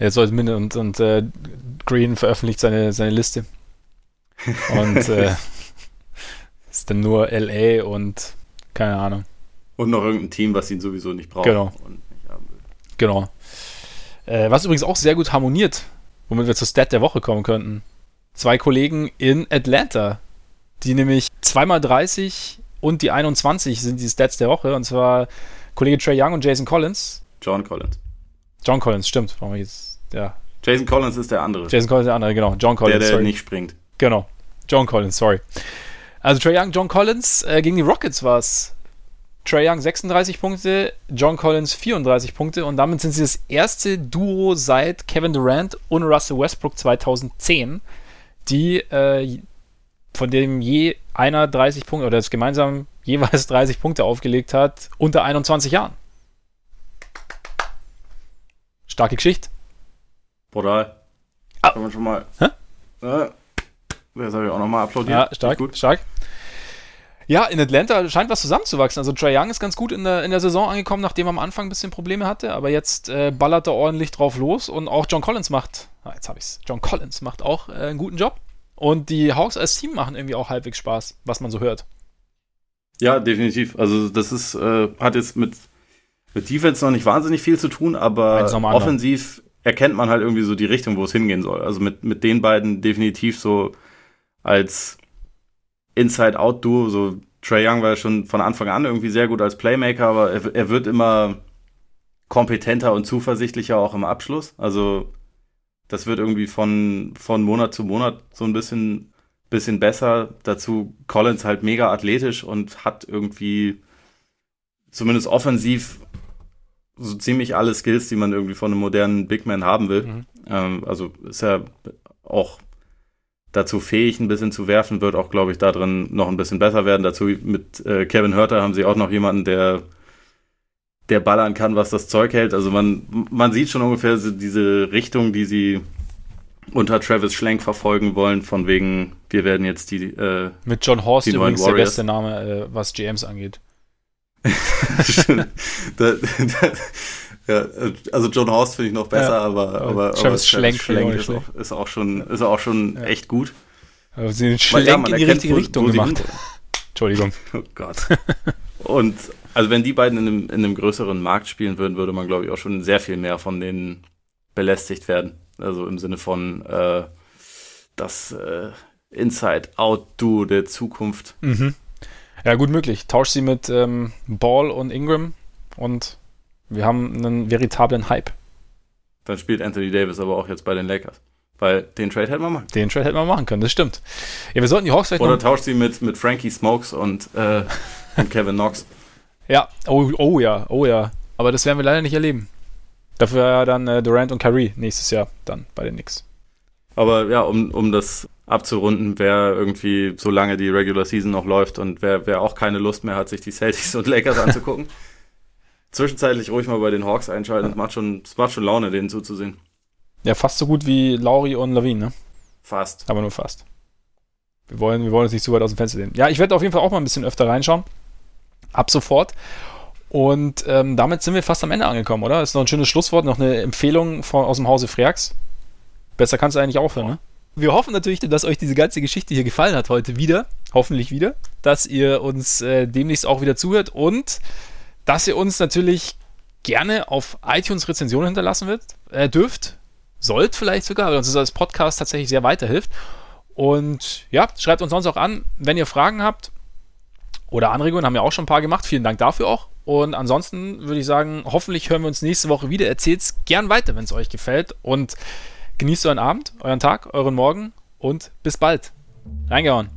Sollte Minde und, und äh, Green veröffentlicht seine, seine Liste. Und äh, ist dann nur LA und keine Ahnung. Und noch irgendein Team, was ihn sowieso nicht braucht. Genau. Genau. Äh, was übrigens auch sehr gut harmoniert, womit wir zur Stat der Woche kommen könnten. Zwei Kollegen in Atlanta, die nämlich zweimal 30 und die 21 sind die Stats der Woche. Und zwar Kollege Trey Young und Jason Collins. John Collins. John Collins, stimmt. Warum jetzt, ja. Jason Collins ist der andere. Jason Collins ist der andere, genau. John Collins. Der, der sorry. nicht springt. Genau. John Collins, sorry. Also Trey Young, John Collins, äh, gegen die Rockets war es. Trey Young 36 Punkte, John Collins 34 Punkte und damit sind sie das erste Duo seit Kevin Durant und Russell Westbrook 2010, die äh, von dem je einer 30 Punkte oder das gemeinsam jeweils 30 Punkte aufgelegt hat, unter 21 Jahren. Starke Geschichte. Brutal. Ah. Kann man schon mal. Hä? Äh, das habe ich auch nochmal applaudiert. Ja, stark, gut. stark. Ja, in Atlanta scheint was zusammenzuwachsen. Also Trae Young ist ganz gut in der, in der Saison angekommen, nachdem er am Anfang ein bisschen Probleme hatte, aber jetzt äh, ballert er ordentlich drauf los und auch John Collins macht, ah, jetzt habe ich's. John Collins macht auch äh, einen guten Job. Und die Hawks als Team machen irgendwie auch halbwegs Spaß, was man so hört. Ja, definitiv. Also das ist, äh, hat jetzt mit, mit Defense noch nicht wahnsinnig viel zu tun, aber offensiv erkennt man halt irgendwie so die Richtung, wo es hingehen soll. Also mit, mit den beiden definitiv so als Inside-Out-Duo, so Trey Young war ja schon von Anfang an irgendwie sehr gut als Playmaker, aber er, er wird immer kompetenter und zuversichtlicher auch im Abschluss. Also das wird irgendwie von, von Monat zu Monat so ein bisschen, bisschen besser. Dazu Collins halt mega athletisch und hat irgendwie zumindest offensiv so ziemlich alle Skills, die man irgendwie von einem modernen Big Man haben will. Mhm. Ähm, also ist er auch dazu fähig, ein bisschen zu werfen, wird auch, glaube ich, da drin noch ein bisschen besser werden. Dazu mit äh, Kevin Hörter haben sie auch noch jemanden, der der ballern kann, was das Zeug hält. Also man, man sieht schon ungefähr diese Richtung, die sie unter Travis Schlenk verfolgen wollen, von wegen, wir werden jetzt die. Äh, Mit John Horst übrigens der beste Name, äh, was GMs angeht. da, da, Ja, also John Horst finde ich noch besser, ja, aber, aber, Travis aber Schlenk, Schlenk ist, auch, ist, auch, schon, ist auch schon ja. echt gut. Also sie den Schlenk ja, in die richtige Richtung gemacht. Entschuldigung. Oh Gott. Und also wenn die beiden in einem, in einem größeren Markt spielen würden, würde man, glaube ich, auch schon sehr viel mehr von denen belästigt werden. Also im Sinne von äh, das äh, Inside-Out-Duo der Zukunft. Mhm. Ja, gut möglich. Tausch sie mit ähm, Ball und Ingram und wir haben einen veritablen Hype. Dann spielt Anthony Davis aber auch jetzt bei den Lakers. Weil den Trade hätten wir machen Den Trade hätten wir machen können, das stimmt. Ja, wir sollten die Hawks vielleicht Oder tauscht sie mit, mit Frankie Smokes und, äh, und Kevin Knox. Ja, oh, oh ja, oh ja. Aber das werden wir leider nicht erleben. Dafür ja dann äh, Durant und Kyrie nächstes Jahr dann bei den Knicks. Aber ja, um, um das abzurunden, wer irgendwie, solange die Regular Season noch läuft und wer, wer auch keine Lust mehr hat, sich die Celtics und Lakers anzugucken, zwischenzeitlich ruhig mal bei den Hawks einschalten. Es macht schon, es macht schon Laune, denen zuzusehen. Ja, fast so gut wie Lauri und Lawine, ne? Fast. Aber nur fast. Wir wollen, wir wollen uns nicht zu weit aus dem Fenster nehmen. Ja, ich werde auf jeden Fall auch mal ein bisschen öfter reinschauen. Ab sofort. Und ähm, damit sind wir fast am Ende angekommen, oder? Ist noch ein schönes Schlusswort, noch eine Empfehlung von, aus dem Hause Freaks. Besser kannst du eigentlich aufhören, ne? Wir hoffen natürlich, dass euch diese ganze Geschichte hier gefallen hat heute wieder. Hoffentlich wieder. Dass ihr uns äh, demnächst auch wieder zuhört und dass ihr uns natürlich gerne auf iTunes Rezensionen hinterlassen wird, äh, dürft. Sollt vielleicht sogar, weil uns das als Podcast tatsächlich sehr weiterhilft. Und ja, schreibt uns sonst auch an, wenn ihr Fragen habt oder Anregungen, haben wir auch schon ein paar gemacht. Vielen Dank dafür auch. Und ansonsten würde ich sagen, hoffentlich hören wir uns nächste Woche wieder. Erzählt es gern weiter, wenn es euch gefällt. Und genießt euren Abend, euren Tag, euren Morgen und bis bald. Reingehauen.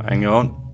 Reingehauen.